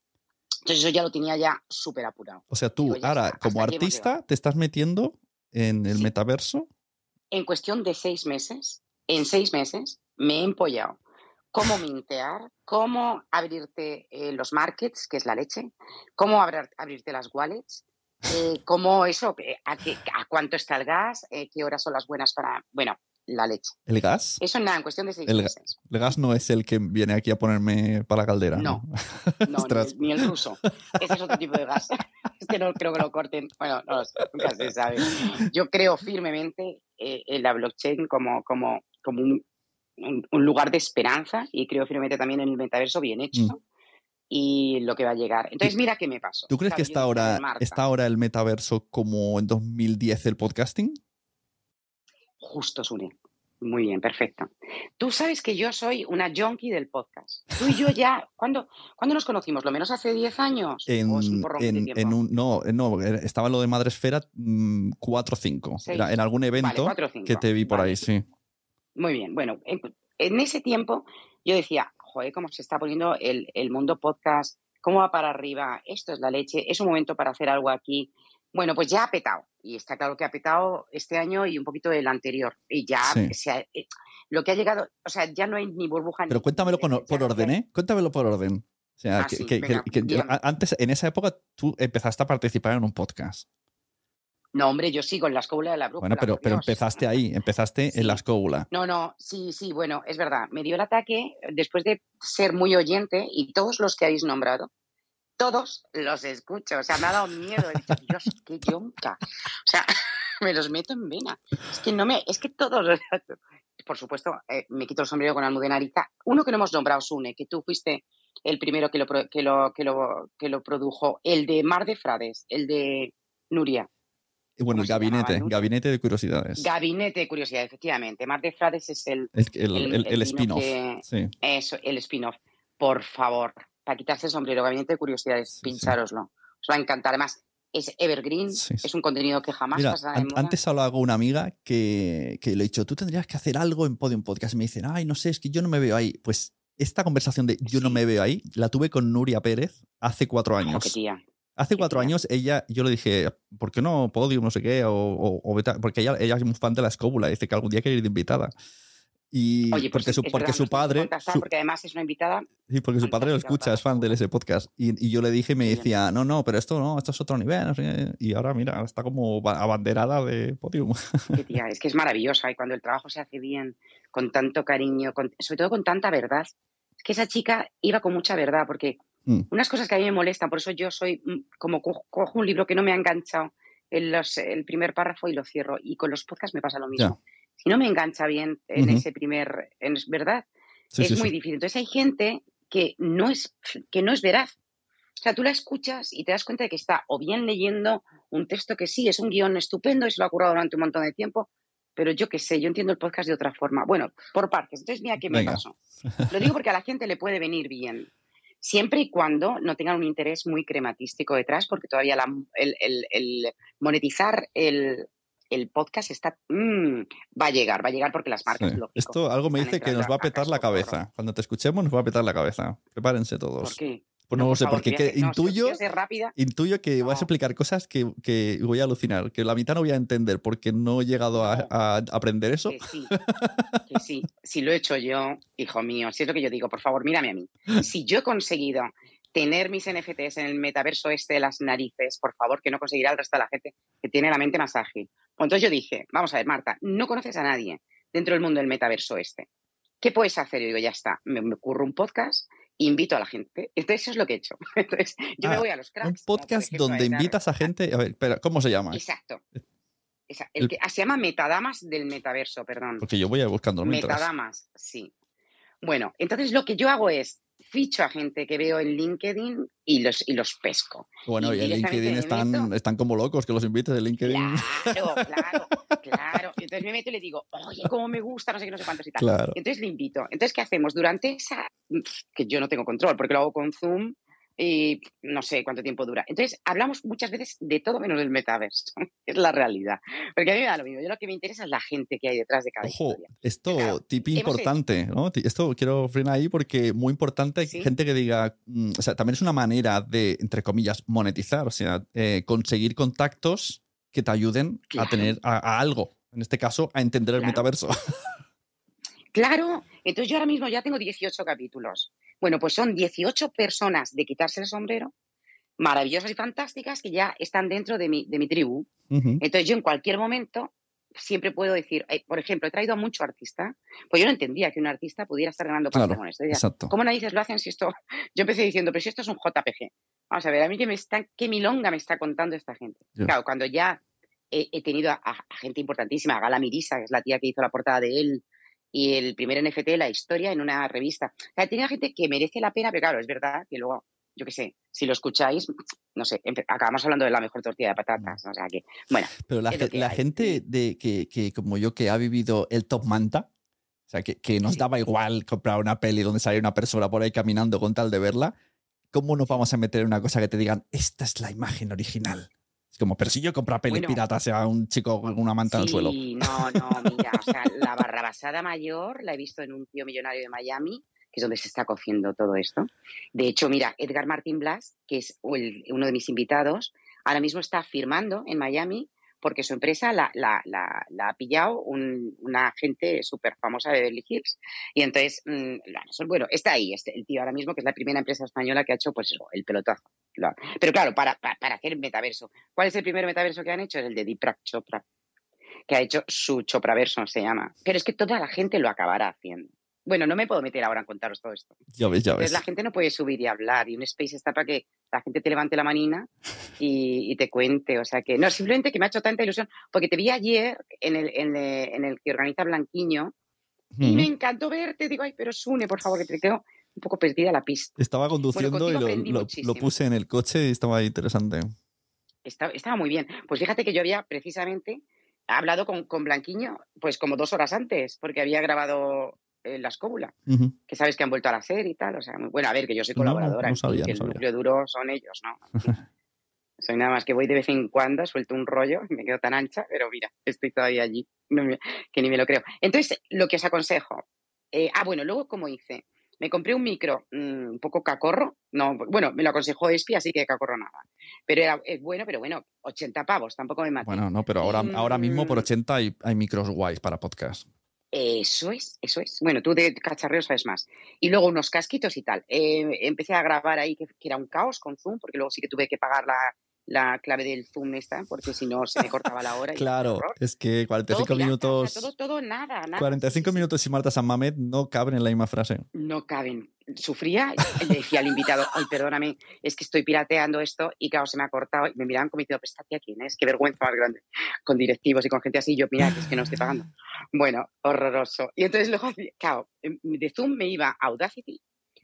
Entonces eso ya lo tenía ya súper apurado. O sea, tú ahora, como artista, te estás metiendo en el metaverso en cuestión de seis meses, en seis meses, me he empollado. Cómo mintear, cómo abrirte eh, los markets, que es la leche, cómo abrirte las wallets, eh, cómo eso, eh, a, a, cuánto está el gas, qué horas son las buenas para... Bueno, la leche. ¿El gas? Eso nada, en cuestión de seis el, meses. El gas no es el que viene aquí a ponerme para la caldera. No, no, ni, el, ruso. Ese es otro tipo de gas. es que no creo que lo corten. Bueno, no nunca se sabe. Yo creo firmemente eh, en la blockchain como, como, como un, un, lugar de esperanza y creo firmemente también en el metaverso bien hecho. Mm. Y lo que va a llegar. Entonces, mira qué me pasó. ¿Tú crees que está ahora, está ahora el metaverso como en 2010 el podcasting? Justo, Sune. Muy bien, perfecto. Tú sabes que yo soy una junkie del podcast. Tú y yo ya, ¿cuándo, nos conocimos? ¿Lo menos hace 10 años? En, un, no, no, estaba lo de Madre Esfera 4 mm, o 5. en algún evento que te vi por ahí, sí. Muy bien, bueno, en, ese tiempo yo decía, joder, cómo se está poniendo el, el mundo podcast, cómo va para arriba, esto es la leche, es un momento para hacer algo aquí. Bueno, pues ya ha petado. Y está claro que ha petado este año y un poquito el anterior. Y ya eh, lo que ha llegado, o sea, ya no hay ni burbuja Pero cuéntamelo por orden, ¿eh? Cuéntamelo por orden. O sea, ah, que, antes, en esa época, tú empezaste a participar en un podcast. No, hombre, yo sigo en la escóbula de la brújula. Bueno, pero, pero empezaste ahí, empezaste en la escóbula. No, no, sí, sí, bueno, es verdad. Me dio el ataque después de ser muy oyente y todos los que habéis nombrado, todos los escucho. O sea, me ha dado miedo. He dicho, Dios, qué yonca. O sea, me los meto en vena. Es que no me, es que todos, por supuesto, eh, me quito el sombrero con Almudenariza. Uno que no hemos nombrado, Sune, que tú fuiste el primero que lo, que lo, que lo, que lo produjo, el de Mar de Frades, el de Nuria. Bueno, el gabinete, gabinete de curiosidades. Gabinete de curiosidades, efectivamente. Mar de Frades es el, el, el, spin-off. Sí. Eso, el spin-off. Por favor, para quitarse el sombrero, gabinete de curiosidades, pinchároslo. Os va a encantar. Además, es evergreen, es un contenido que jamás pasa de moda. Antes hablaba con una amiga que, que le he dicho, tú tendrías que hacer algo en Podium Podcast. Y me dicen, ay, no sé, es que yo no me veo ahí. Pues esta conversación de yo no me veo ahí, la tuve con Nuria Pérez hace cuatro años. Hace cuatro años ella, yo le dije, ¿por qué no Podium, no sé qué? O, porque ella, ella es un fan de la escóbula, dice que algún día quiere ir de invitada. Y Oye, pues porque, su, porque su padre. porque además es una invitada. Sí, porque su padre lo escucha, es fan de ese podcast. Y, yo le dije y me decía, no, no, pero esto no, esto es otro nivel. Y ahora, mira, está como abanderada de podium. tía, es que es maravillosa. Y cuando el trabajo se hace bien, con tanto cariño, sobre todo con tanta verdad. Es que esa chica iba con mucha verdad, porque mm. unas cosas que a mí me molestan, por eso yo soy mm, como cojo un libro que no me ha enganchado en los, el primer párrafo y lo cierro. Y con los podcasts me pasa lo mismo si no me engancha bien en ese primer, en, ¿verdad? es muy difícil. Entonces hay gente que no es, que no es veraz. O sea, tú la escuchas y te das cuenta de que está o bien leyendo un texto que sí, es un guion estupendo y se lo ha curado durante un montón de tiempo, pero yo qué sé, yo entiendo el podcast de otra forma. Bueno, por partes. Entonces, mira qué me pasó. Lo digo porque a la gente le puede venir bien, siempre y cuando no tengan un interés muy crematístico detrás, porque todavía el, el, monetizar el, el podcast está mm, va a llegar, va a llegar porque las marcas Esto algo me dice que nos va a petar la cabeza. Cuando te escuchemos nos va a petar la cabeza. Prepárense todos. ¿Por qué? Pues no, lo sé, porque intuyo, intuyo que vas a explicar cosas que, voy a alucinar, que la mitad no voy a entender porque no he llegado a, aprender eso. Que sí, que sí, si lo he hecho yo, hijo mío, si es lo que yo digo, por favor, mírame a mí. Si yo he conseguido tener mis NFTs en el metaverso este de las narices, por favor, que no conseguirá el resto de la gente que tiene la mente más ágil. Entonces yo dije, vamos a ver, Marta, no conoces a nadie dentro del mundo del metaverso este. ¿Qué puedes hacer? Yo digo, ya está, me, ocurre un podcast, invito a la gente. Entonces eso es lo que he hecho. Entonces yo me ah, voy a los cracks. Un podcast donde invitas a gente, a ver, espera, ¿cómo se llama? Exacto. El que, ah, se llama Metadamas del Metaverso, perdón. Porque yo voy a buscando Metadamas, sí. Bueno, entonces lo que yo hago es ficho a gente que veo en LinkedIn y los, y los pesco. Bueno, y, en LinkedIn están, están como locos que los invites en LinkedIn. Claro, claro, claro. Entonces me meto y le digo, oye, cómo me gusta, no sé qué, no sé cuántos y tal. Entonces le invito. Entonces, ¿qué hacemos? Durante esa, que yo no tengo control, porque lo hago con Zoom, y no sé cuánto tiempo dura. Entonces, hablamos muchas veces de todo menos del metaverso, es la realidad. Porque a mí me da lo mismo, yo lo que me interesa es la gente que hay detrás de cada Ojo, Esto, tip importante, ¿no? Esto quiero frenar ahí porque muy importante, gente que diga, mm, o sea, también es una manera de, entre comillas, monetizar, o sea, eh, conseguir contactos que te ayuden a tener a, algo, en este caso, a entender el metaverso. Claro, entonces yo ahora mismo ya tengo 18 capítulos. Bueno, pues son 18 personas de quitarse el sombrero, maravillosas y fantásticas, que ya están dentro de mi, de mi tribu. Entonces yo en cualquier momento siempre puedo decir, eh, por ejemplo, he traído a mucho artista, pues yo no entendía que un artista pudiera estar ganando claro, con esto. exacto. ¿Cómo narices lo hacen si esto? Yo empecé diciendo, pero si esto es un JPG. Vamos a ver, a mí que me está, qué milonga me está contando esta gente. Claro, cuando ya he, tenido a, gente importantísima, a Gala Mirisa, que es la tía que hizo la portada de él, y el primer NFT, la historia, en una revista. O sea, tiene gente que merece la pena, pero claro, es verdad que luego, yo qué sé, si lo escucháis, no sé, acabamos hablando de la mejor tortilla de patatas. O sea que, bueno. Pero la, gente de que, que, como yo, que ha vivido el top manta, o sea, que, que nos daba igual comprar una peli donde salía una persona por ahí caminando con tal de verla, ¿cómo nos vamos a meter en una cosa que te digan, esta es la imagen original? Como, pero si yo compro peli pirata, sea un chico con una manta en el suelo. No, no, mira, o sea, la barrabasada mayor la he visto en un tío millonario de Miami, que es donde se está cociendo todo esto. De hecho, mira, Edgar Martín Blas, que es uno de mis invitados, ahora mismo está firmando en Miami porque su empresa la, ha pillado una gente súper famosa de Beverly Hills. Y entonces, mm, bueno, está ahí, este, el tío ahora mismo, que es la primera empresa española que ha hecho pues el pelotazo. Pero claro, para, para, hacer metaverso. ¿Cuál es el primer metaverso que han hecho? Es el de Deepak Chopra, que ha hecho su Chopraverso, se llama. Pero es que toda la gente lo acabará haciendo. Bueno, no me puedo meter ahora en contaros todo esto. Ya ves, ya ves. Entonces la gente no puede subir y hablar y un space está para que la gente te levante la manina y, te cuente. O sea que, no, simplemente que me ha hecho tanta ilusión, porque te vi ayer en el, en el, que organiza Blanquiño y me encantó verte. Digo, ay, pero Sune, por favor, que te quedo un poco perdida la pista. Estaba conduciendo y lo, puse en el coche y estaba interesante. estaba muy bien. Pues fíjate que yo había precisamente hablado con, con Blanquiño, pues como dos horas antes, porque había grabado eh, La Escóbula, que sabes que han vuelto a hacer y tal. O sea, bueno, a ver, que yo soy colaboradora, y el núcleo duro son ellos, ¿no? soy nada más que voy de vez en cuando, suelto un rollo y me quedo tan ancha, pero mira, estoy todavía allí, que ni me lo creo. Entonces, lo que os aconsejo, eh, ah, bueno, luego como hice, me compré un micro mm, un poco cacorro, no, bueno, me lo aconsejó Espi, así que cacorro nada. Pero era bueno, pero bueno, 80 pavos, tampoco me maté. Bueno, no, pero ahora, ahora mismo por 80 mm. hay, hay micros guays para podcast. Eso es, eso es. Bueno, tú de cacharreo sabes más. Y luego unos casquitos y tal. Eh, empecé a grabar ahí que, era un caos con Zoom, porque luego sí que tuve que pagar la, la clave del Zoom esta, porque si no se me cortaba la hora. claro, es que 45 minutos. todo, todo, nada, nada. 45 minutos y Marta San Mamet no caben en la misma frase. No caben. Sufría y le decía al invitado, ay, perdóname, es que estoy pirateando esto y claro, se me ha cortado. Y me miraban como diciendo, ¿pero quién es? Qué vergüenza más grande. Con directivos y con gente así, yo, mira, que es que no estoy pagando. Bueno, horroroso. Y entonces luego, claro, em, de Zoom me iba a Audacity,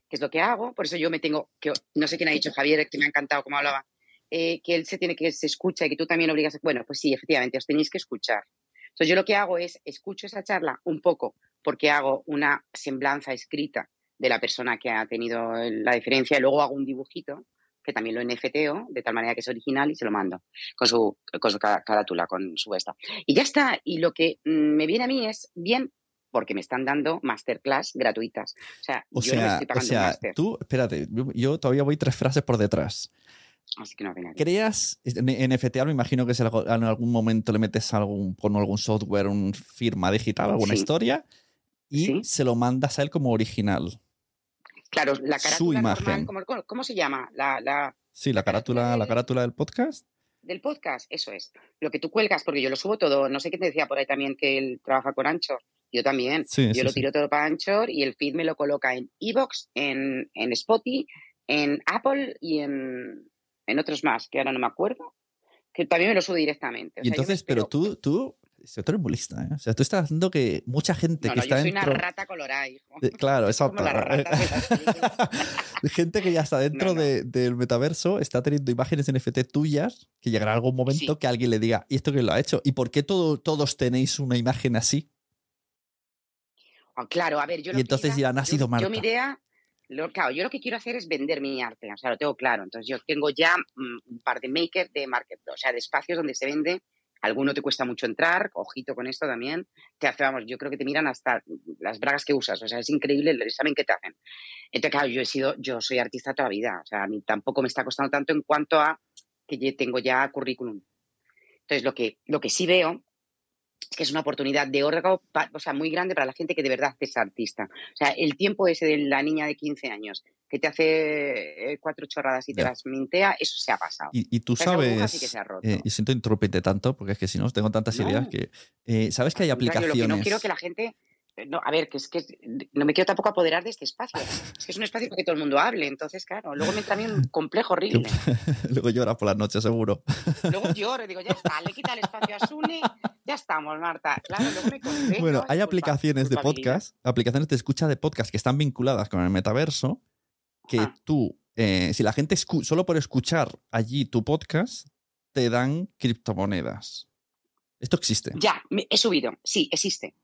que es lo que hago, por eso yo me tengo, que no sé quién ha dicho Javier, que me ha encantado cómo hablaba eh, que él se tiene que se escucha y que tú también obligas. Bueno, pues sí, efectivamente, os tenéis que escuchar. Entonces yo lo que hago es escucho esa charla un poco porque hago una semblanza escrita de la persona que ha tenido la diferencia y luego hago un dibujito que también lo NFTO de tal manera que es original y se lo mando con su, con su carátula, con su esta. Y ya está. Y lo que mm, me viene a mí es bien porque me están dando masterclass gratuitas. O sea, yo no estoy pagando o sea, tú, espérate, yo todavía voy tres frases por detrás. Así que no ¿Creas en FTA? Me imagino que si en algún momento le metes algún, con algún software, una firma digital, alguna historia, y se lo mandas a él como original. Claro, la carátula Su imagen. ¿cómo, se llama? La, sí, la carátula, la carátula del podcast. Del podcast, eso es. Lo que tú cuelgas, porque yo lo subo todo. No sé qué te decía por ahí también que él trabaja con Anchor. Yo también. yo lo tiro todo para Anchor y el feed me lo coloca en Evox, en, en Spotify, en Apple y en, en otros más, que ahora no me acuerdo, que también me lo subo directamente. y entonces, pero tú, tú, tú eres muy lista, ¿eh? O sea, tú estás haciendo que mucha gente que está yo soy una rata colorada, hijo. claro, exacto. gente que ya está dentro del metaverso está teniendo imágenes NFT tuyas que llegará algún momento que alguien le diga, ¿y esto quién lo ha hecho? ¿Y por qué todo, todos tenéis una imagen así? Ah, claro, a ver, yo Y entonces dirán, ha sido Marta. Yo mi idea claro, yo lo que quiero hacer es vender mi arte, o sea, lo tengo claro. Entonces, yo tengo ya mm, un par de makers de market, o sea, de espacios donde se vende. Alguno te cuesta mucho entrar, ojito con esto también. Te hace, vamos, yo creo que te miran hasta las bragas que usas, o sea, es increíble el examen que te hacen. Entonces, claro, yo he sido, yo soy artista toda la vida, o sea, a mí tampoco me está costando tanto en cuanto a que yo tengo ya currículum. Entonces, lo que, lo que sí veo que es una oportunidad de órgano, o sea, muy grande para la gente que de verdad es artista. O sea, el tiempo ese de la niña de 15 años que te hace eh, cuatro chorradas y te las mintea, eso se ha pasado. Y, tú sabes, eh, y siento interrumpirte tanto, porque es que si no, tengo tantas ideas que... Eh, ¿Sabes que hay aplicaciones? no quiero que la gente no, a ver, que es que no me quiero tampoco apoderar de este espacio. Es que es un espacio para que todo el mundo hable. Entonces, claro, luego me entra a mí un complejo horrible. luego lloras por las noches, seguro. luego lloro y digo, ya está, le quita el espacio a Sune, ya estamos, Marta. Claro, luego me Bueno, hay aplicaciones de podcast, aplicaciones de escucha de podcast que están vinculadas con el metaverso, que ah. tú, eh, si la gente solo por escuchar allí tu podcast, te dan criptomonedas. Esto existe. Ya, he subido, sí, existe.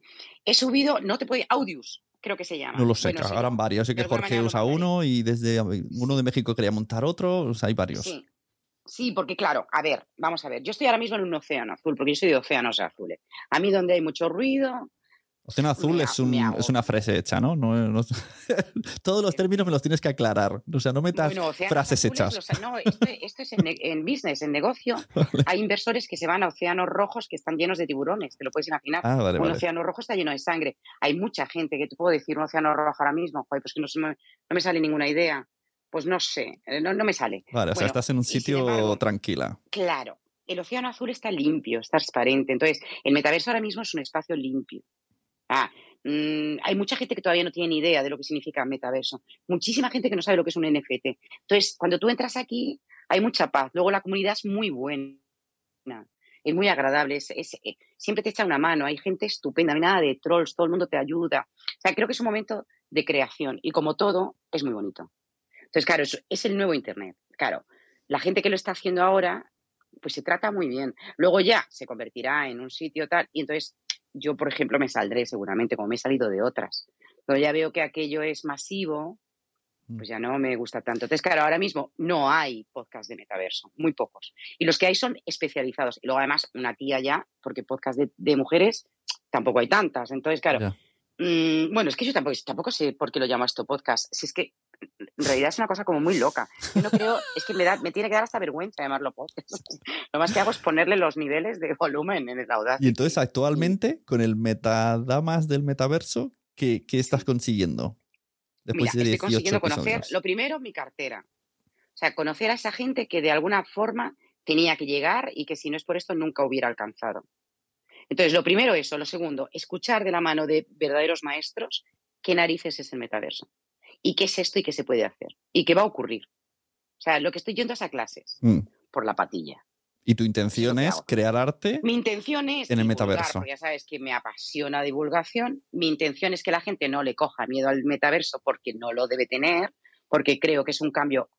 He subido, no te puede, Audius, creo que se llama. No lo sé, ahora han varios. Sé que Jorge usa uno y desde uno de México quería montar otro, o sea, hay varios. Sí. Sí, porque claro, a ver, vamos a ver, yo estoy ahora mismo en un océano azul, porque yo soy de océanos azules. A mí donde hay mucho ruido, Océano azul es, un, es, una frase hecha, ¿no? no, todos los términos me los tienes que aclarar. O sea, no metas frases hechas. no, esto, es en, business, en negocio. Hay inversores que se van a océanos rojos que están llenos de tiburones, te lo puedes imaginar. Ah, un océano rojo está lleno de sangre. Hay mucha gente que te puedo decir un océano rojo ahora mismo, pues que no, me, no me sale ninguna idea. Pues no sé, eh, no, no me sale. Vale, o sea, estás en un sitio tranquila. Claro, el océano azul está limpio, está transparente. Entonces, el metaverso ahora mismo es un espacio limpio. Ah, mm, hay mucha gente que todavía no tiene ni idea de lo que significa metaverso. Muchísima gente que no sabe lo que es un NFT. Entonces, cuando tú entras aquí, hay mucha paz. Luego la comunidad es muy buena. Es muy agradable. Es, eh, siempre te echa una mano. Hay gente estupenda. No hay nada de trolls. Todo el mundo te ayuda. O sea, creo que es un momento de creación. Y como todo, es muy bonito. Entonces, claro, es, es el nuevo Internet. Claro, la gente que lo está haciendo ahora pues se trata muy bien. Luego ya se convertirá en un sitio tal, y entonces yo, por ejemplo, me saldré seguramente, como me he salido de otras. Cuando ya veo que aquello es masivo, mm. pues ya no me gusta tanto. Entonces, claro, ahora mismo no hay podcast de metaverso, muy pocos. Y los que hay son especializados. Y luego, además, una tía ya, porque podcast de, mujeres tampoco hay tantas. Entonces, claro, mm, bueno, es que yo tampoco, tampoco sé por qué lo llamo esto podcast. Si es que en realidad es una cosa como muy loca. Yo no creo, es que me, da, me tiene que dar hasta vergüenza llamarlo podcast. Lo más que hago es ponerle los niveles de volumen en el audaz. Y entonces, actualmente, con el metadamas del metaverso, ¿qué, qué estás consiguiendo? Después Mira, estoy consiguiendo conocer, lo primero, mi cartera. O sea, conocer a esa gente que de alguna forma tenía que llegar y que si no es por esto nunca hubiera alcanzado. Entonces, lo primero eso. Lo segundo, escuchar de la mano de verdaderos maestros qué narices es el metaverso y qué es esto y qué se puede hacer y qué va a ocurrir. O sea, lo que estoy yendo es a clases mm. por la patilla. ¿Y tu intención es crear arte? Mi intención es en el metaverso. Ya sabes que me apasiona divulgación. Mi intención es que la gente no le coja miedo al metaverso porque no lo debe tener, porque creo que es un cambio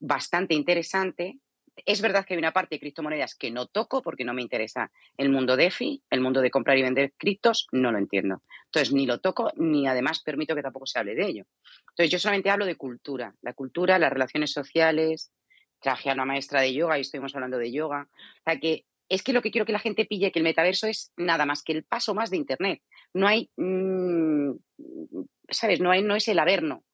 bastante interesante es verdad que hay una parte de criptomonedas que no toco porque no me interesa el mundo DeFi, el mundo de comprar y vender criptos, no lo entiendo. Entonces, ni lo toco ni además permito que tampoco se hable de ello. Entonces, yo solamente hablo de cultura, la cultura, las relaciones sociales. Traje a una maestra de yoga y estuvimos hablando de yoga. O sea, que es que lo que quiero que la gente pille que el metaverso es nada más que el paso más de Internet. No hay, mm, ¿sabes? No, hay, no es el averno.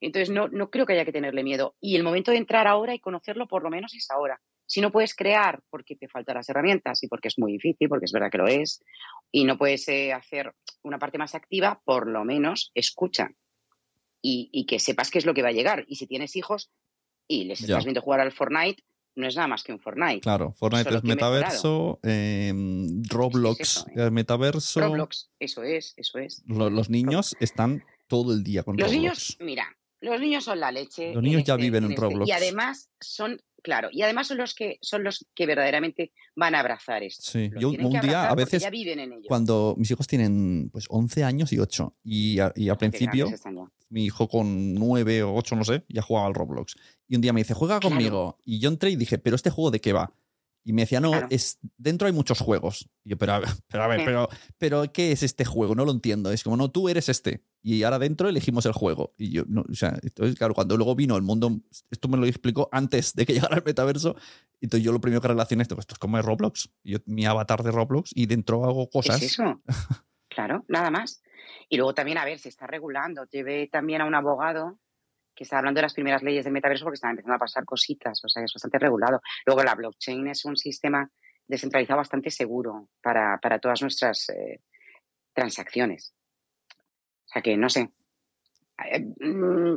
Entonces, no, no creo que haya que tenerle miedo. Y el momento de entrar ahora y conocerlo, por lo menos, es ahora. Si no puedes crear porque te faltan las herramientas y porque es muy difícil, porque es verdad que lo es, y no puedes eh, hacer una parte más activa, por lo menos escucha y, que sepas qué es lo que va a llegar. Y si tienes hijos y les estás viendo jugar al Fortnite, no es nada más que un Fortnite. Claro, Fortnite es metaverso, em, Roblox es, metaverso. Roblox, eso es, eso es. Los, niños están todo el día con Los niños, mira, los niños son la leche. Los niños ya este, viven en, este, Roblox. Y además son, claro, y además son los que son los que verdaderamente van a abrazar esto. Sí, yo un día a veces cuando mis hijos tienen pues 11 años y 8 y, y al principio mi hijo con 9 o 8 no sé, ya jugaba al Roblox. Y un día me dice, "Juega conmigo." Y yo entré y dije, "¿Pero este juego de qué va?" Y me decía, no, es, dentro hay muchos juegos. Y yo, pero a ver, pero, a ver pero, pero, ¿qué es este juego? No lo entiendo. Es como, no, tú eres este. Y ahora dentro elegimos el juego. Y yo, no, o sea, entonces, claro, cuando luego vino el mundo, esto me lo explicó antes de que llegara el metaverso. Entonces yo lo primero que relacioné esto, esto es como es Roblox. Yo, mi avatar de Roblox y dentro hago cosas. Es eso. claro, nada más. Y luego también, a ver, se está regulando. Llevé también a un abogado que está hablando de las primeras leyes del metaverso porque están empezando a pasar cositas, o sea, es bastante regulado. Luego la blockchain es un sistema descentralizado bastante seguro para, todas nuestras eh, transacciones. O sea que, no sé. Eh, mm,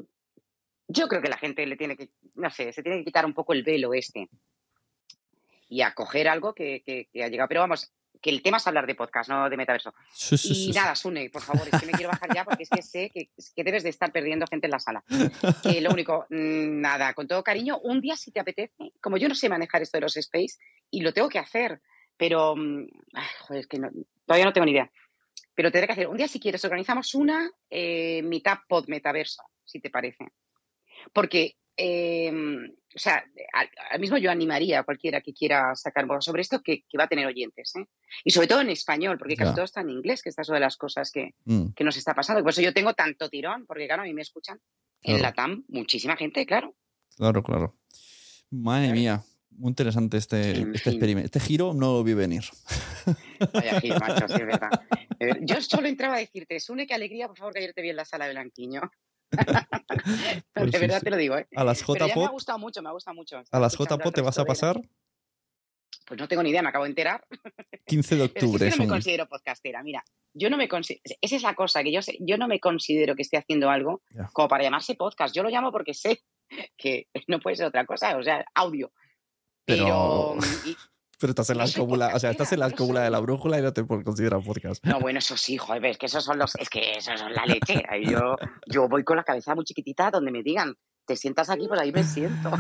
yo creo que la gente le tiene que, no sé, se tiene que quitar un poco el velo este y acoger algo que, que ha llegado. Pero vamos, que el tema es hablar de podcast, no de metaverso. y nada, Sune, por favor, es que me quiero bajar ya porque es que sé que, debes de estar perdiendo gente en la sala. lo único, mm, nada, con todo cariño, un día si te apetece, como yo no sé manejar esto de los space y lo tengo que hacer, pero mm, joder, es que todavía no tengo ni idea. Pero tendré que hacer, un día si quieres, organizamos una eh, mitad pod metaverso, si te parece. Porque Em, o sea, al, mismo yo animaría a cualquiera que quiera sacar algo sobre esto que, va a tener oyentes. ¿eh? Y sobre todo en español, porque casi todo está en inglés, que esta es una de las cosas que, mm. que, nos está pasando. Por eso yo tengo tanto tirón, porque claro, a mí me escuchan en la TAM muchísima gente, claro. Claro, claro. Madre mía, muy interesante este, este experimento. Este giro no lo vi venir. Vaya giro, macho, sí, es verdad. Eh, yo solo entraba a decirte, Sune, qué alegría, por favor, que ayer te vi en la sala de Blanquiño. Pues de verdad te lo digo, ¿eh? A las JPOT. Me ha gustado mucho, me ha gustado mucho. ¿A las JPOT te vas a pasar? Pues no tengo ni idea, me acabo de enterar. 15 de octubre. yo no me considero podcastera, mira. Yo no me considero, esa es la cosa, que yo, sé, yo no me considero que esté haciendo algo como para llamarse podcast. Yo lo llamo porque sé que no puede ser otra cosa, o sea, audio. Pero, pero estás en la escóbula, o sea, estás en la escóbula de la brújula y no te considerar podcast. No, bueno, eso sí, joder, es que esos son los, es que esos son la leche. Yo, yo voy con la cabeza muy chiquitita donde me digan, te sientas aquí, pues ahí me siento.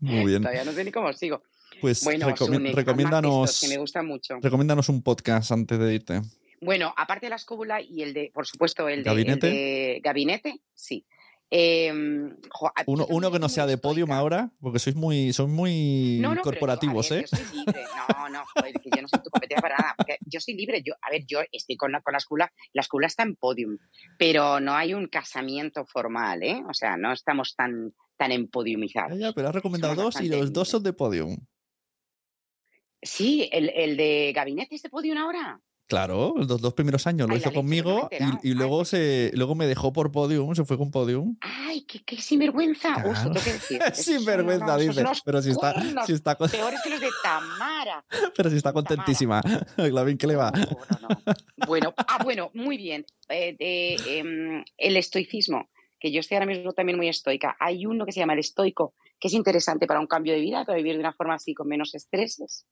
Muy bien. Todavía no sé ni cómo sigo. Pues bueno, recomiéndanos, que me gusta mucho. recomiéndanos un podcast antes de irte. Bueno, aparte de la escóbula y el de, por supuesto, el de ¿Gabinete? sí. Em, uno, uno que no sea de podium ahora, porque sois muy, sois muy corporativos, ¿eh? Yo soy libre. No, no, joder, que yo no soy tu competencia para nada. yo soy libre. Yo, a ver, yo estoy con la, con la escuela, la escuela está en podium, pero no hay un casamiento formal, ¿eh? O sea, no estamos tan, tan empodiumizados. Ya, pero has recomendado dos y los dos son de podium. Sí, el, el de gabinete es de podium ahora. Claro, los dos primeros años lo hizo conmigo y, luego se luego me dejó por podium, se fue con podium. Ay, qué, sinvergüenza. Claro. que decir. sinvergüenza, dice. Pero si está, si está peores que los de Tamara. Pero si está contentísima. La bien que le va. bueno, ah, bueno, muy bien. Eh, em, el estoicismo, que yo estoy ahora mismo también muy estoica. Hay uno que se llama el estoico, que es interesante para un cambio de vida, para vivir de una forma así con menos estreses.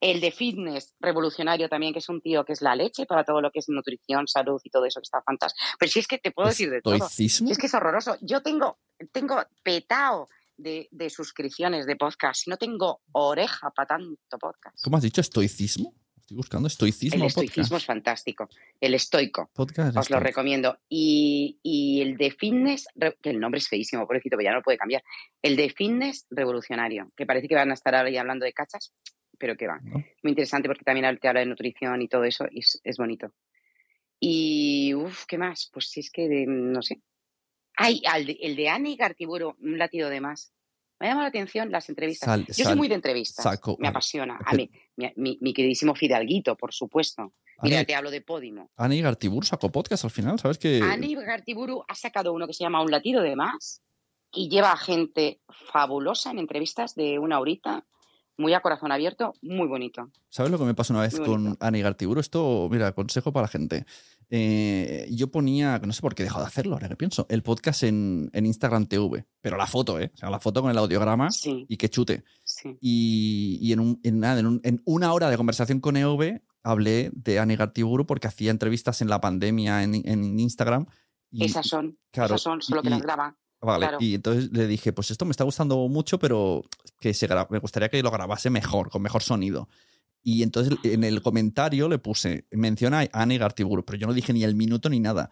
El de fitness revolucionario también, que es un tío que es la leche para todo lo que es nutrición, salud y todo eso que está fantástico. Pero si es que te puedo decir de todo. Si es que es horroroso. Yo tengo, tengo petao de, suscripciones de podcast. No tengo oreja para tanto podcast. ¿Cómo has dicho? ¿Estoicismo? Estoy buscando estoicismo. El estoicismo es fantástico. El estoico. Os lo recomiendo. Y, y, el de fitness, que el nombre es feísimo, pobrecito, pero ya no lo puede cambiar. El de fitness revolucionario, que parece que van a estar ahora ya hablando de cachas pero que va. Muy interesante porque también te habla de nutrición y todo eso y es, bonito. Y, uff, ¿qué más? Pues si es que, no sé. Ay, el de Anne Gartiburo, un latido de más. Me llama la atención las entrevistas. Yo soy muy de entrevistas. me apasiona. A mí, mi, mi, queridísimo Fidalguito, por supuesto. Mira, te hablo de Podimo. Ani Gartiburu sacó podcast al final, ¿sabes qué? Ani Gartiburu ha sacado uno que se llama Un latido de más y lleva a gente fabulosa en entrevistas de una horita muy a corazón abierto, muy bonito. ¿Sabes lo que me pasó una vez con Ani Gartiburu? Esto, mira, consejo para la gente. Eh, yo ponía, no sé por qué he dejado de hacerlo, ahora que pienso, el podcast en, Instagram TV, pero la foto, ¿eh? O sea, la foto con el audiograma y que chute. Y, en, en, una hora de conversación con EV hablé de Ani Gartiburu porque hacía entrevistas en la pandemia en, Instagram. esas son, esas son, solo que las graba. Vale, y entonces le dije, pues esto me está gustando mucho, pero que se me gustaría que lo grabase mejor, con mejor sonido. Y entonces en el comentario le puse, menciona a Anne Gartiburu, pero yo no dije ni el minuto ni nada.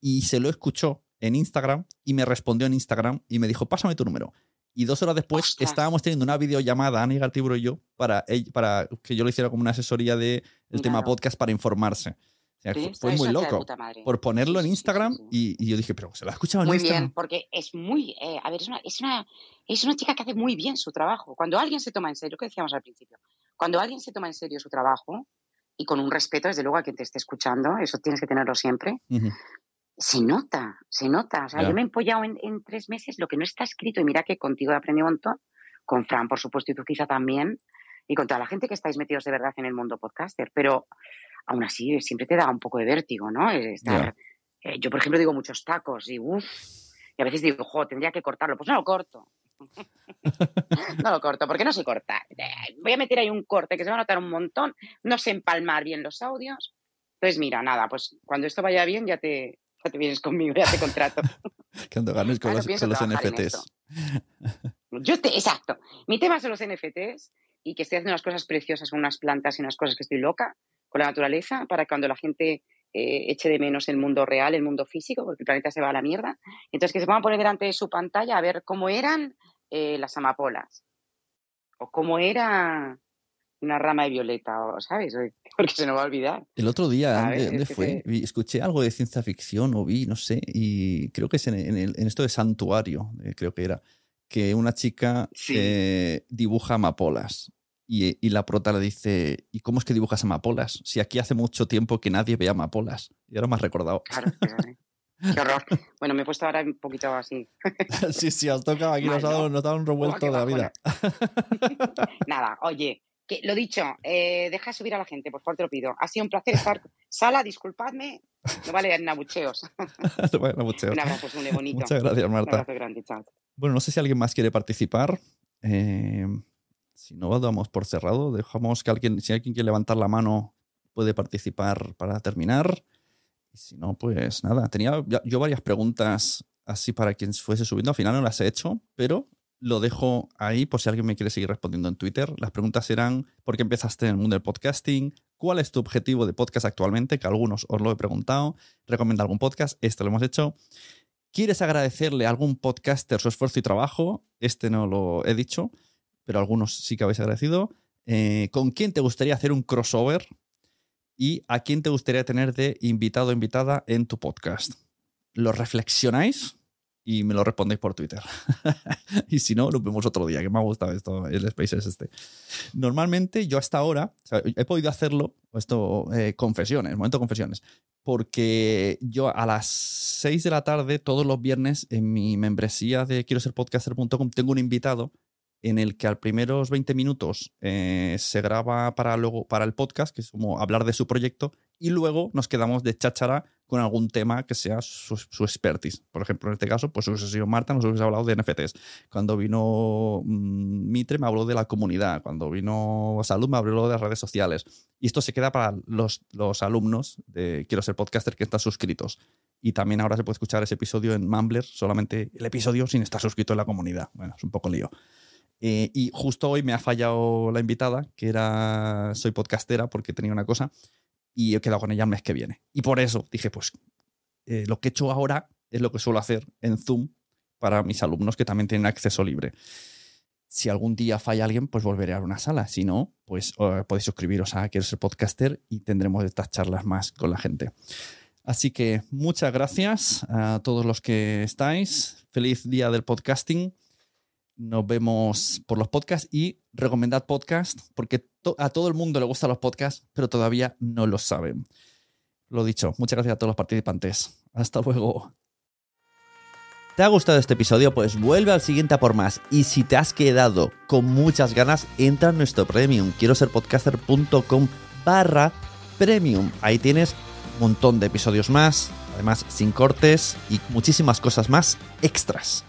Y se lo escuchó en Instagram y me respondió en Instagram y me dijo, pásame tu número. Y dos horas después estábamos teniendo una videollamada, Anne Gartiburu y yo, para, para que yo le hiciera como una asesoría del de tema podcast para informarse fue muy loco por ponerlo en Instagram Y, yo dije, pero se lo ha escuchado en muy Instagram. Muy bien, porque es muy, eh, a ver, es una, es, una, es una chica que hace muy bien su trabajo. Cuando alguien se toma en serio, lo que decíamos al principio, cuando alguien se toma en serio su trabajo y con un respeto, desde luego, a quien te esté escuchando, eso tienes que tenerlo siempre, se nota, se nota. O sea, yo me he empollado en, en, tres meses lo que no está escrito y mira que contigo he aprendido un montón, con Fran, por supuesto, y tú quizá también, y con toda la gente que estáis metidos de verdad en el mundo podcaster, pero aún así siempre te da un poco de vértigo, ¿no? Estar, eh, yo, por ejemplo, digo muchos tacos y uff, y a veces digo, jo, tendría que cortarlo. Pues no lo corto. no lo corto, porque no sé cortar. Voy a meter ahí un corte que se va a notar un montón, no sé empalmar bien los audios. Entonces, mira, nada, pues cuando esto vaya bien ya te, ya te vienes conmigo, ya te contrato. cuando ganes con, los, NFTs. Yo te, exacto. Mi tema son los NFTs y que estoy haciendo unas cosas preciosas con unas plantas y unas cosas que estoy loca con la naturaleza para cuando la gente eh, eche de menos el mundo real, el mundo físico, porque el planeta se va a la mierda. Entonces, que se van a poner delante de su pantalla a ver cómo eran eh, las amapolas o cómo era una rama de violeta, ¿sabes? Porque se nos va a olvidar. El otro día, ¿dónde, fue? Escuché algo de ciencia ficción o vi, no sé, y creo que es en, en, esto de santuario, eh, creo que era, que una chica dibuja amapolas y, la prota le dice, ¿y cómo es que dibujas amapolas? Si aquí hace mucho tiempo que nadie ve amapolas. Y ahora me has recordado. Claro, Qué horror. Bueno, me he puesto ahora un poquito así. sí, sí, has tocado aquí, nos, ha dado, un revuelto de la vida. Nada, oye, que, lo dicho, eh, deja subir a la gente, por favor, te lo pido. Ha sido un placer estar. Sala, disculpadme, no vale en abucheos. no vale abucheos. Un abrazo, es muy bonito. Muchas gracias, Marta. Un abrazo grande, chao. Bueno, no sé si alguien más quiere participar. Eh, si no damos por cerrado, dejamos que alguien, si alguien quiere levantar la mano, puede participar para terminar. Y si no, pues nada. Tenía yo varias preguntas así para quien fuese subiendo. Al final no las he hecho, pero lo dejo ahí por si alguien me quiere seguir respondiendo en Twitter. Las preguntas eran, ¿por qué empezaste en el mundo del podcasting? ¿Cuál es tu objetivo de podcast actualmente? Que algunos os lo he preguntado. ¿Recomienda algún podcast? Esto lo hemos hecho. ¿Quieres agradecerle a algún podcaster su esfuerzo y trabajo? Este no lo he dicho, pero algunos sí que habéis agradecido. Eh, ¿Con quién te gustaría hacer un crossover? ¿Y a quién te gustaría tener de invitado o invitada en tu podcast? ¿Lo reflexionáis? y me lo respondéis por Twitter. y si no, lo vemos otro día, que me ha gustado esto, el Spaces este. Normalmente yo hasta ahora, he podido hacerlo, esto, eh, confesiones, momento confesiones, porque yo a las 6 de la tarde, todos los viernes, en mi membresía de quiero ser podcaster.com, tengo un invitado en el que al primeros 20 minutos eh, se graba para, luego, para el podcast, que es como hablar de su proyecto, y luego nos quedamos de cháchara con algún tema que sea su, expertise. Por ejemplo, en este caso, pues hubiese sido Marta, nos hubiese hablado de NFTs. Cuando vino mm, Mitre me habló de la comunidad. Cuando vino Salud me habló de las redes sociales. Y esto se queda para los, los alumnos de Quiero ser podcaster que están suscritos. Y también ahora se puede escuchar ese episodio en Mumbler, solamente el episodio sin estar suscrito en la comunidad. Bueno, es un poco lío. Eh, y justo hoy me ha fallado la invitada, que era soy podcastera porque tenía una cosa, y he quedado con ella el mes que viene. Y por eso dije, pues eh, lo que he hecho ahora es lo que suelo hacer en Zoom para mis alumnos que también tienen acceso libre. Si algún día falla alguien, pues volveré a una sala. Si no, pues podéis suscribiros a Quiero ser podcaster y tendremos estas charlas más con la gente. Así que muchas gracias a todos los que estáis. Feliz día del podcasting. Nos vemos por los podcasts y recomendad podcast porque a todo el mundo le gustan los podcasts, pero todavía no lo saben. Lo dicho, muchas gracias a todos los participantes. Hasta luego. ¿Te ha gustado este episodio? Pues vuelve al siguiente a por más. Y si te has quedado con muchas ganas, entra en nuestro premium. Quiero ser podcaster.com barra premium. Ahí tienes un montón de episodios más, además sin cortes y muchísimas cosas más extras.